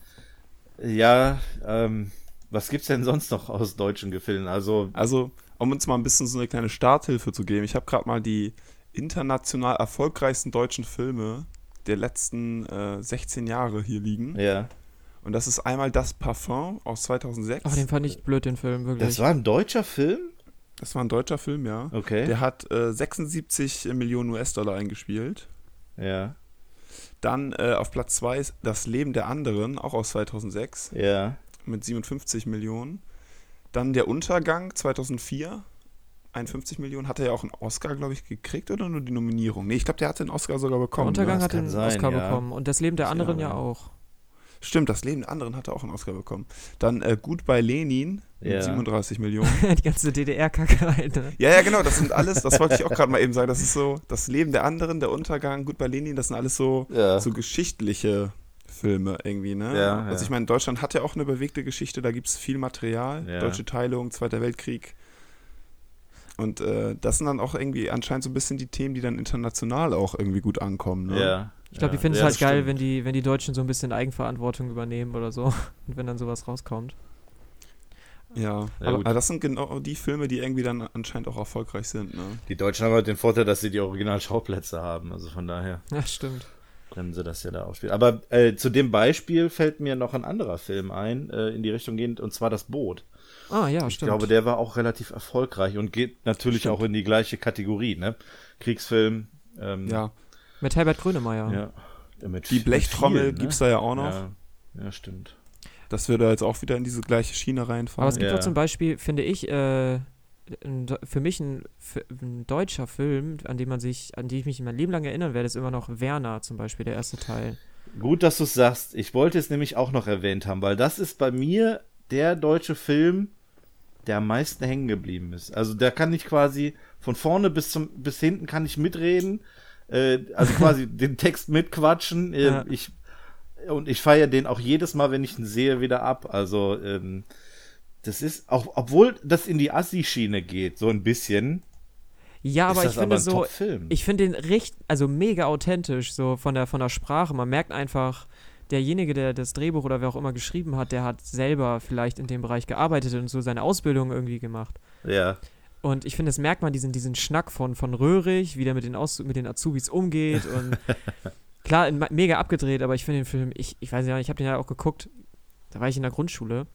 Ja, ähm, was gibt's denn sonst noch aus deutschen Gefilden? Also, also, um uns mal ein bisschen so eine kleine Starthilfe zu geben, ich habe gerade mal die international erfolgreichsten deutschen Filme der letzten äh, 16 Jahre hier liegen. Ja. Und das ist einmal Das Parfum aus 2006. Ach, den fand ich blöd, den Film, wirklich. Das war ein deutscher Film? Das war ein deutscher Film, ja. Okay. Der hat äh, 76 Millionen US-Dollar eingespielt. Ja. Dann äh, auf Platz 2 ist Das Leben der anderen, auch aus 2006. Ja. Mit 57 Millionen. Dann Der Untergang 2004. 51 Millionen. Hat er ja auch einen Oscar, glaube ich, gekriegt oder nur die Nominierung? Nee, ich glaube, der hat den Oscar sogar bekommen. Der Untergang ne? hat den sein, Oscar ja. bekommen und das Leben der anderen ja, ja auch. Stimmt, das Leben der anderen hat er auch einen Oscar bekommen. Dann äh, Gut bei Lenin ja. 37 Millionen. die ganze DDR-Kacke, Alter. Ja, ja, genau, das sind alles, das wollte ich auch gerade mal eben sagen, das ist so, das Leben der anderen, der Untergang, Gut bei Lenin, das sind alles so, ja. so geschichtliche Filme irgendwie, ne? Ja, also ich meine, Deutschland hat ja auch eine bewegte Geschichte, da gibt es viel Material, Deutsche Teilung, Zweiter Weltkrieg. Und äh, das sind dann auch irgendwie anscheinend so ein bisschen die Themen, die dann international auch irgendwie gut ankommen, ne? Ja. Ich glaube, die finden es halt geil, wenn die, wenn die Deutschen so ein bisschen Eigenverantwortung übernehmen oder so. Und wenn dann sowas rauskommt. Ja, ja aber, aber, das sind genau die Filme, die irgendwie dann anscheinend auch erfolgreich sind. Ne? Die Deutschen haben halt den Vorteil, dass sie die Originalschauplätze haben. Also von daher. Ja, stimmt. Können sie das ja da aufspielen. Aber äh, zu dem Beispiel fällt mir noch ein anderer Film ein, äh, in die Richtung gehend, und zwar Das Boot. Ah, ja, ich stimmt. Ich glaube, der war auch relativ erfolgreich und geht natürlich stimmt. auch in die gleiche Kategorie, ne? Kriegsfilm. Ähm, ja. Mit Herbert Grönemeyer. Ja. Mit, die Blechtrommel ne? gibt es da ja auch noch. Ja, ja stimmt. Dass wir da jetzt auch wieder in diese gleiche Schiene reinfahren. Aber es gibt ja. auch zum Beispiel, finde ich, äh, für mich ein, ein, deutscher Film, an den man sich, an den ich mich mein Leben lang erinnern werde, ist immer noch Werner zum Beispiel, der erste Teil. Gut, dass du es sagst. Ich wollte es nämlich auch noch erwähnt haben, weil das ist bei mir der deutsche Film, der am meisten hängen geblieben ist. Also da kann ich quasi von vorne bis zum bis hinten kann ich mitreden äh, also quasi den Text mitquatschen. Äh, ja. Ich und ich feiere den auch jedes Mal, wenn ich ihn sehe, wieder ab. Also ähm, das ist auch, obwohl das in die Assi-Schiene geht, so ein bisschen. Ja, aber ich finde aber so, ich finde den richtig, also mega authentisch, so von der von der Sprache. Man merkt einfach, derjenige, der das Drehbuch oder wer auch immer geschrieben hat, der hat selber vielleicht in dem Bereich gearbeitet und so seine Ausbildung irgendwie gemacht. Ja. Und ich finde, das merkt man diesen, diesen Schnack von, von Röhrig, wie der mit den, Aus mit den Azubis umgeht. Und klar, mega abgedreht, aber ich finde den Film, ich, ich weiß ja, ich habe den ja auch geguckt, da war ich in der Grundschule.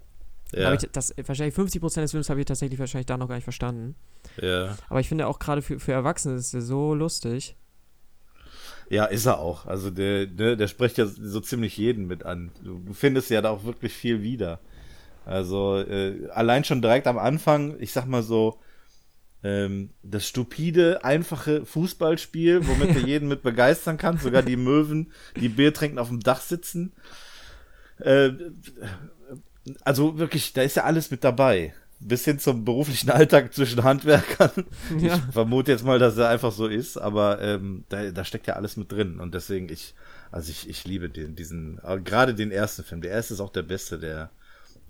Ja. Ich das, wahrscheinlich 50% des Films habe ich tatsächlich wahrscheinlich da noch gar nicht verstanden. Ja. Aber ich finde auch gerade für, für Erwachsene ist der so lustig. Ja, ist er auch. Also der, der, ne, der spricht ja so ziemlich jeden mit an. Du findest ja da auch wirklich viel wieder. Also äh, allein schon direkt am Anfang, ich sag mal so, ähm, das stupide, einfache Fußballspiel, womit du jeden mit begeistern kannst, sogar die Möwen, die Bier trinken auf dem Dach sitzen. Äh, also wirklich, da ist ja alles mit dabei. Bis hin zum beruflichen Alltag zwischen Handwerkern. Ja. Ich vermute jetzt mal, dass er einfach so ist, aber ähm, da, da steckt ja alles mit drin. Und deswegen, ich, also ich, ich liebe den, diesen, gerade den ersten Film. Der erste ist auch der beste der,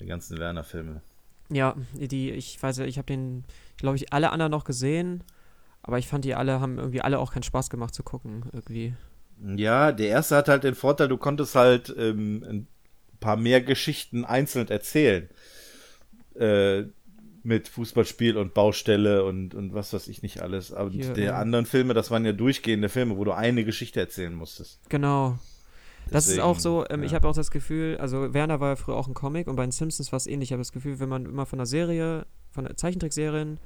der ganzen Werner-Filme. Ja, die, ich weiß ja, ich habe den, glaube ich, alle anderen noch gesehen, aber ich fand die alle, haben irgendwie alle auch keinen Spaß gemacht zu gucken, irgendwie. Ja, der erste hat halt den Vorteil, du konntest halt ähm, ein paar mehr Geschichten einzeln erzählen. Äh, mit Fußballspiel und Baustelle und, und was weiß ich nicht alles. Aber Hier, die ähm, anderen Filme, das waren ja durchgehende Filme, wo du eine Geschichte erzählen musstest. Genau. Das ist auch so, ähm, ich ja. habe auch das Gefühl, also Werner war ja früher auch ein Comic und bei den Simpsons war es ähnlich. Ich habe das Gefühl, wenn man immer von einer Serie, von einer Zeichentrickserien,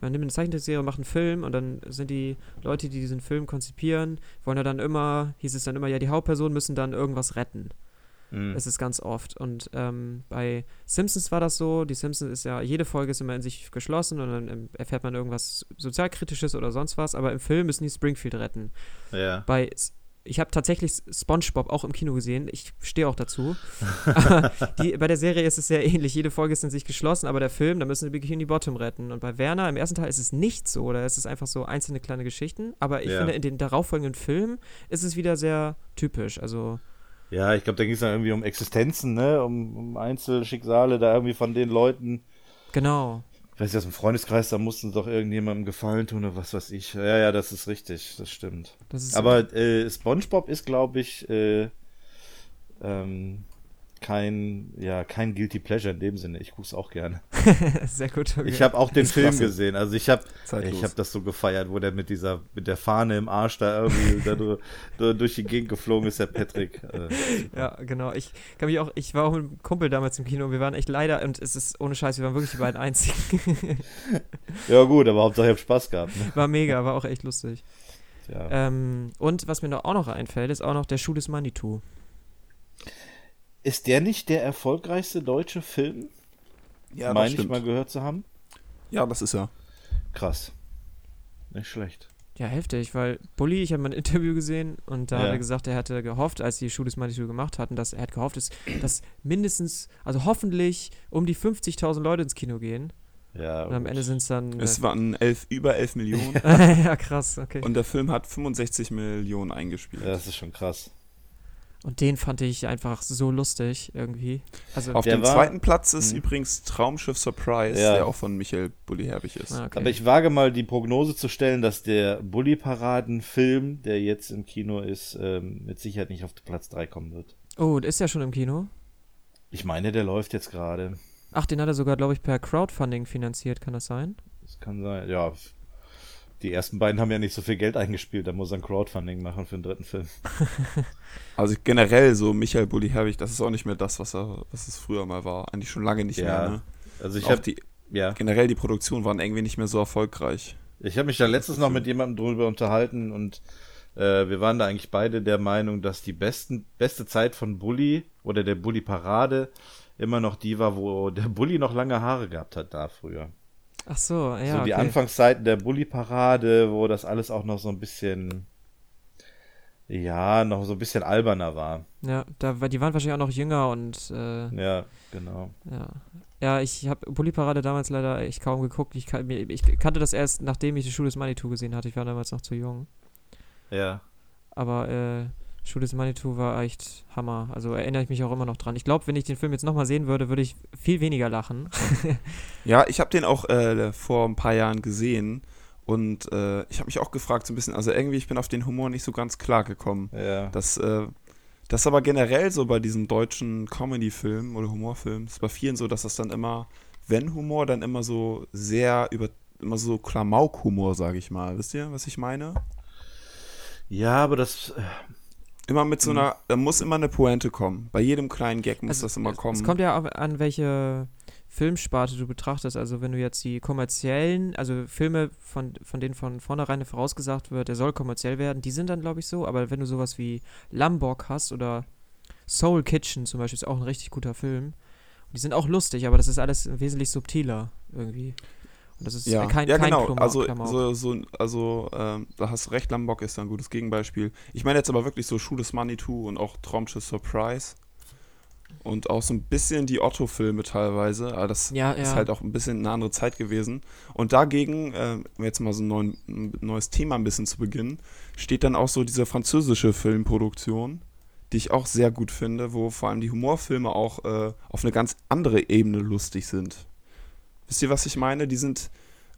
man nimmt eine Zeichentrickserie, macht einen Film und dann sind die Leute, die diesen Film konzipieren, wollen ja dann immer, hieß es dann immer, ja, die Hauptpersonen müssen dann irgendwas retten. Mhm. Es ist ganz oft. Und ähm, bei Simpsons war das so. Die Simpsons ist ja, jede Folge ist immer in sich geschlossen und dann ähm, erfährt man irgendwas Sozialkritisches oder sonst was. Aber im Film müssen die Springfield retten. Ja. Bei ich habe tatsächlich SpongeBob auch im Kino gesehen. Ich stehe auch dazu. die, bei der Serie ist es sehr ähnlich. Jede Folge ist in sich geschlossen, aber der Film, da müssen die Bikini Bottom retten. Und bei Werner im ersten Teil ist es nicht so. Da ist es einfach so einzelne kleine Geschichten. Aber ich Ja. finde, in den darauffolgenden Filmen ist es wieder sehr typisch. Also, Ja, ich glaube, da ging es dann irgendwie um Existenzen, ne? Um, um Einzelschicksale da irgendwie von den Leuten. genau. Ich weiß nicht, aus dem Freundeskreis, da mussten sie doch irgendjemandem Gefallen tun oder was weiß ich. Ja, ja, das ist richtig, das stimmt. Das ist Aber äh, SpongeBob ist, glaube ich, äh, ähm, kein, ja, kein Guilty Pleasure in dem Sinne. Ich gucke es auch gerne. sehr gut. Okay. Ich habe auch den Film klasse. gesehen. Also ich habe ich habe das so gefeiert, wo der mit dieser mit der Fahne im Arsch da irgendwie da du, du, durch die Gegend geflogen ist, der Patrick. Äh, Ja, genau. Ich kann mich auch, ich war auch mit einem Kumpel damals im Kino und wir waren echt leider, und es ist ohne Scheiß, wir waren wirklich die beiden einzigen. ja gut, aber Hauptsache ich habe Spaß gehabt. Ne? War mega, war auch echt lustig. Ja. Ähm, und was mir noch auch noch einfällt, ist auch noch der Schuh des Manitou. Ist der nicht der erfolgreichste deutsche Film? Ja, Meine ich mal gehört zu haben. Ja, das ist er. Krass. Nicht schlecht. Ja, heftig, weil Bully, ich habe mal ein Interview gesehen und da Ja. hat er gesagt, er hatte gehofft, als die Schuh des Manitou gemacht hatten, dass er hat gehofft, dass, dass mindestens, also hoffentlich um die 50.000 Leute ins Kino gehen. Ja. Und am Ende sind es dann. Es Äh, waren elf, über 11 Millionen ja, krass, okay. und der Film hat 65 Millionen eingespielt. ja, das ist schon krass. Und den fand ich einfach so lustig irgendwie. Also, Auf dem war- zweiten Platz ist Mhm. übrigens Traumschiff Surprise, Ja. der auch von Michael Bulli Herbig ist. ah, okay. Aber ich wage mal die Prognose zu stellen, dass der Bully-Paraden-Film, der jetzt im Kino ist, ähm, mit Sicherheit nicht auf Platz 3 kommen wird. oh, ist ja schon im Kino. Ich meine, der läuft jetzt gerade. Ach, den hat er sogar, glaube ich, per Crowdfunding finanziert, kann das sein? Das kann sein. Ja, die ersten beiden haben ja nicht so viel Geld eingespielt. Da muss er ein Crowdfunding machen für den dritten Film. Also generell so Michael Bulli Herbig, das ist auch nicht mehr das, was er, was es früher mal war. Eigentlich schon lange nicht Ja, mehr. Ne? Also ich habe die, ja, generell die Produktionen waren irgendwie nicht mehr so erfolgreich. ich habe mich da letztens noch mit jemandem drüber unterhalten und äh, wir waren da eigentlich beide der Meinung, dass die besten, beste Zeit von Bully oder der Bully Parade immer noch die war, wo der Bully noch lange Haare gehabt hat da früher. Ach so, ja. so die okay. Anfangszeiten der Bully-Parade, wo das alles auch noch so ein bisschen, ja, noch so ein bisschen alberner war. Ja, da, die waren wahrscheinlich auch noch jünger und äh, Ja, genau. ja. Ja, ich habe Bully Parade damals leider echt kaum geguckt. Ich, kan ich kannte das erst, nachdem ich die Schule des Manitou gesehen hatte. Ich war damals noch zu jung. Ja. Aber äh, Schule des Manitou war echt Hammer. Also erinnere ich mich auch immer noch dran. Ich glaube, wenn ich den Film jetzt nochmal sehen würde, würde ich viel weniger lachen. Ja, ich habe den auch äh, vor ein paar Jahren gesehen und äh, ich habe mich auch gefragt so ein bisschen, also irgendwie, ich bin auf den Humor nicht so ganz klar gekommen. Ja. Das, äh, das ist aber generell so bei diesen deutschen Comedy-Filmen oder Humorfilmen, ist bei vielen so, dass das dann immer, wenn Humor, dann immer so sehr über, immer so Klamauk-Humor, sage ich mal. Wisst ihr, was ich meine? Ja, aber das, äh, Immer mit so einer, da muss immer eine Pointe kommen. Bei jedem kleinen Gag muss Also, das immer kommen. Es kommt ja auch an, welche Filmsparte du betrachtest. Also wenn du jetzt die kommerziellen, also Filme, von, von denen von vornherein vorausgesagt wird, der soll kommerziell werden, die sind dann, glaube ich, so. Aber wenn du sowas wie Lombok hast oder Soul Kitchen zum Beispiel, ist auch ein richtig guter Film. Und die sind auch lustig, aber das ist alles wesentlich subtiler irgendwie. Und das ist Ja, kein, ja kein genau. Klamauk- also, Klamauk. so, so, also ähm, da hast du recht, Lambok ist da ein gutes Gegenbeispiel. Ich meine jetzt aber wirklich so Schuh des Manitou und auch Traumschiff Surprise. Und auch so ein bisschen die Otto-Filme teilweise. Aber das Ja, ist ja. halt auch ein bisschen eine andere Zeit gewesen. Und dagegen, äh, um jetzt mal so ein, neuen, ein neues Thema ein bisschen zu beginnen, steht dann auch so diese französische Filmproduktion, die ich auch sehr gut finde, wo vor allem die Humorfilme auch äh, auf eine ganz andere Ebene lustig sind. Wisst ihr, was ich meine? Die sind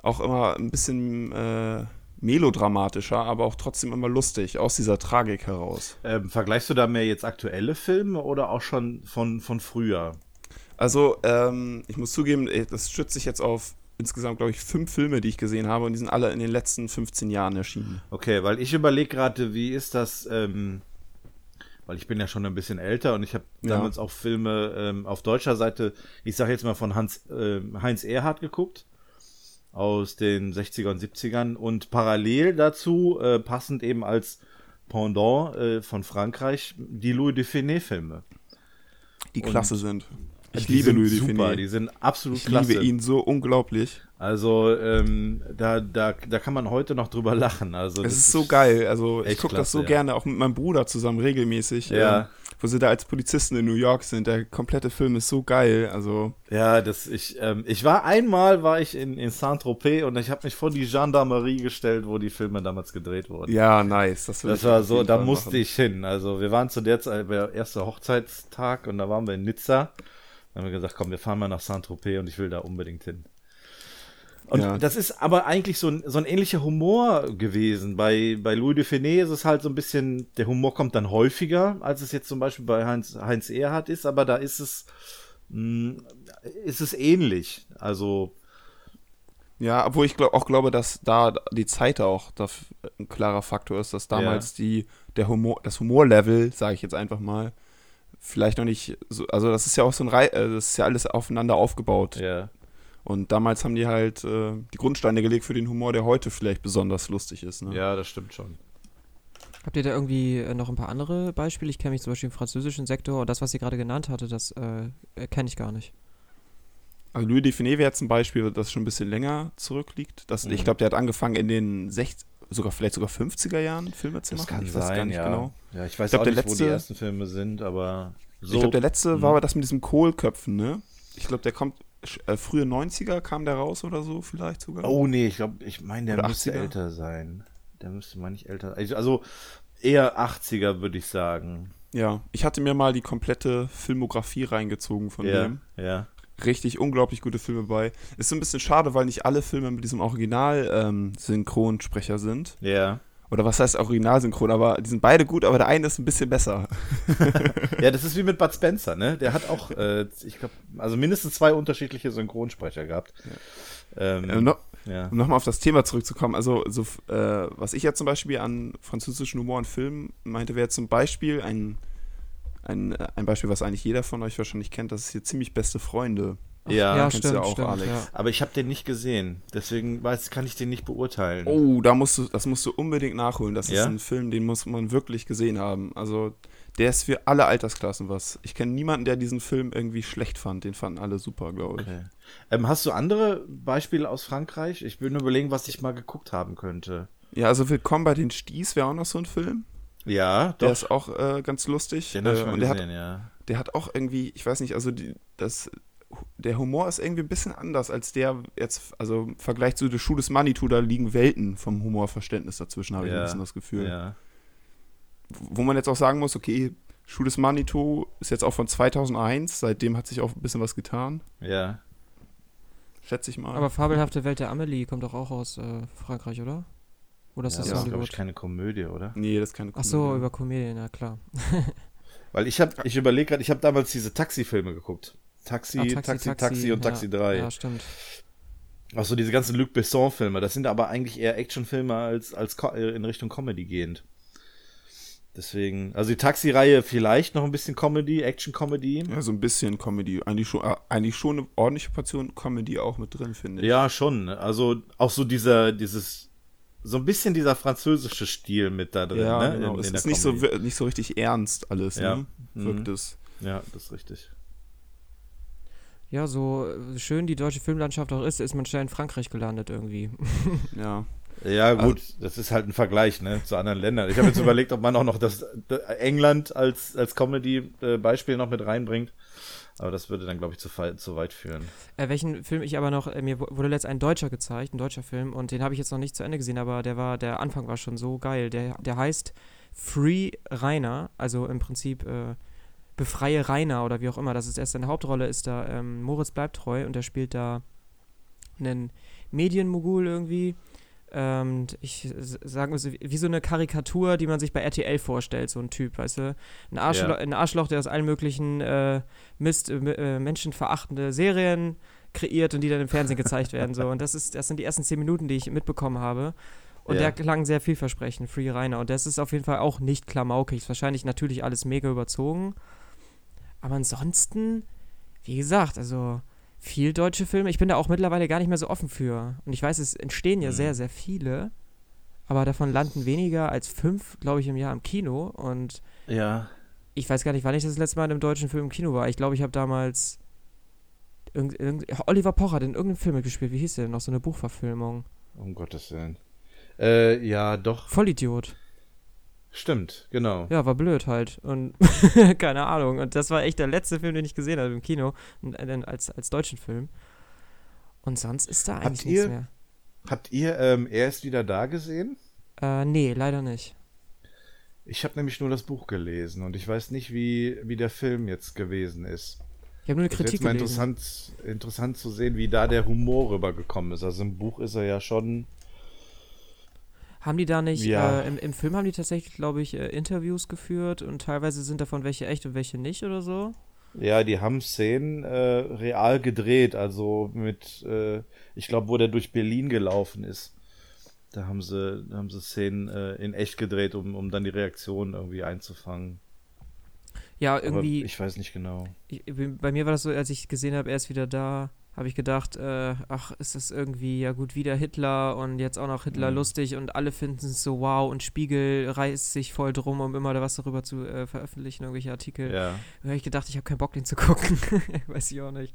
auch immer ein bisschen äh, melodramatischer, aber auch trotzdem immer lustig, aus dieser Tragik heraus. ähm, vergleichst du da mehr jetzt aktuelle Filme oder auch schon von, von früher? Also, ähm, ich muss zugeben, äh, das stützt sich jetzt auf insgesamt, glaube ich, fünf Filme, die ich gesehen habe und die sind alle in den letzten 15 Jahren erschienen. Okay, weil ich überlege gerade, wie ist das, ähm, weil ich bin ja schon ein bisschen älter und ich habe Ja. damals auch Filme ähm, auf deutscher Seite, ich sage jetzt mal von Hans, äh, Heinz Erhardt geguckt, aus den 60er und 70ern und parallel dazu, äh, passend eben als Pendant äh, von Frankreich, die Louis de Finet-Filme. Die Und- klasse sind. Ich Die liebe Louis super, Define. die sind absolut Ich klasse. liebe ihn so unglaublich. Also ähm, da, da, da kann man heute noch drüber lachen. Also Es das ist so geil. Also ich gucke das so ja. gerne, auch mit meinem Bruder zusammen regelmäßig. Ja. ähm, wo sie da als Polizisten in New York sind. Der komplette Film ist so geil. Also Ja, das ich ähm, ich war einmal war ich in, in Saint-Tropez und ich habe mich vor die Gendarmerie gestellt, wo die Filme damals gedreht wurden. ja, nice. Das, Das war so, da Fall musste machen. ich hin. Also wir waren zu der Zeit, der erste Hochzeitstag und da waren wir in Nizza. Dann haben wir gesagt, komm, wir fahren mal nach Saint-Tropez und ich will da unbedingt hin. Und Ja. das ist aber eigentlich so ein, so ein ähnlicher Humor gewesen. Bei, bei Louis de Finet ist es halt so ein bisschen, der Humor kommt dann häufiger, als es jetzt zum Beispiel bei Heinz, Heinz Erhardt ist, aber da ist es, mh, ist es ähnlich. Also, Ja, obwohl ich glaub, auch glaube, dass da die Zeit auch ein klarer Faktor ist, dass damals die, der Humor, das Humorlevel, sage ich jetzt einfach mal, vielleicht noch nicht so, also das ist ja auch so ein Rei äh, das ist ja alles aufeinander aufgebaut. ja. Und damals haben die halt äh, die Grundsteine gelegt für den Humor, der heute vielleicht besonders lustig ist. Ne? Ja, das stimmt schon. Habt ihr da irgendwie äh, noch ein paar andere Beispiele? Ich kenne mich zum Beispiel im französischen Sektor und das, was ihr gerade genannt hatte, das äh, kenne ich gar nicht. Also Louis Define wäre jetzt ein Beispiel, das schon ein bisschen länger zurückliegt. Das, Mhm. Ich glaube, der hat angefangen in den 60, sogar vielleicht sogar 50er Jahren Filme zu Das machen. kann ich weiß sein, gar nicht ja. genau. Ja, ich weiß Ich glaub, auch der nicht, wo die letzte- ersten Filme sind, aber so. Ich glaube, der letzte Mhm. war aber das mit diesem Kohlköpfen, ne? Ich glaube, der kommt äh, frühe 90er kam der raus oder so vielleicht sogar. Oh nee, ich glaube, ich meine, der Oder müsste 80er? älter sein. Der müsste mal nicht älter sein. Also eher 80er, würde ich sagen. Ja, ich hatte mir mal die komplette Filmografie reingezogen von ja, dem. ja. Richtig unglaublich gute Filme bei. Ist so ein bisschen schade, weil nicht alle Filme mit diesem Original-Synchronsprecher sind. Ja. Oder was heißt Originalsynchron, aber die sind beide gut, aber der eine ist ein bisschen besser. Ja, das ist wie mit Bud Spencer, ne? Der hat auch, äh, ich glaube, also mindestens zwei unterschiedliche Synchronsprecher gehabt. Ähm, Äh, no, ja. um nochmal auf das Thema zurückzukommen, also so, äh, was ich ja zum Beispiel an französischen Humor und Filmen meinte, wäre zum Beispiel ein, ein, äh, ein Beispiel, was eigentlich jeder von euch wahrscheinlich kennt, das ist hier ziemlich beste Freunde. Ja, ja, kennst du stimmt, ja auch, stimmt. Alex. Ja. aber ich habe den nicht gesehen. Deswegen weiß, kann ich den nicht beurteilen. Oh, da musst du, das musst du unbedingt nachholen. Das Ja? ist ein Film, den muss man wirklich gesehen haben. Also der ist für alle Altersklassen was. Ich kenne niemanden, der diesen Film irgendwie schlecht fand. Den fanden alle super, glaube ich. Okay. Ähm, hast du andere Beispiele aus Frankreich? Ich will nur überlegen, was ich mal geguckt haben könnte. Ja, also Willkommen bei den Sties wäre auch noch so ein Film. Ja, Der doch. ist auch äh, ganz lustig. Den habe ich äh, mal und der hat, gesehen, ja. der hat auch irgendwie, ich weiß nicht, also die, das, der Humor ist irgendwie ein bisschen anders als der jetzt, also im Vergleich zu der Schuh des Manitou, da liegen Welten vom Humorverständnis dazwischen, habe ich ein Ja, bisschen das Gefühl. Ja. Wo man jetzt auch sagen muss, okay, Schuh des Manitou ist jetzt auch von 2001, seitdem hat sich auch ein bisschen was getan, Ja. schätze ich mal. Aber Fabelhafte Welt der Amelie kommt doch auch aus äh, Frankreich, oder? Oder ist ja, das das ist, glaube ich, keine Komödie, oder? nee, das ist keine Ach so, Komödie. über Komedien, ja klar. Weil ich habe, ich überlege gerade, ich habe damals diese Taxi-Filme geguckt. Taxi, Ah, Taxi, Taxi, und ja, Taxi 3. Ja, stimmt. Auch so diese ganzen Luc Besson-Filme. Das sind aber eigentlich eher Actionfilme als, als äh, in Richtung Comedy gehend. Deswegen, also die Taxi-Reihe vielleicht noch ein bisschen Comedy, Action-Comedy. Ja, so ein bisschen Comedy. Eigentlich schon, äh, eigentlich schon eine ordentliche Portion Comedy auch mit drin, finde ich. Ja, schon. Also auch so dieser, dieses, so ein bisschen dieser französische Stil mit da drin. Ja, ne? genau. in, es in ist nicht so, Comedy. nicht so richtig ernst alles, Ja. ne? Mhm. Wirkt es. Ja, das ist richtig. Ja, so äh, schön die deutsche Filmlandschaft auch ist, ist man schnell in Frankreich gelandet irgendwie. Ja. Ja, gut, das ist halt ein Vergleich, ne, zu anderen Ländern. Ich habe jetzt überlegt, ob man auch noch das, England als, als Comedy-Beispiel noch mit reinbringt. Aber das würde dann, glaube ich, zu, zu weit führen. Äh, welchen Film ich aber noch, äh, mir wu- wurde letzt ein Deutscher gezeigt, ein deutscher Film, und den habe ich jetzt noch nicht zu Ende gesehen, aber der war, der Anfang war schon so geil. Der, der heißt Free Rainer, also im Prinzip äh, Befreie Rainer oder wie auch immer. Das ist erst seine Hauptrolle, ist da ähm, Moritz bleibt treu und der spielt da einen Medienmogul irgendwie. Ähm, ich sagen muss, wie so eine Karikatur, die man sich bei RTL vorstellt, so ein Typ, weißt du? Ein Arschloch, Ja. ein Arschloch der aus allen möglichen äh, Mist, äh, äh, menschenverachtende Serien kreiert und die dann im Fernsehen gezeigt werden. So. Und das ist, das sind die ersten zehn Minuten, die ich mitbekommen habe. Und Ja. der klang sehr vielversprechend, Free Rainer. Und das ist auf jeden Fall auch nicht klamaukig. Ist wahrscheinlich natürlich alles mega überzogen. Aber ansonsten, wie gesagt, also viel deutsche Filme. Ich bin da auch mittlerweile gar nicht mehr so offen für. Und ich weiß, es entstehen ja Mhm. sehr, sehr viele. Aber davon landen weniger als fünf, glaube ich, im Jahr im Kino. Und Ja. ich weiß gar nicht, wann ich das letzte Mal in einem deutschen Film im Kino war. Ich glaube, ich habe damals Oliver Pocher hat in irgendeinem Film mitgespielt. Wie hieß der denn noch? So eine Buchverfilmung. Um Gottes Willen. Äh, ja, doch. Vollidiot. Stimmt, genau. Ja, war blöd halt. Und keine Ahnung. Und das war echt der letzte Film, den ich gesehen habe im Kino. Und, äh, als, als deutschen Film. Und sonst ist da Habt eigentlich nichts ihr- mehr. Habt ihr ähm, Er ist wieder da gesehen? Äh, nee, leider nicht. Ich habe nämlich nur das Buch gelesen und ich weiß nicht, wie, wie der Film jetzt gewesen ist. Ich habe nur eine ist Kritik jetzt mal gelesen. interessant, interessant zu sehen, wie da der Humor rübergekommen ist. Also im Buch ist er ja schon. Haben die da nicht, Ja. äh, im, im Film haben die tatsächlich, glaube ich, äh, Interviews geführt und teilweise sind davon welche echt und welche nicht oder so? Ja, die haben Szenen äh, real gedreht. Also mit, äh, ich glaube, wo der durch Berlin gelaufen ist. Da haben sie, da haben sie Szenen äh, in echt gedreht, um, um dann die Reaktion irgendwie einzufangen. Ja, Aber irgendwie, ich weiß nicht genau. ich, bei mir war das so, als ich gesehen habe, er ist wieder da, habe ich gedacht, äh, ach, ist das irgendwie, ja gut, wieder Hitler und jetzt auch noch Hitler Mhm. lustig und alle finden es so wow und Spiegel reißt sich voll drum, um immer da was darüber zu äh, veröffentlichen, irgendwelche Artikel. Ja. Da habe ich gedacht, ich habe keinen Bock, den zu gucken. Weiß ich auch nicht.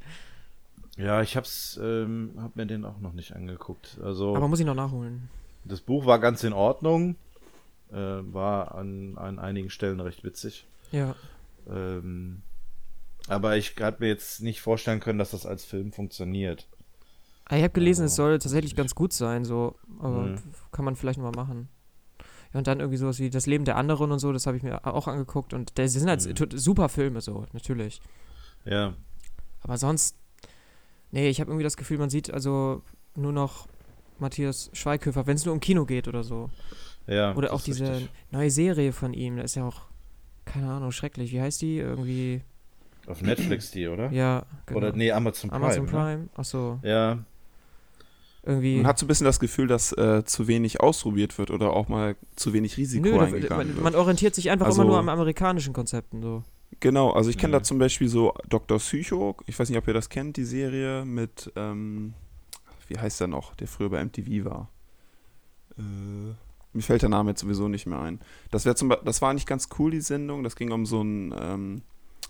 Ja, ich hab's, ähm, hab mir den auch noch nicht angeguckt. Also Aber muss ich noch nachholen. das Buch war ganz in Ordnung, äh, war an, an einigen Stellen recht witzig. Ja. Ähm, aber ich habe mir jetzt nicht vorstellen können, dass das als Film funktioniert. Ah, Ich habe gelesen, Oh, es soll tatsächlich ganz gut sein, so. Aber Mhm. kann man vielleicht mal machen. Ja, und dann irgendwie sowas wie Das Leben der anderen und so, das habe ich mir auch angeguckt. Und das sind halt tut- super Filme, so, natürlich. Ja, Aber sonst, nee, ich habe irgendwie das Gefühl, man sieht also nur noch Matthias Schweighöfer, wenn es nur um Kino geht oder so. ja. Oder auch diese richtig. neue Serie von ihm, da ist ja auch, keine Ahnung, schrecklich. Wie heißt die? Irgendwie, Auf Netflix die, oder? ja, genau. Oder nee, Amazon Prime. Amazon ne? Prime, achso, Ja, irgendwie. Man hat so ein bisschen das Gefühl, dass äh, zu wenig ausprobiert wird oder auch mal zu wenig Risiko Nö, eingegangen man, wird. man orientiert sich einfach Also- immer nur an amerikanischen Konzepten, so. Genau, also ich kenne Mhm. da zum Beispiel so Dr. Psycho, ich weiß nicht, ob ihr das kennt, die Serie mit, ähm, wie heißt der noch, der früher bei MTV war. Äh, mir fällt der Name jetzt sowieso nicht mehr ein. Das, zum, das war nicht ganz cool, die Sendung. Das ging um so einen ähm,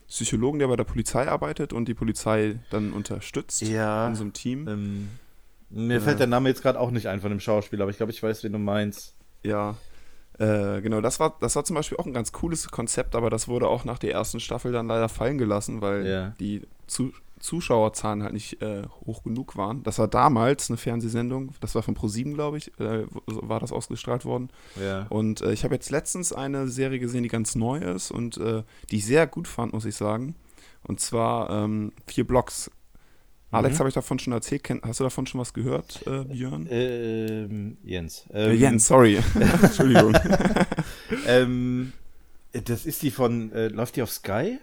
Psychologen, der bei der Polizei arbeitet und die Polizei dann unterstützt ja. in so einem Team. Ähm, mir Ja. fällt der Name jetzt gerade auch nicht ein von dem Schauspieler, aber ich glaube, ich weiß, wen du meinst. Ja. Äh, genau, das war, das war zum Beispiel auch ein ganz cooles Konzept, aber das wurde auch nach der ersten Staffel dann leider fallen gelassen, weil Ja. die Zu Zuschauerzahlen halt nicht äh, hoch genug waren. Das war damals eine Fernsehsendung, das war von ProSieben, glaube ich, äh, war das ausgestrahlt worden. Ja. Und äh, ich habe jetzt letztens eine Serie gesehen, die ganz neu ist und äh, die ich sehr gut fand, muss ich sagen. Und zwar ähm, vier Blocks. Alex, Mhm. habe ich davon schon erzählt? Ken, hast du davon schon was gehört, äh, Björn? Ähm, Jens. Äh, Ähm, Jens, sorry. Entschuldigung. Ähm, das ist die von, läuft die auf Sky?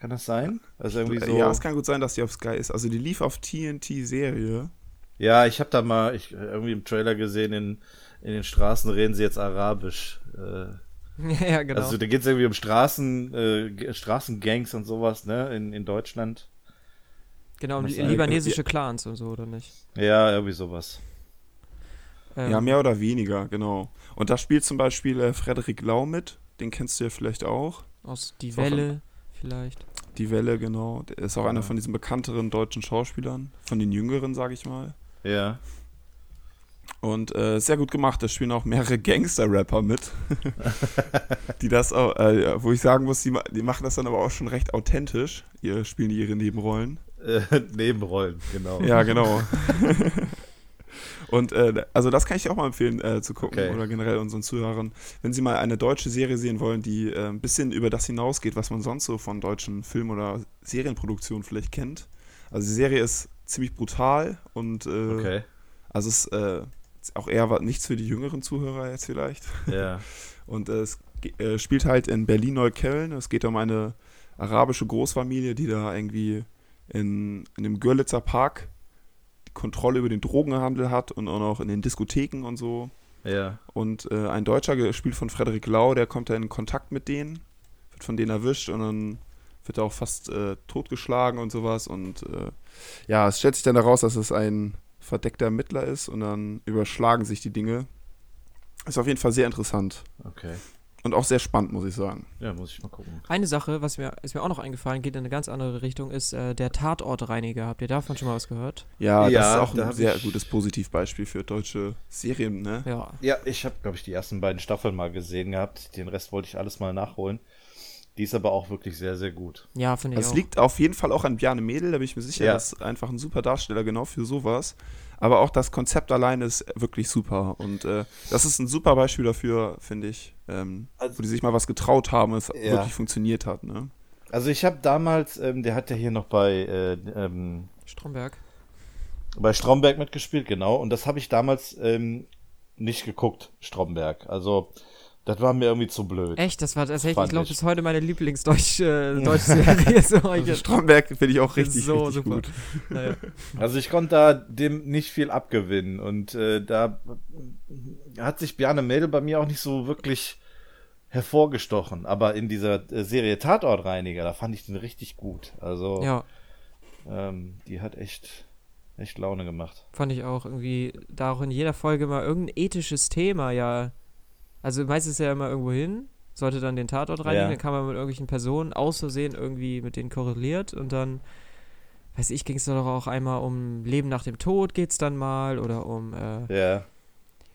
Kann das sein? Also irgendwie so. Ja, es kann gut sein, dass die auf Sky ist. Also die lief auf TNT-Serie. Ja, ich habe da mal ich, irgendwie im Trailer gesehen, in, in den Straßen reden sie jetzt Arabisch. Äh, ja, genau. Also da geht es irgendwie um Straßen, äh, Straßengangs und sowas, ne, in, in Deutschland. genau, um libanesische Clans und so, oder nicht? Ja, irgendwie sowas. Ähm, Ja, mehr oder weniger, genau. Und da spielt zum Beispiel äh, Frederik Lau mit. Den kennst du ja vielleicht auch. Aus Die Welle vielleicht. Die Welle, genau. Der ist auch einer von diesen bekannteren deutschen Schauspielern. Von den jüngeren, sage ich mal. Ja. Und äh, sehr gut gemacht. Da spielen auch mehrere Gangster-Rapper mit. die das auch, äh, wo ich sagen muss, die, die machen das dann aber auch schon recht authentisch. Ihr spielen ihre Nebenrollen. Äh, Nebenrollen, genau. Ja, genau. Und äh, also das kann ich auch mal empfehlen äh, zu gucken Okay. oder generell unseren Zuhörern, wenn sie mal eine deutsche Serie sehen wollen, die äh, ein bisschen über das hinausgeht, was man sonst so von deutschen Film- oder Serienproduktionen vielleicht kennt. Also die Serie ist ziemlich brutal und äh, Okay. also es ist äh, auch eher nichts für die jüngeren Zuhörer jetzt vielleicht. Ja. Und äh, es spielt halt in Berlin-Neukölln. Es geht um eine arabische Großfamilie, die da irgendwie in, in dem Görlitzer Park Kontrolle über den Drogenhandel hat und auch noch in den Diskotheken und so. Ja. Und äh, ein Deutscher, gespielt von Frederik Lau, der kommt da in Kontakt mit denen, wird von denen erwischt und dann wird er auch fast äh, totgeschlagen und sowas. Und äh, ja, es stellt sich dann heraus, dass es ein verdeckter Ermittler ist und dann überschlagen sich die Dinge. Ist auf jeden Fall sehr interessant Okay. Und auch sehr spannend, muss ich sagen. Ja, muss ich mal gucken. Eine Sache, was mir, ist mir auch noch eingefallen, geht in eine ganz andere Richtung, ist äh, der Tatortreiniger. Habt ihr davon schon mal was gehört? Ja, das Ja, ist auch da ein sehr gutes Positivbeispiel für deutsche Serien, ne? Ja. Ja, ich habe, glaube ich, die ersten beiden Staffeln mal gesehen gehabt. Den Rest wollte ich alles mal nachholen. Die ist aber auch wirklich sehr, sehr gut. Ja, finde ich Das auch. liegt auf jeden Fall auch an Bjarne Mädel, da bin ich mir sicher, Ja. das ist einfach ein super Darsteller genau für sowas. Aber auch das Konzept alleine ist wirklich super. Und äh, das ist ein super Beispiel dafür, finde ich, ähm, Also- wo die sich mal was getraut haben es Ja. wirklich funktioniert hat. Ne? Also ich habe damals, ähm, der hat ja hier noch bei, äh, ähm, Stromberg. bei Stromberg mitgespielt, genau. Und das habe ich damals ähm, nicht geguckt, Stromberg. Also das war mir irgendwie zu blöd. Echt, das war tatsächlich, ich glaube, bis heute meine Lieblingsdeutsche äh, Serie. so, Also Stromberg finde ich auch richtig, so richtig super. gut. naja. Also ich konnte da dem nicht viel abgewinnen. Und äh, da hat sich Bjarne Mädel bei mir auch nicht so wirklich hervorgestochen. Aber in dieser äh, Serie Tatortreiniger, da fand ich den richtig gut. Also Ja, ähm, die hat echt, echt Laune gemacht. fand ich auch irgendwie, da auch in jeder Folge mal irgendein ethisches Thema, ja. Also meistens ja immer irgendwo hin, sollte dann den Tatort reinigen, Ja. dann kam man mit irgendwelchen Personen aus Versehen irgendwie mit denen korreliert und dann, weiß ich, ging es doch auch einmal um Leben nach dem Tod geht's dann mal oder um, äh, Ja.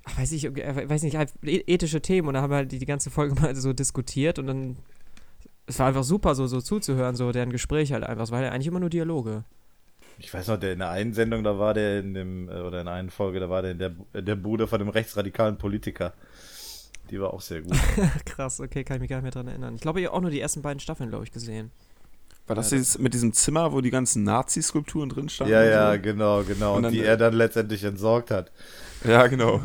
ach, weiß ich, äh, weiß nicht, halt e- ethische Themen und dann haben wir halt die, die ganze Folge mal so diskutiert und dann, es war einfach super, so, so zuzuhören, so deren Gespräch halt einfach, es waren ja eigentlich immer nur Dialoge. Ich weiß noch, der in der einen Sendung, da war der in dem, äh, oder in einer Folge, da war der in der, der Bude von dem rechtsradikalen Politiker. Die war auch sehr gut. Krass, okay, kann ich mich gar nicht mehr dran erinnern. Ich glaube, ich habe auch nur die ersten beiden Staffeln, glaube ich, gesehen. War das jetzt mit diesem Zimmer, wo die ganzen Nazi-Skulpturen drin standen? ja, ja, so? genau, genau. Und Und, dann, die er dann letztendlich entsorgt hat. Ja, genau.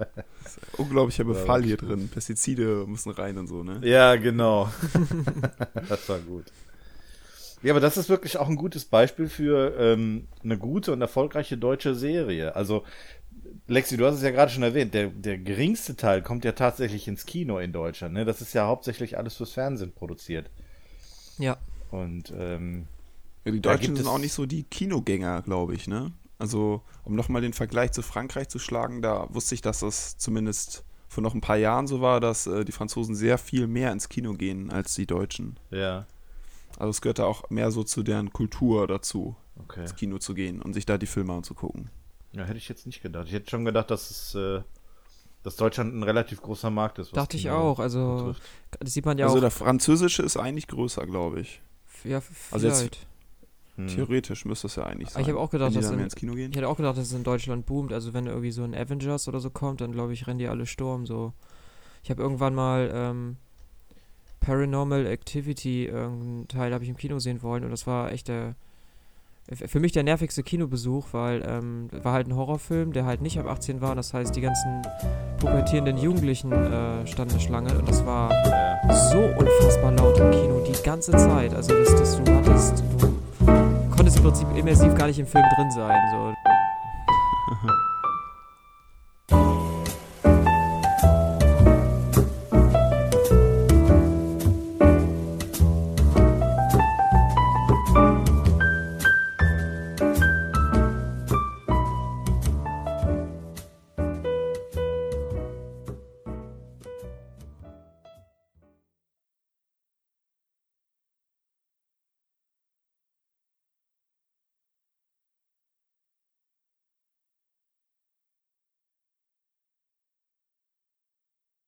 Unglaublicher Befall das hier drin. Pestizide müssen rein und so, ne? Ja, genau. das war gut. Ja, aber das ist wirklich auch ein gutes Beispiel für ähm, eine gute und erfolgreiche deutsche Serie. Also, Lexi, du hast es ja gerade schon erwähnt, der, der geringste Teil kommt ja tatsächlich ins Kino in Deutschland. Ne? Das ist ja hauptsächlich alles fürs Fernsehen produziert. Ja. Und ähm, Ja, die Deutschen sind auch nicht so die Kinogänger, glaube ich, ne? Also, um nochmal den Vergleich zu Frankreich zu schlagen, da wusste ich, dass das zumindest vor noch ein paar Jahren so war, dass äh, die Franzosen sehr viel mehr ins Kino gehen als die Deutschen. ja, Also es gehört da auch mehr so zu deren Kultur dazu, okay. ins Kino zu gehen und sich da die Filme anzugucken. Ja, hätte ich jetzt nicht gedacht. Ich hätte schon gedacht, dass es, äh, dass Deutschland ein relativ großer Markt ist. was Dachte ich auch. Also, betrifft. das sieht man ja also auch. der französische ist eigentlich größer, glaube ich. ja, also jetzt- vielleicht. Hm. Theoretisch müsste es ja eigentlich Aber sein. ich habe auch gedacht, dass in- ins Kino gehen. Ich hätte auch gedacht, dass es in Deutschland boomt. Also, wenn irgendwie so ein Avengers oder so kommt, dann glaube ich, rennen die alle Sturm. So. Ich habe irgendwann mal ähm, Paranormal Activity, irgendeinen Teil habe ich im Kino sehen wollen und das war echt der. Für mich der nervigste Kinobesuch, weil ähm, war halt ein Horrorfilm, der halt nicht ab 18 war. Das heißt, die ganzen pubertierenden Jugendlichen äh, standen Schlange und das war so unfassbar laut im Kino die ganze Zeit. Also, dass, dass du hattest, du konntest im Prinzip immersiv gar nicht im Film drin sein. So.